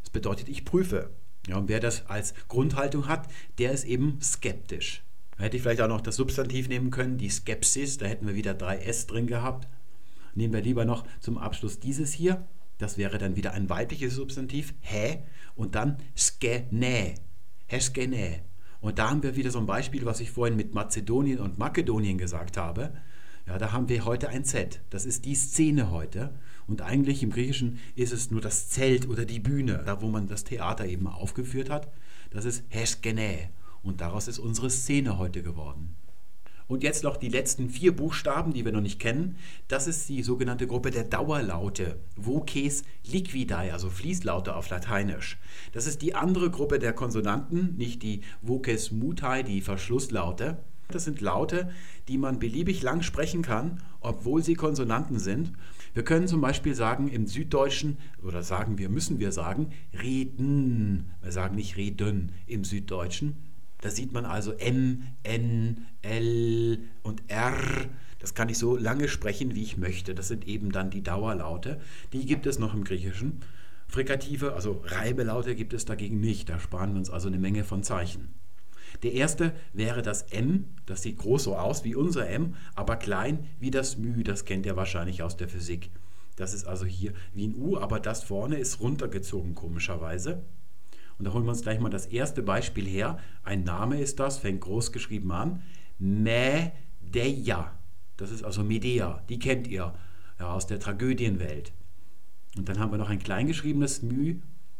A: Das bedeutet, ich prüfe. Ja, und wer das als Grundhaltung hat, der ist eben skeptisch. Da hätte ich vielleicht auch noch das Substantiv nehmen können, die Skepsis, da hätten wir wieder drei S drin gehabt. Nehmen wir lieber noch zum Abschluss dieses hier. Das wäre dann wieder ein weibliches Substantiv, hä, und dann skene, heskene. Und da haben wir wieder so ein Beispiel, was ich vorhin mit Mazedonien und Makedonien gesagt habe. Ja, da haben wir heute ein Z. Das ist die Szene heute. Und eigentlich im Griechischen ist es nur das Zelt oder die Bühne, da wo man das Theater eben aufgeführt hat. Das ist Heskene. Und daraus ist unsere Szene heute geworden. Und jetzt noch die letzten vier Buchstaben, die wir noch nicht kennen. Das ist die sogenannte Gruppe der Dauerlaute, Voces liquidae, also Fließlaute auf Lateinisch. Das ist die andere Gruppe der Konsonanten, nicht die Voces mutae, die Verschlusslaute. Das sind Laute, die man beliebig lang sprechen kann, obwohl sie Konsonanten sind. Wir können zum Beispiel sagen im Süddeutschen, oder sagen wir, müssen wir sagen, reden. Wir sagen nicht reden im Süddeutschen. Da sieht man also M, N, L und R. Das kann ich so lange sprechen, wie ich möchte. Das sind eben dann die Dauerlaute. Die gibt es noch im Griechischen. Frikative, also Reibelaute, gibt es dagegen nicht. Da sparen wir uns also eine Menge von Zeichen. Der erste wäre das M, das sieht groß so aus wie unser M, aber klein wie das Μ, das kennt ihr wahrscheinlich aus der Physik. Das ist also hier wie ein U, aber das vorne ist runtergezogen komischerweise. Und da holen wir uns gleich mal das erste Beispiel her. Ein Name ist das, fängt groß geschrieben an. Medea. Das ist also Medea, die kennt ihr ja, aus der Tragödienwelt. Und dann haben wir noch ein kleingeschriebenes Mü,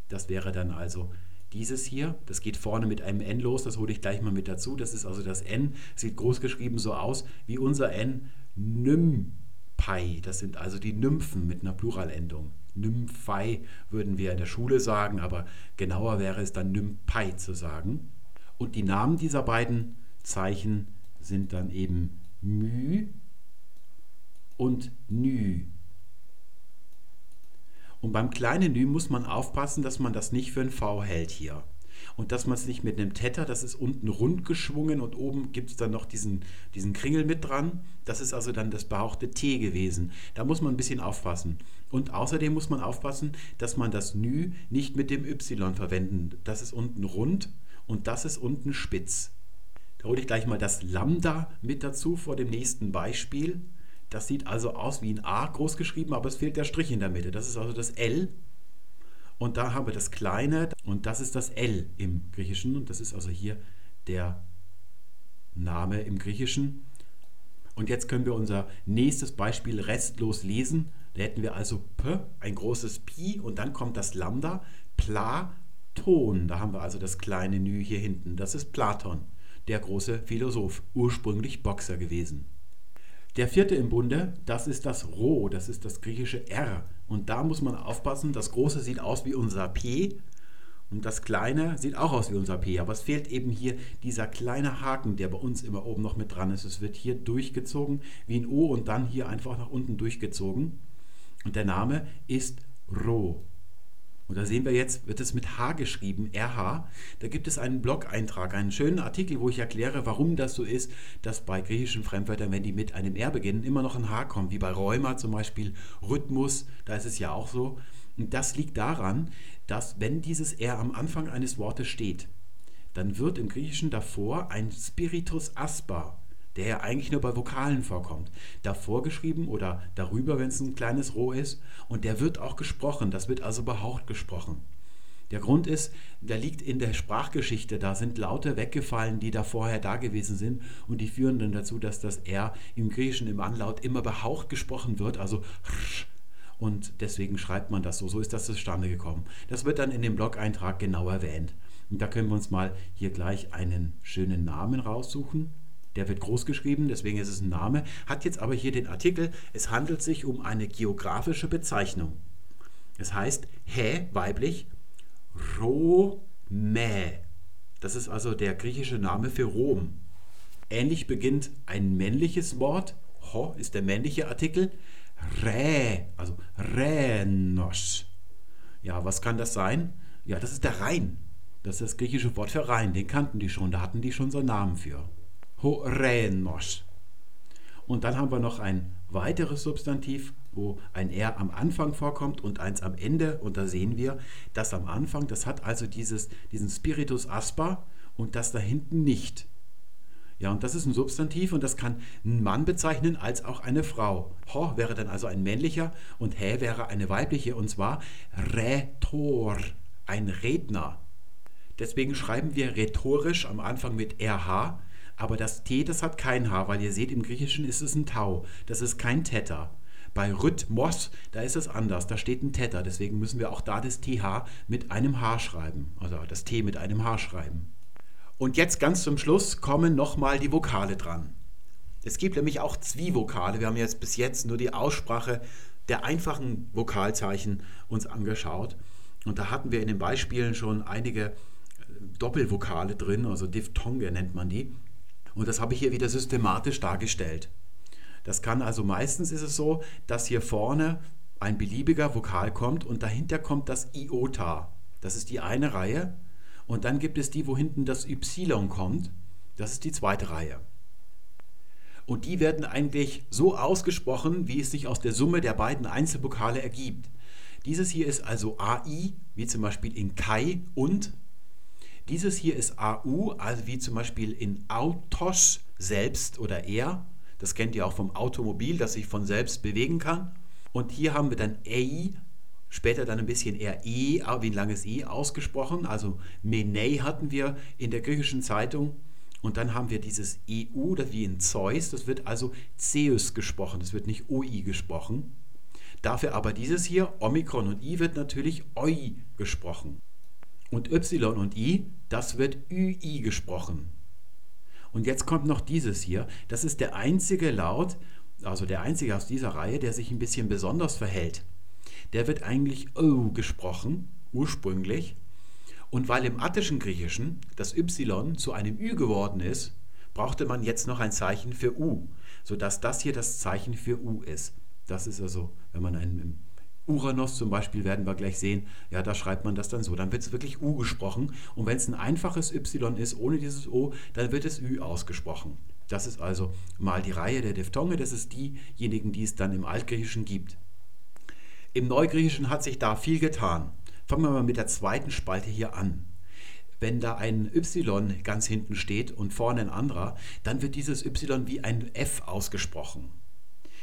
A: das wäre dann also dieses hier. Das geht vorne mit einem N los, das hole ich gleich mal mit dazu. Das ist also das N, sieht groß geschrieben so aus wie unser N. Nympai, das sind also die Nymphen mit einer Pluralendung. Nymphai würden wir in der Schule sagen, aber genauer wäre es dann Nympai zu sagen. Und die Namen dieser beiden Zeichen sind dann eben Mü und Nü. Und beim kleinen Nü muss man aufpassen, dass man das nicht für ein V hält hier. Und dass man es nicht mit einem Theta, das ist unten rund geschwungen und oben gibt es dann noch diesen, diesen Kringel mit dran. Das ist also dann das behauchte T gewesen. Da muss man ein bisschen aufpassen. Und außerdem muss man aufpassen, dass man das Nü nicht mit dem Y verwenden. Das ist unten rund und das ist unten spitz. Da hole ich gleich mal das Lambda mit dazu vor dem nächsten Beispiel. Das sieht also aus wie ein A groß geschrieben, aber es fehlt der Strich in der Mitte. Das ist also das L. Und da haben wir das kleine und das ist das L im Griechischen. Und das ist also hier der Name im Griechischen. Und jetzt können wir unser nächstes Beispiel restlos lesen. Da hätten wir also P, ein großes Pi und dann kommt das Lambda, Platon. Da haben wir also das kleine Nü hier hinten. Das ist Platon, der große Philosoph, ursprünglich Boxer gewesen. Der vierte im Bunde, das ist das Rho, das ist das griechische R. Und da muss man aufpassen, das große sieht aus wie unser P und das kleine sieht auch aus wie unser P. Aber es fehlt eben hier dieser kleine Haken, der bei uns immer oben noch mit dran ist. Es wird hier durchgezogen wie ein O und dann hier einfach nach unten durchgezogen. Und der Name ist Rho. Und da sehen wir jetzt, wird es mit H geschrieben, RH. Da gibt es einen Blog-Eintrag, einen schönen Artikel, wo ich erkläre, warum das so ist, dass bei griechischen Fremdwörtern, wenn die mit einem R beginnen, immer noch ein H kommt, wie bei Rheuma zum Beispiel, Rhythmus, da ist es ja auch so. Und das liegt daran, dass wenn dieses R am Anfang eines Wortes steht, dann wird im Griechischen davor ein Spiritus asper der ja eigentlich nur bei Vokalen vorkommt, davor geschrieben oder darüber, wenn es ein kleines Roh ist. Und der wird auch gesprochen, das wird also behaucht gesprochen. Der Grund ist, der liegt in der Sprachgeschichte. Da sind Laute weggefallen, die da vorher da gewesen sind. Und die führen dann dazu, dass das R im Griechischen im Anlaut immer behaucht gesprochen wird, also und deswegen schreibt man das so. So ist das zustande gekommen. Das wird dann in dem Blog-Eintrag genau erwähnt. Und da können wir uns mal hier gleich einen schönen Namen raussuchen. Der wird groß geschrieben, deswegen ist es ein Name, hat jetzt aber hier den Artikel, es handelt sich um eine geografische Bezeichnung. Es heißt Hä, weiblich, Rome. Das ist also der griechische Name für Rom. Ähnlich beginnt ein männliches Wort, Ho ist der männliche Artikel, Rä, also Rhenos. Ja, was kann das sein? Ja, das ist der Rhein. Das ist das griechische Wort für Rhein. Den kannten die schon, da hatten die schon so einen Namen für. Horenos. Und dann haben wir noch ein weiteres Substantiv, wo ein R am Anfang vorkommt und eins am Ende. Und da sehen wir, das am Anfang, das hat also dieses, diesen Spiritus asper und das da hinten nicht. Ja, und das ist ein Substantiv und das kann ein Mann bezeichnen als auch eine Frau. Ho wäre dann also ein männlicher und hä wäre eine weibliche und zwar Rhetor, ein Redner. Deswegen schreiben wir rhetorisch am Anfang mit RH aber das T, das hat kein H, weil ihr seht, im Griechischen ist es ein Tau. Das ist kein Theta. Bei Rhythmos, da ist es anders. Da steht ein Theta. Deswegen müssen wir auch da das TH mit einem H schreiben. Also das T mit einem H schreiben. Und jetzt ganz zum Schluss kommen nochmal die Vokale dran. Es gibt nämlich auch Zwievokale. Wir haben jetzt bis jetzt nur die Aussprache der einfachen Vokalzeichen uns angeschaut. Und da hatten wir in den Beispielen schon einige Doppelvokale drin, also Diphthonge nennt man die. Und das habe ich hier wieder systematisch dargestellt. Das kann also meistens ist es so, dass hier vorne ein beliebiger Vokal kommt und dahinter kommt das Iota. Das ist die eine Reihe. Und dann gibt es die, wo hinten das Y kommt. Das ist die zweite Reihe. Und die werden eigentlich so ausgesprochen, wie es sich aus der Summe der beiden Einzelvokale ergibt. Dieses hier ist also AI, wie zum Beispiel in Kai und dieses hier ist AU, also wie zum Beispiel in Autos selbst oder er. Das kennt ihr auch vom Automobil, das sich von selbst bewegen kann. Und hier haben wir dann EI, später dann ein bisschen eher E, wie ein langes E ausgesprochen. Also Menei hatten wir in der griechischen Zeitung Und dann haben wir dieses EU, das wie in Zeus, das wird also Zeus gesprochen, das wird nicht OI gesprochen. Dafür aber dieses hier, Omikron und I, wird natürlich OI gesprochen. Und Y und I, das wird UI gesprochen. Und jetzt kommt noch dieses hier. Das ist der einzige Laut, also der einzige aus dieser Reihe, der sich ein bisschen besonders verhält. Der wird eigentlich O gesprochen, ursprünglich. Und weil im attischen Griechischen das Y zu einem Ü geworden ist, brauchte man jetzt noch ein Zeichen für U, sodass das hier das Zeichen für U ist. Das ist also, wenn man einen Uranus zum Beispiel werden wir gleich sehen, ja, da schreibt man das dann so. Dann wird es wirklich U gesprochen. Und wenn es ein einfaches Y ist, ohne dieses O, dann wird es Ü ausgesprochen. Das ist also mal die Reihe der Diphthonge, das ist diejenigen, die es dann im Altgriechischen gibt. Im Neugriechischen hat sich da viel getan. Fangen wir mal mit der zweiten Spalte hier an. Wenn da ein Y ganz hinten steht und vorne ein anderer, dann wird dieses Y wie ein F ausgesprochen.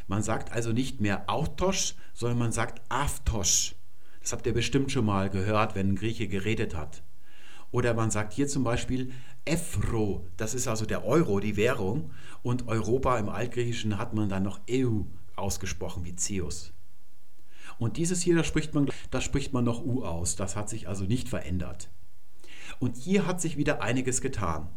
A: Man sagt also nicht mehr Autos, sondern man sagt Aftos. Das habt ihr bestimmt schon mal gehört, wenn ein Grieche geredet hat. Oder man sagt hier zum Beispiel Ephro, das ist also der Euro, die Währung. Und Europa im Altgriechischen hat man dann noch EU ausgesprochen, wie Zeus. Und dieses hier, da spricht, man, da spricht man noch U aus. Das hat sich also nicht verändert. Und hier hat sich wieder einiges getan.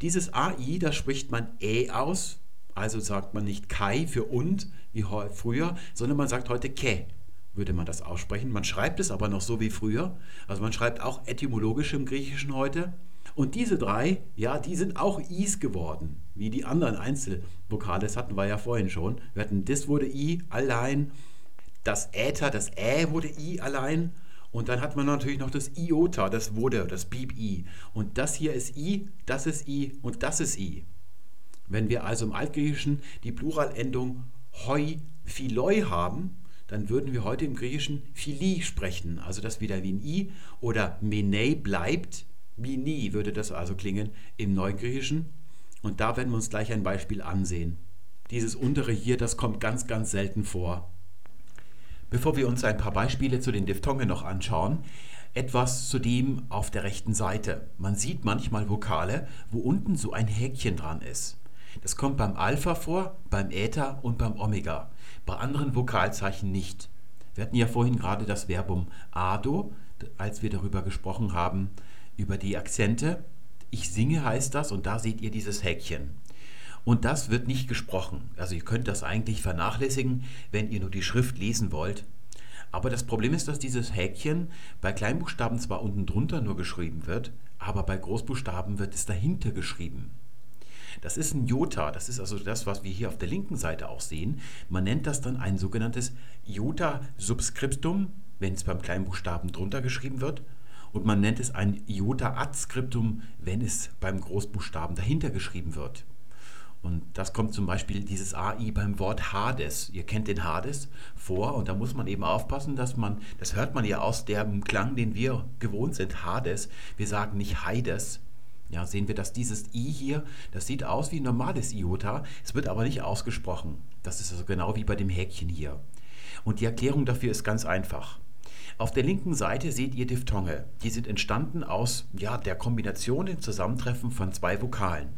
A: Dieses AI, da spricht man E aus, also sagt man nicht Kai für und, wie früher, sondern man sagt heute Ke, würde man das aussprechen. Man schreibt es aber noch so wie früher. Also man schreibt auch etymologisch im Griechischen heute. Und diese drei, ja, die sind auch Is geworden, wie die anderen Einzelvokale. Das hatten wir ja vorhin schon. Wir hatten das wurde I allein, das Äther, das Ä wurde I allein. Und dann hat man natürlich noch das Iota, das wurde, das blieb I. Und das hier ist I, das ist I und das ist I. Wenn wir also im Altgriechischen die Pluralendung hoi philoi haben, dann würden wir heute im Griechischen phili sprechen, also das wieder wie ein i oder menei bleibt, mini würde das also klingen im Neugriechischen. Und da werden wir uns gleich ein Beispiel ansehen. Dieses untere hier, das kommt ganz, ganz selten vor. Bevor wir uns ein paar Beispiele zu den Diphthongen noch anschauen, etwas zu dem auf der rechten Seite. Man sieht manchmal Vokale, wo unten so ein Häkchen dran ist. Das kommt beim Alpha vor, beim Äther und beim Omega. Bei anderen Vokalzeichen nicht. Wir hatten ja vorhin gerade das Verbum ado, als wir darüber gesprochen haben, über die Akzente. Ich singe heißt das und da seht ihr dieses Häkchen. Und das wird nicht gesprochen. Also ihr könnt das eigentlich vernachlässigen, wenn ihr nur die Schrift lesen wollt. Aber das Problem ist, dass dieses Häkchen bei Kleinbuchstaben zwar unten drunter nur geschrieben wird, aber bei Großbuchstaben wird es dahinter geschrieben. Das ist ein Jota, das ist also das, was wir hier auf der linken Seite auch sehen. Man nennt das dann ein sogenanntes Jota-Subskriptum, wenn es beim Kleinbuchstaben drunter geschrieben wird. Und man nennt es ein Jota-Adskriptum, wenn es beim Großbuchstaben dahinter geschrieben wird. Und das kommt zum Beispiel dieses AI beim Wort Hades. Ihr kennt den Hades vor und da muss man eben aufpassen, dass man, das hört man ja aus dem Klang, den wir gewohnt sind, Hades. Wir sagen nicht Heides, ja, sehen wir, dass dieses I hier, das sieht aus wie ein normales Iota, es wird aber nicht ausgesprochen. Das ist also genau wie bei dem Häkchen hier. Und die Erklärung dafür ist ganz einfach. Auf der linken Seite seht ihr Diphthonge. Die sind entstanden aus ja, der Kombination, dem Zusammentreffen von zwei Vokalen.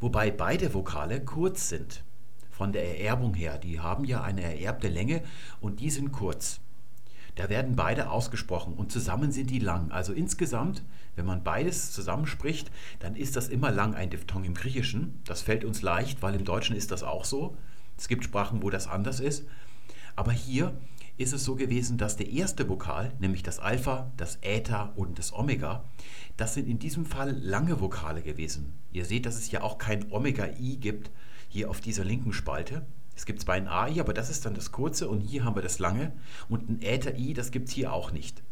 A: Wobei beide Vokale kurz sind. Von der Ererbung her. Die haben ja eine ererbte Länge und die sind kurz. Da werden beide ausgesprochen und zusammen sind die lang. Also insgesamt, wenn man beides zusammenspricht, dann ist das immer lang ein Diphthong im Griechischen. Das fällt uns leicht, weil im Deutschen ist das auch so. Es gibt Sprachen, wo das anders ist. Aber hier ist es so gewesen, dass der erste Vokal, nämlich das Alpha, das Äther und das Omega, das sind in diesem Fall lange Vokale gewesen. Ihr seht, dass es ja auch kein Omega-I gibt hier auf dieser linken Spalte. Es gibt zwar ein AI, aber das ist dann das kurze und hier haben wir das lange und ein Äther-I, das gibt es hier auch nicht.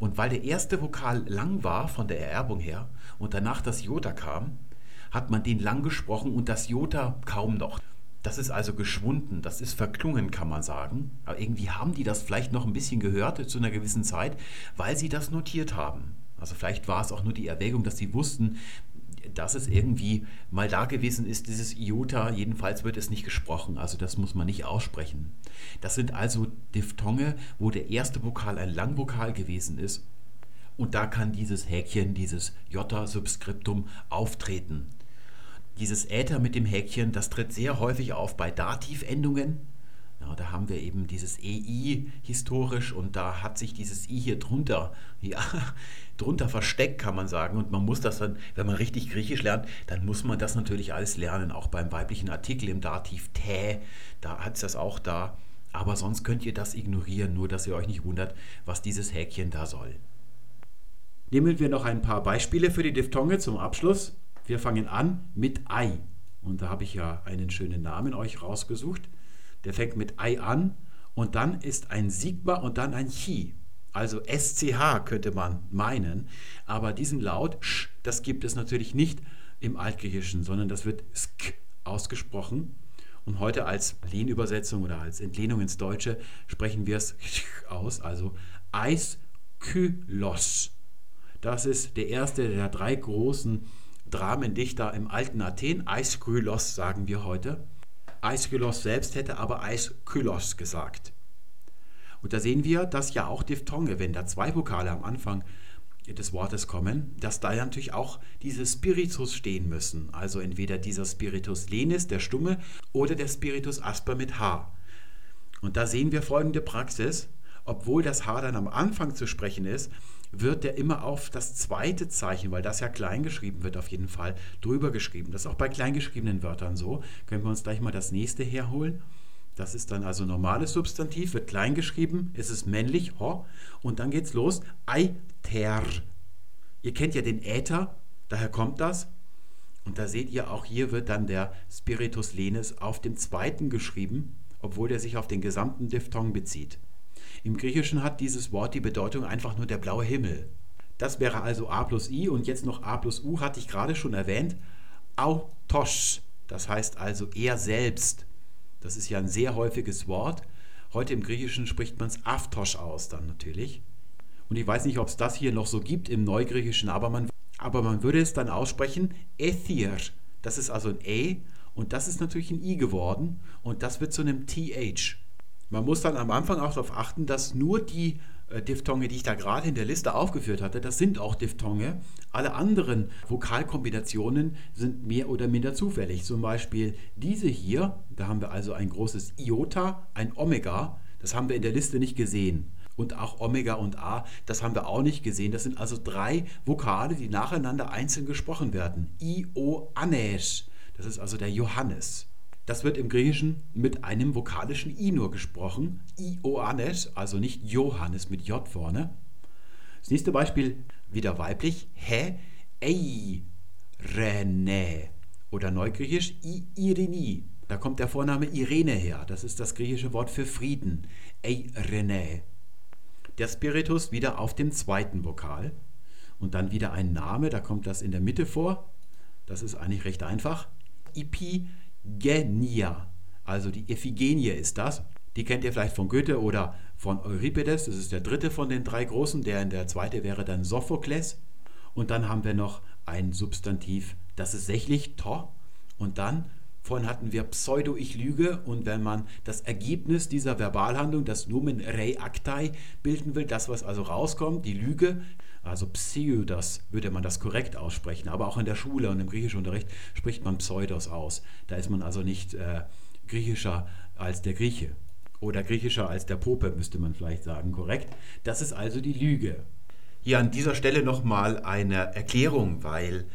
A: Und weil der erste Vokal lang war von der Ererbung her und danach das Jota kam, hat man den lang gesprochen und das Jota kaum noch. Das ist also geschwunden, das ist verklungen, kann man sagen. Aber irgendwie haben die das vielleicht noch ein bisschen gehört zu einer gewissen Zeit, weil sie das notiert haben. Also vielleicht war es auch nur die Erwägung, dass sie wussten, dass es irgendwie mal da gewesen ist, dieses Iota, jedenfalls wird es nicht gesprochen, also das muss man nicht aussprechen. Das sind also Diphthonge, wo der erste Vokal ein Langvokal gewesen ist und da kann dieses Häkchen, dieses J-Subskriptum auftreten. Dieses Äther mit dem Häkchen, das tritt sehr häufig auf bei Dativendungen. Ja, da haben wir eben dieses EI historisch und da hat sich dieses I hier drunter, ja, drunter versteckt, kann man sagen. Und man muss das dann, wenn man richtig Griechisch lernt, dann muss man das natürlich alles lernen. Auch beim weiblichen Artikel im Dativ tä, da hat es das auch da. Aber sonst könnt ihr das ignorieren, nur dass ihr euch nicht wundert, was dieses Häkchen da soll. Nehmen wir noch ein paar Beispiele für die Diphthonge zum Abschluss. Wir fangen an mit Ei. Und da habe ich ja einen schönen Namen euch rausgesucht. Der fängt mit Ei an und dann ist ein Sigma und dann ein Chi. Also SCH könnte man meinen. Aber diesen Laut, sch, das gibt es natürlich nicht im Altgriechischen, sondern das wird sk ausgesprochen. Und heute als Lehnübersetzung oder als Entlehnung ins Deutsche sprechen wir es aus, also Eiskylos. Das ist der erste der drei großen Dramendichter im alten Athen. Aeschylos sagen wir heute. Aeschylos selbst hätte aber Aeschylos gesagt. Und da sehen wir, dass ja auch Diphthonge, wenn da zwei Vokale am Anfang des Wortes kommen, dass da ja natürlich auch diese Spiritus stehen müssen. Also entweder dieser Spiritus lenis, der Stumme, oder der Spiritus asper mit H. Und da sehen wir folgende Praxis. Obwohl das H dann am Anfang zu sprechen ist, wird der immer auf das zweite Zeichen, weil das ja klein geschrieben wird, auf jeden Fall drüber geschrieben. Das ist auch bei kleingeschriebenen Wörtern so. Können wir uns gleich mal das nächste herholen. Das ist dann also normales Substantiv, wird klein geschrieben, ist es männlich, ho, und dann geht's los. Eiter. Ihr kennt ja den Äther, daher kommt das. Und da seht ihr auch hier wird dann der Spiritus lenis auf dem zweiten geschrieben, obwohl der sich auf den gesamten Diphthong bezieht. Im Griechischen hat dieses Wort die Bedeutung einfach nur der blaue Himmel. Das wäre also A plus I und jetzt noch A plus U hatte ich gerade schon erwähnt. Autos, das heißt also er selbst. Das ist ja ein sehr häufiges Wort. Heute im Griechischen spricht man es Aftosch aus dann natürlich. Und ich weiß nicht, ob es das hier noch so gibt im Neugriechischen, aber man, aber man würde es dann aussprechen Ethir. Das ist also ein E und das ist natürlich ein I geworden und das wird zu einem TH. Man muss dann am Anfang auch darauf achten, dass nur die äh, Diphthonge, die ich da gerade in der Liste aufgeführt hatte, das sind auch Diphthonge. Alle anderen Vokalkombinationen sind mehr oder minder zufällig. Zum Beispiel diese hier, da haben wir also ein großes Iota, ein Omega, das haben wir in der Liste nicht gesehen. Und auch Omega und A, das haben wir auch nicht gesehen. Das sind also drei Vokale, die nacheinander einzeln gesprochen werden. Ioannes, das ist also der Johannes. Das wird im Griechischen mit einem vokalischen I nur gesprochen. Ioannes, also nicht Johannes mit J vorne. Das nächste Beispiel wieder weiblich. He, ei, rene. Oder neugriechisch I, Irini. Da kommt der Vorname Irene her. Das ist das griechische Wort für Frieden. Ei, rene. Der Spiritus wieder auf dem zweiten Vokal. Und dann wieder ein Name, da kommt das in der Mitte vor. Das ist eigentlich recht einfach. Ipi, Genia. Also die Iphigenie ist das. Die kennt ihr vielleicht von Goethe oder von Euripides. Das ist der dritte von den drei großen. Der der zweite wäre dann Sophokles. Und dann haben wir noch ein Substantiv, das ist sächlich to. Und dann Vorhin hatten wir Pseudo, ich lüge. Und wenn man das Ergebnis dieser Verbalhandlung, das Nomen Rei Actai, bilden will, das, was also rauskommt, die Lüge, also Pseudos würde man das korrekt aussprechen. Aber auch in der Schule und im Griechischunterricht spricht man Pseudos aus. Da ist man also nicht äh, griechischer als der Grieche. Oder griechischer als der Pope, müsste man vielleicht sagen, korrekt. Das ist also die Lüge. Hier an dieser Stelle nochmal eine Erklärung, weil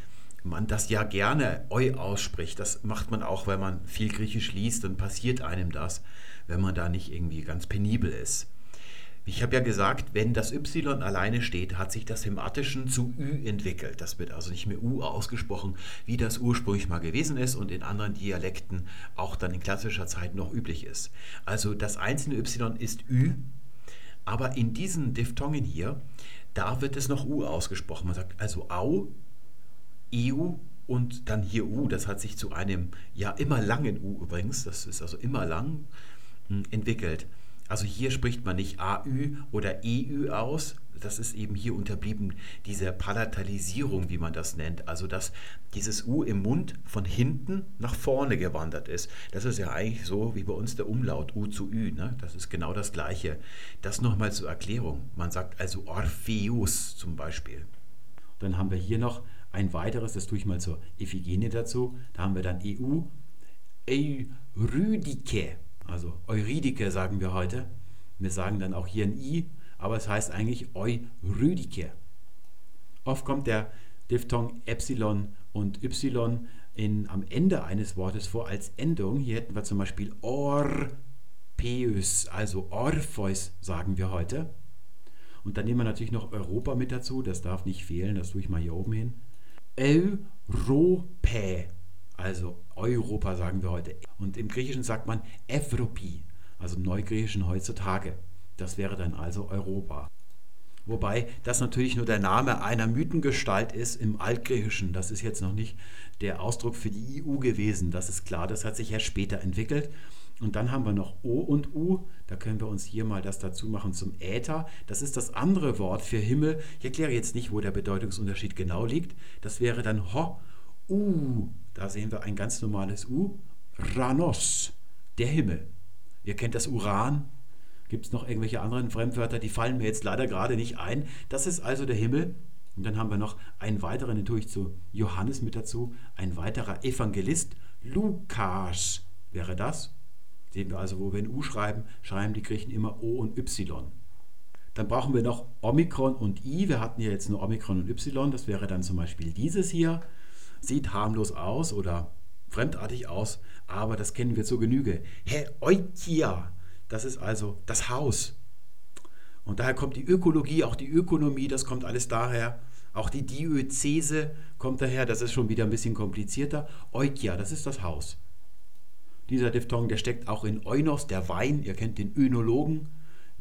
A: man das ja gerne eu ausspricht. Das macht man auch, wenn man viel Griechisch liest, dann passiert einem das, wenn man da nicht irgendwie ganz penibel ist. Ich habe ja gesagt, wenn das Y alleine steht, hat sich das im Attischen zu Ü entwickelt. Das wird also nicht mehr U ausgesprochen, wie das ursprünglich mal gewesen ist und in anderen Dialekten auch dann in klassischer Zeit noch üblich ist. Also das einzelne Y ist Ü, aber in diesen Diphthongen hier, da wird es noch U ausgesprochen. Man sagt also Au, EU und dann hier U. Das hat sich zu einem ja immer langen U übrigens, das ist also immer lang, hm, entwickelt. Also hier spricht man nicht AÜ oder EÜ aus. Das ist eben hier unterblieben, diese Palatalisierung, wie man das nennt. Also, dass dieses U im Mund von hinten nach vorne gewandert ist. Das ist ja eigentlich so wie bei uns der Umlaut U zu Ü. Ne? Das ist genau das Gleiche. Das nochmal zur Erklärung. Man sagt also Orpheus zum Beispiel. Dann haben wir hier noch ein weiteres, das tue ich mal zur Iphigenie dazu. Da haben wir dann EU, Eurydike, also Eurydike sagen wir heute. Wir sagen dann auch hier ein I, aber es heißt eigentlich Eurydike. Oft kommt der Diphthong Epsilon und Y in, am Ende eines Wortes vor als Endung. Hier hätten wir zum Beispiel Orpeus, also Orpheus sagen wir heute. Und dann nehmen wir natürlich noch Europa mit dazu, das darf nicht fehlen, das tue ich mal hier oben hin. Europä, also Europa sagen wir heute. Und im Griechischen sagt man Evropi, also im Neugriechischen heutzutage. Das wäre dann also Europa. Wobei das natürlich nur der Name einer Mythengestalt ist im Altgriechischen. Das ist jetzt noch nicht der Ausdruck für die EU gewesen. Das ist klar, das hat sich erst später entwickelt. Und dann haben wir noch O und U. Da können wir uns hier mal das dazu machen zum Äther. Das ist das andere Wort für Himmel. Ich erkläre jetzt nicht, wo der Bedeutungsunterschied genau liegt. Das wäre dann Ho, U. Da sehen wir ein ganz normales U. Ranos, der Himmel. Ihr kennt das Uran. Gibt es noch irgendwelche anderen Fremdwörter? Die fallen mir jetzt leider gerade nicht ein. Das ist also der Himmel. Und dann haben wir noch einen weiteren, den tue ich zu Johannes mit dazu. Ein weiterer Evangelist, Lukas wäre das. Sehen wir also, wo wir ein U schreiben, schreiben die Griechen immer O und Y. Dann brauchen wir noch Omikron und I. Wir hatten hier jetzt nur Omikron und Y. Das wäre dann zum Beispiel dieses hier. Sieht harmlos aus oder fremdartig aus, aber das kennen wir zur Genüge. Heoikia, das ist also das Haus. Und daher kommt die Ökologie, auch die Ökonomie, das kommt alles daher. Auch die Diözese kommt daher, das ist schon wieder ein bisschen komplizierter. Oikia, das ist das Haus. Dieser Diphthong, der steckt auch in Eunos, der Wein. Ihr kennt den Önologen.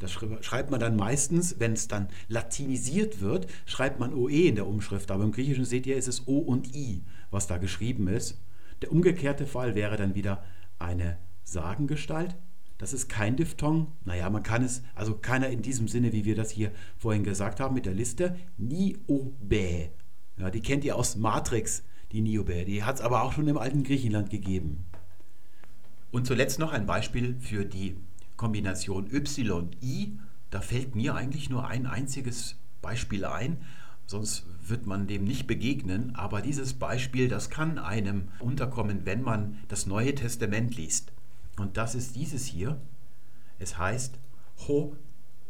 A: Das schreibt man dann meistens, wenn es dann latinisiert wird, schreibt man OE in der Umschrift. Aber im Griechischen seht ihr, ist es O und I, was da geschrieben ist. Der umgekehrte Fall wäre dann wieder eine Sagengestalt. Das ist kein Diphthong. Naja, man kann es, also keiner in diesem Sinne, wie wir das hier vorhin gesagt haben mit der Liste. Niobe. Ja, die kennt ihr aus Matrix, die Niobe. Die hat es aber auch schon im alten Griechenland gegeben. Und zuletzt noch ein Beispiel für die Kombination YI. Da fällt mir eigentlich nur ein einziges Beispiel ein, sonst wird man dem nicht begegnen. Aber dieses Beispiel, das kann einem unterkommen, wenn man das Neue Testament liest. Und das ist dieses hier. Es heißt Ho.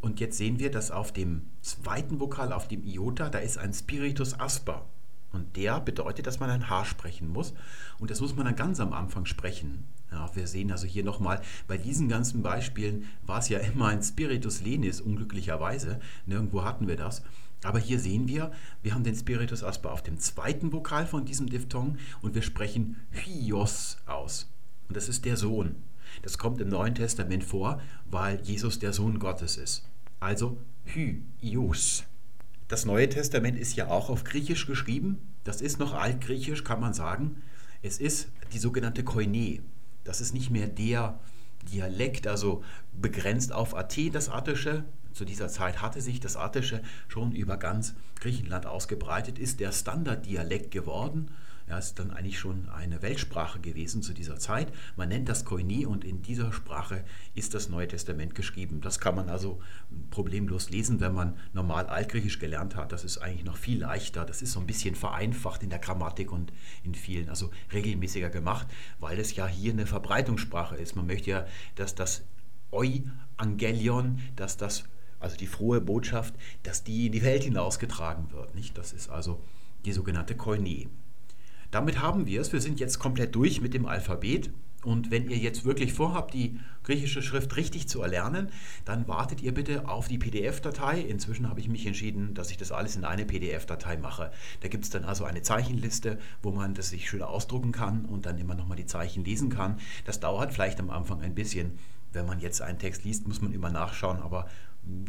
A: Und jetzt sehen wir, dass auf dem zweiten Vokal, auf dem Iota, da ist ein Spiritus Asper. Und der bedeutet, dass man ein H sprechen muss. Und das muss man dann ganz am Anfang sprechen. Ja, wir sehen also hier nochmal, bei diesen ganzen Beispielen war es ja immer ein Spiritus Lenis, unglücklicherweise. Nirgendwo hatten wir das. Aber hier sehen wir, wir haben den Spiritus Asper auf dem zweiten Vokal von diesem Diphthong und wir sprechen Hyos aus. Und das ist der Sohn. Das kommt im Neuen Testament vor, weil Jesus der Sohn Gottes ist. Also Hyos. Das Neue Testament ist ja auch auf Griechisch geschrieben. Das ist noch altgriechisch, kann man sagen. Es ist die sogenannte Koine. Das ist nicht mehr der Dialekt, also begrenzt auf Athen, das Attische. Zu dieser Zeit hatte sich das Attische schon über ganz Griechenland ausgebreitet, ist der Standarddialekt geworden ja, ist dann eigentlich schon eine Weltsprache gewesen zu dieser Zeit. Man nennt das Koine und in dieser Sprache ist das Neue Testament geschrieben. Das kann man also problemlos lesen, wenn man normal Altgriechisch gelernt hat. Das ist eigentlich noch viel leichter. Das ist so ein bisschen vereinfacht in der Grammatik und in vielen, also regelmäßiger gemacht, weil es ja hier eine Verbreitungssprache ist. Man möchte ja, dass das Euangelion, dass das, also die frohe Botschaft, dass die in die Welt hinausgetragen wird. Nicht? Das ist also die sogenannte Koine. Damit haben wir es. Wir sind jetzt komplett durch mit dem Alphabet. Und wenn ihr jetzt wirklich vorhabt, die griechische Schrift richtig zu erlernen, dann wartet ihr bitte auf die PDF-Datei. Inzwischen habe ich mich entschieden, dass ich das alles in eine PDF-Datei mache. Da gibt es dann also eine Zeichenliste, wo man das sich schön ausdrucken kann und dann immer nochmal die Zeichen lesen kann. Das dauert vielleicht am Anfang ein bisschen. Wenn man jetzt einen Text liest, muss man immer nachschauen, aber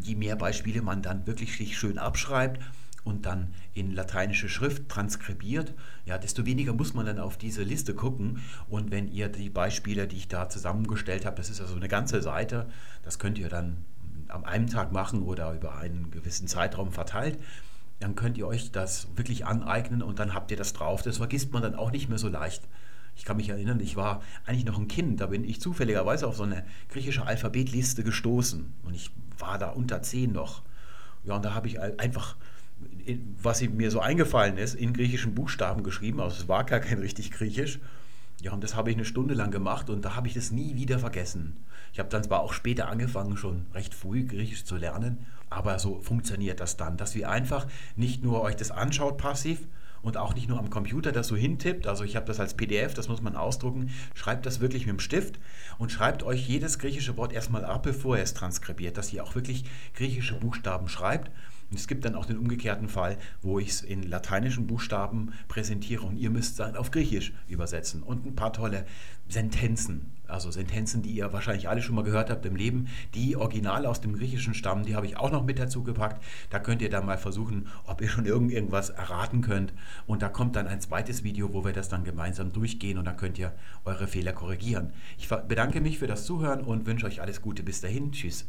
A: je mehr Beispiele man dann wirklich schön abschreibt, und dann in lateinische Schrift transkribiert, ja, desto weniger muss man dann auf diese Liste gucken. Und wenn ihr die Beispiele, die ich da zusammengestellt habe, das ist also eine ganze Seite, das könnt ihr dann am einen Tag machen oder über einen gewissen Zeitraum verteilt, dann könnt ihr euch das wirklich aneignen und dann habt ihr das drauf. Das vergisst man dann auch nicht mehr so leicht. Ich kann mich erinnern, ich war eigentlich noch ein Kind, da bin ich zufälligerweise auf so eine griechische Alphabetliste gestoßen und ich war da unter zehn noch. Ja, und da habe ich einfach was mir so eingefallen ist, in griechischen Buchstaben geschrieben. Also es war gar kein richtig griechisch. Ja, und das habe ich eine Stunde lang gemacht und da habe ich das nie wieder vergessen. Ich habe dann zwar auch später angefangen, schon recht früh Griechisch zu lernen, aber so funktioniert das dann, dass wir einfach nicht nur euch das anschaut passiv, und auch nicht nur am Computer das so hintippt. Also ich habe das als PDF, das muss man ausdrucken. Schreibt das wirklich mit dem Stift und schreibt euch jedes griechische Wort erstmal ab, bevor ihr es transkribiert, dass ihr auch wirklich griechische Buchstaben schreibt und es gibt dann auch den umgekehrten Fall, wo ich es in lateinischen Buchstaben präsentiere und ihr müsst es auf Griechisch übersetzen. Und ein paar tolle Sentenzen, also Sentenzen, die ihr wahrscheinlich alle schon mal gehört habt im Leben, die original aus dem Griechischen stammen, die habe ich auch noch mit dazu gepackt. Da könnt ihr dann mal versuchen, ob ihr schon irgend irgendwas erraten könnt. Und da kommt dann ein zweites Video, wo wir das dann gemeinsam durchgehen und dann könnt ihr eure Fehler korrigieren. Ich bedanke mich für das Zuhören und wünsche euch alles Gute. Bis dahin. Tschüss.